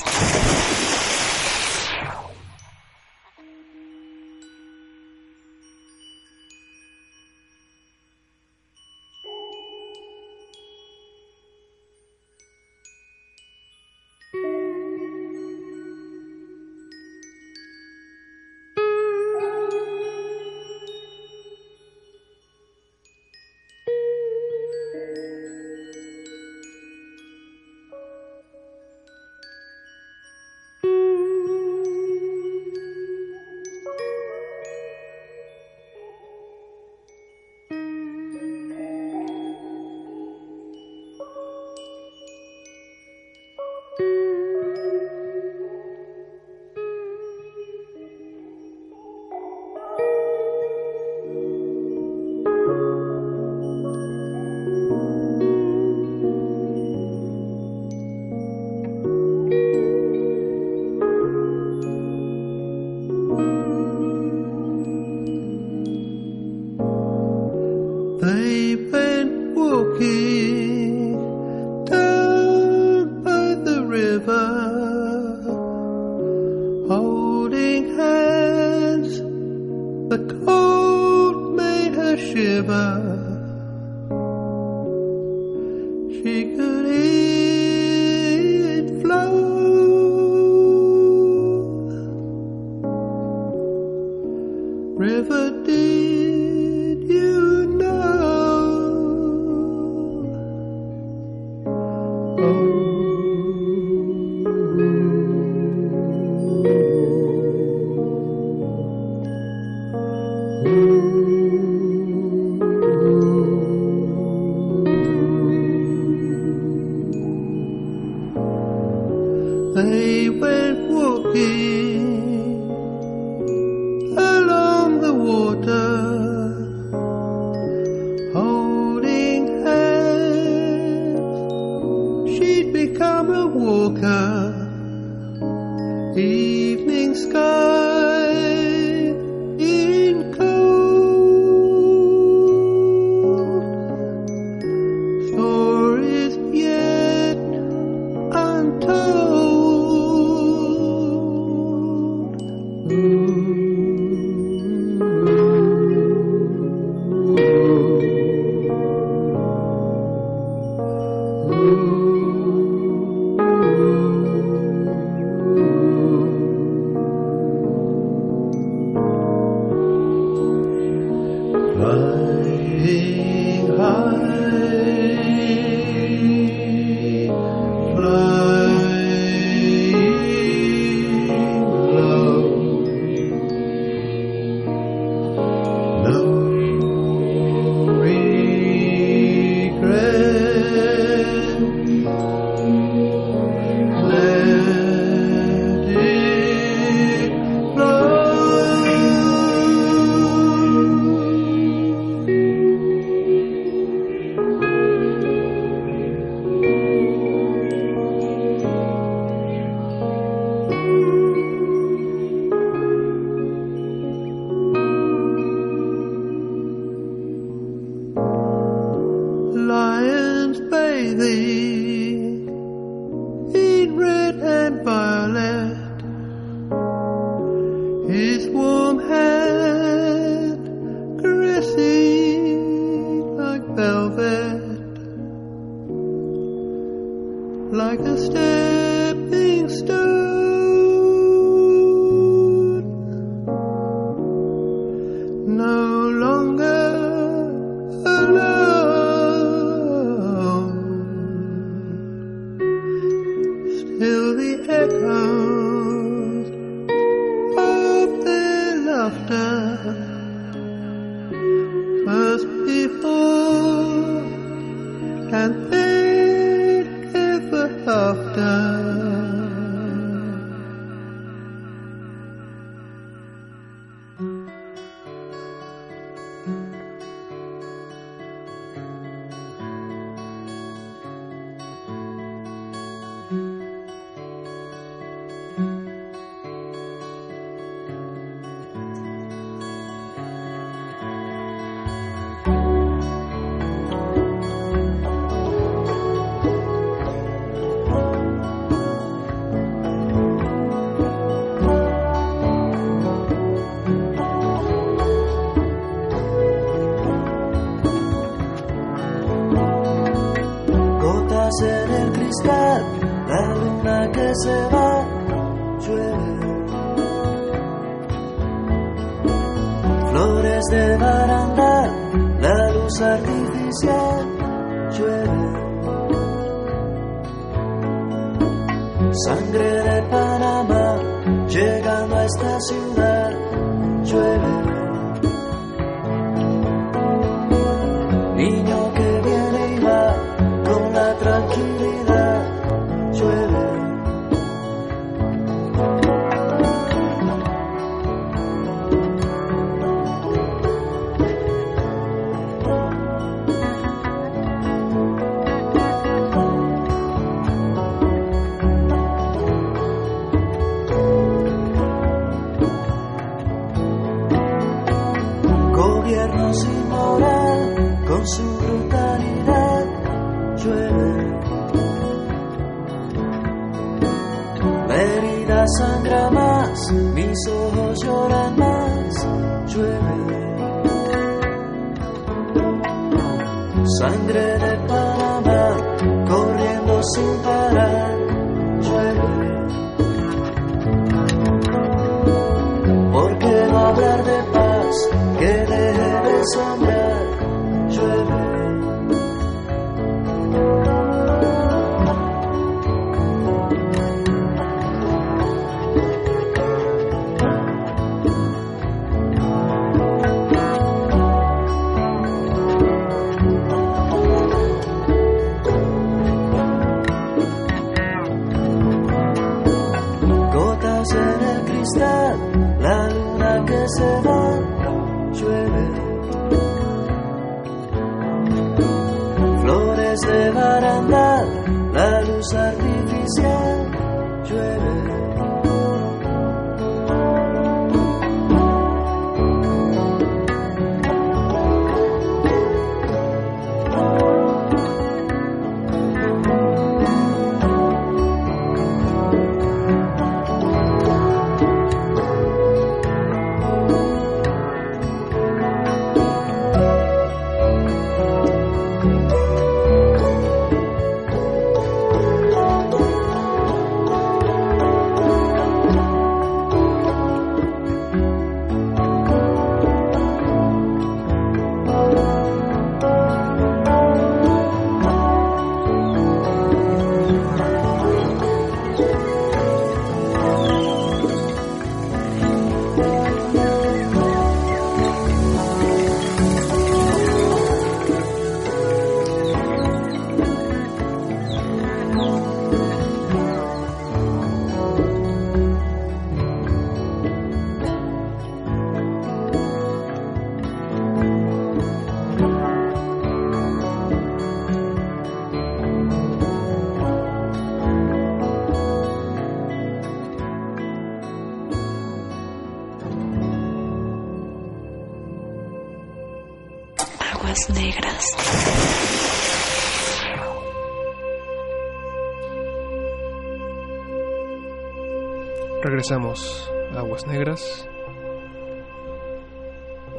Regresamos a Aguas Negras.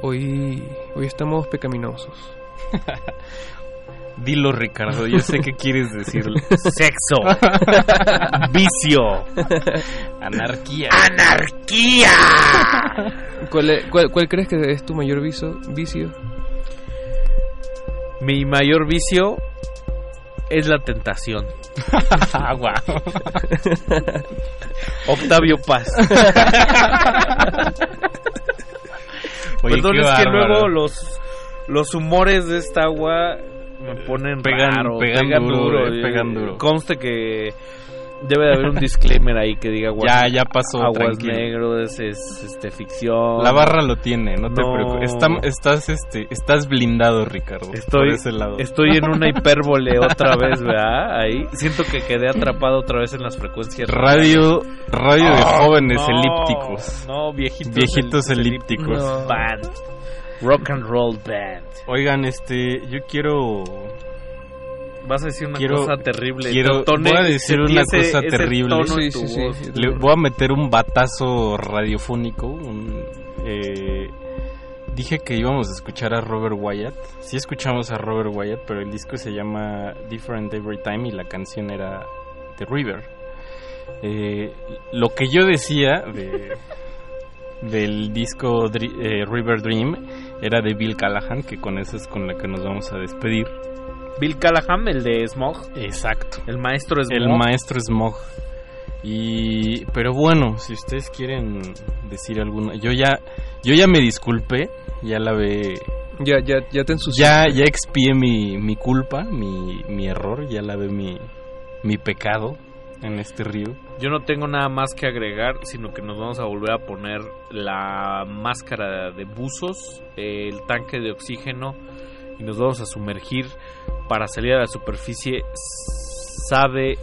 Hoy, hoy estamos pecaminosos. <laughs> Dilo, Ricardo, yo sé qué quieres decir. <laughs> Sexo. Vicio. Anarquía. ¡Anarquía! <laughs> ¿Cuál, es- cuál, cuál crees que es tu mayor viso, vicio? Mi mayor vicio es la tentación. <laughs> Octavio Paz. Oye, Perdón, es que luego los, los humores de esta agua me ponen Pegan- raro, pegan duro, eh, y- pegan duro. Conste que debe de haber un disclaimer ahí que diga aguas, Ya, ya pasó, aguas negros, es, este ficción. La barra lo tiene, no te preocupes. Estás, este, estás blindado, Ricardo. por Estoy, ese lado. estoy en una <laughs> hipérbole otra vez, ¿verdad? Ahí siento que quedé atrapado otra vez en las frecuencias. Radio, radio de Oh, jóvenes no, elípticos. No, viejitos, Viejitos el- elípticos. No. Band. Rock and roll band. Oigan, este, yo quiero Vas a decir una Quiero- cosa terrible. quiero- Tone, voy a decir una ese- cosa ese terrible. Sí, sí, sí. Le voy a meter un batazo radiofónico. un, eh, dije que íbamos a escuchar a Robert Wyatt. Sí escuchamos a Robert Wyatt, pero el disco se llama Different Every Time y la canción era The River. Eh, lo que yo decía de, <laughs> del disco eh, River Dream era de Bill Callahan, que con eso es con la que nos vamos a despedir. Bill Callahan, el de Smog. Exacto. El maestro Smog. El maestro Smog. Y pero bueno, si ustedes quieren decir alguna, yo ya yo ya me disculpé, ya la ve Ya, ya, ya te ensuciaste. ya ya expié mi, mi culpa, mi, mi error, ya la ve mi mi pecado en este río. Yo no tengo nada más que agregar, sino que nos vamos a volver a poner la máscara de buzos, el tanque de oxígeno y nos vamos a sumergir para salir a la superficie. Sabe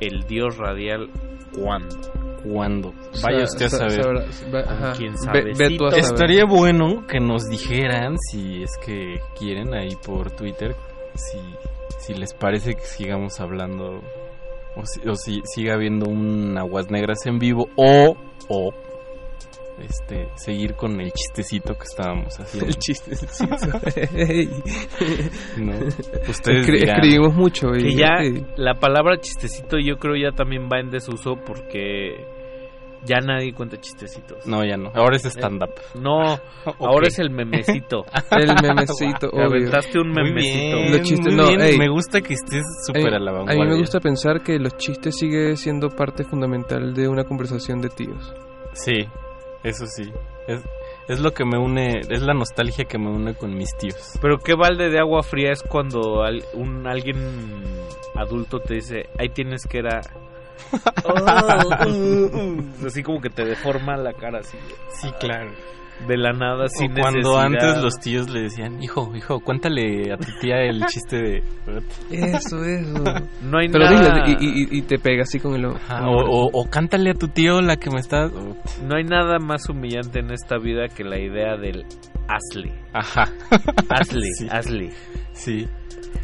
el dios radial cuándo. ¿Cuándo? Vaya usted a sa- saber. quién sabe. ve a. Estaría bueno que nos dijeran si es que quieren ahí por Twitter si, si les parece que sigamos hablando o si, o si siga habiendo un aguas negras en vivo o o este seguir con el chistecito que estábamos haciendo. El chistecito. <laughs> No, ustedes Escri- dirán. escribimos mucho. y- Que ya la palabra chistecito yo creo ya también va en desuso porque ya nadie cuenta chistecitos. No, ya no. Ahora es stand up. No, <laughs> ahora es el memecito. <laughs> El memecito, obvio. aventaste un Muy memecito. bien, Los chistes- muy no, bien. ey. me gusta que estés súper A a la mí- vanguardia. A mí me gusta pensar que los chistes sigue siendo parte fundamental de una conversación de tíos. Sí, eso sí. Es, es lo que me une, es la nostalgia que me une con mis tíos. Pero qué balde de agua fría es cuando al- un alguien adulto te dice, ahí tienes que era <laughs> así como que te deforma la cara así. Sí, claro. De la nada O sin cuando necesidad. antes los tíos le decían, hijo, hijo, cuéntale a tu tía el <laughs> chiste de... Eso, eso. No hay Pero nada dile, y, y- y te pega así con el ojo. Ajá, o, o- o cántale a tu tío la que me está... no hay nada más humillante en esta vida que la idea del hazle. Ajá. Hazle, <laughs> Sí. hazle. Sí.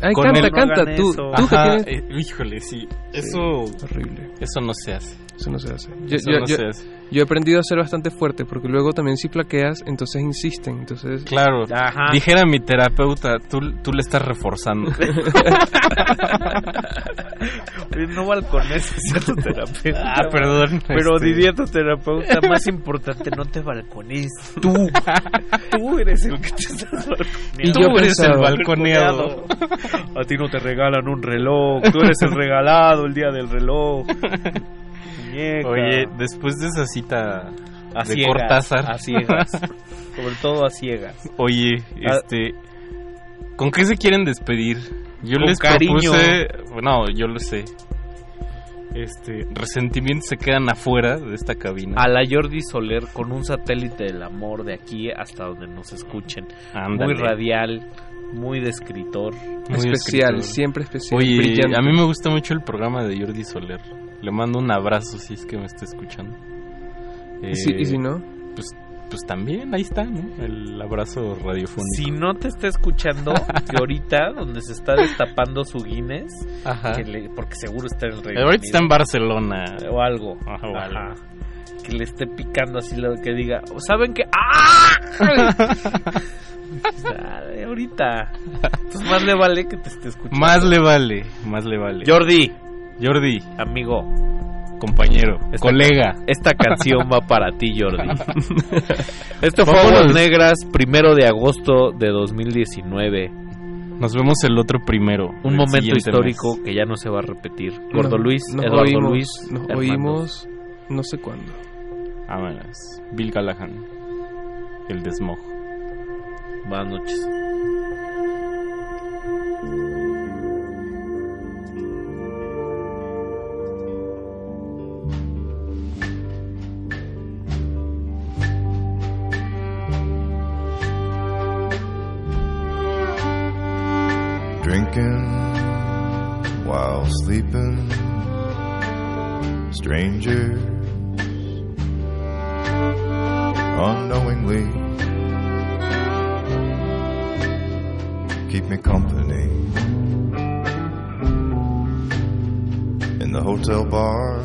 Ay, Con canta, el- canta. No Tú, tú que Ajá, tienes... eh, híjole, sí. Eso... Horrible. Eso no se hace. Eso no se hace. Yo, yo- no yo- se hace. yo he aprendido a ser bastante fuerte porque luego también si flaqueas, entonces insisten. Entonces, Claro. Ajá. Dijera mi terapeuta, tú, tú le estás reforzando. <laughs> No balcones sea <laughs> tu terapeuta. Ah, perdón, Pero este- diría tu terapeuta, más importante, no te balcones. Tú. <laughs> Tú eres el que te estás balconeando. Y yo Tú eres el balconeado. A ti no te regalan un reloj. Tú eres el regalado el día del reloj. Muñeca. Oye, después de esa cita a de ciegas, Cortázar. A ciegas. <laughs> Sobre todo a ciegas. Oye, Ah. este, ¿con qué se quieren despedir? Yo Con les cariño. propuse, no, yo lo sé. Este, resentimientos se quedan afuera de esta cabina. A la Jordi Soler con un satélite del amor de aquí hasta donde nos escuchen. Ándale. Muy radial, muy de escritor. Muy especial, escritor. siempre especial. Oye, brillante. a mí me gusta mucho el programa de Jordi Soler. Le mando un abrazo si es que me está escuchando. ¿Y, si, ¿Y, si, eh, no? Pues, pues también, ahí está, ¿no? El abrazo radiofónico. Si no te está escuchando, que ahorita, donde se está destapando su Guinness, Ajá. Porque seguro está en el Reino Ahorita está en Barcelona. O algo. Ajá, o Que le esté picando así lo que diga. ¿Saben qué? ¡Ah! <laughs> ahorita. Entonces más le vale que te esté escuchando. Más le vale, más le vale. Jordi, Jordi, amigo, compañero, colega. Esta canción va para ti, Jordi. <laughs> Esto fue Aguas Negras, primero de agosto de 2019. Nos vemos el otro primero. Un momento histórico que ya no se va a repetir. Gordo Luis, Eduardo Luis. Nos oímos no sé cuándo. Ah, Vámonos. Bill Callahan, el desmog. Buenas noches. strangers unknowingly keep me company in the hotel bar.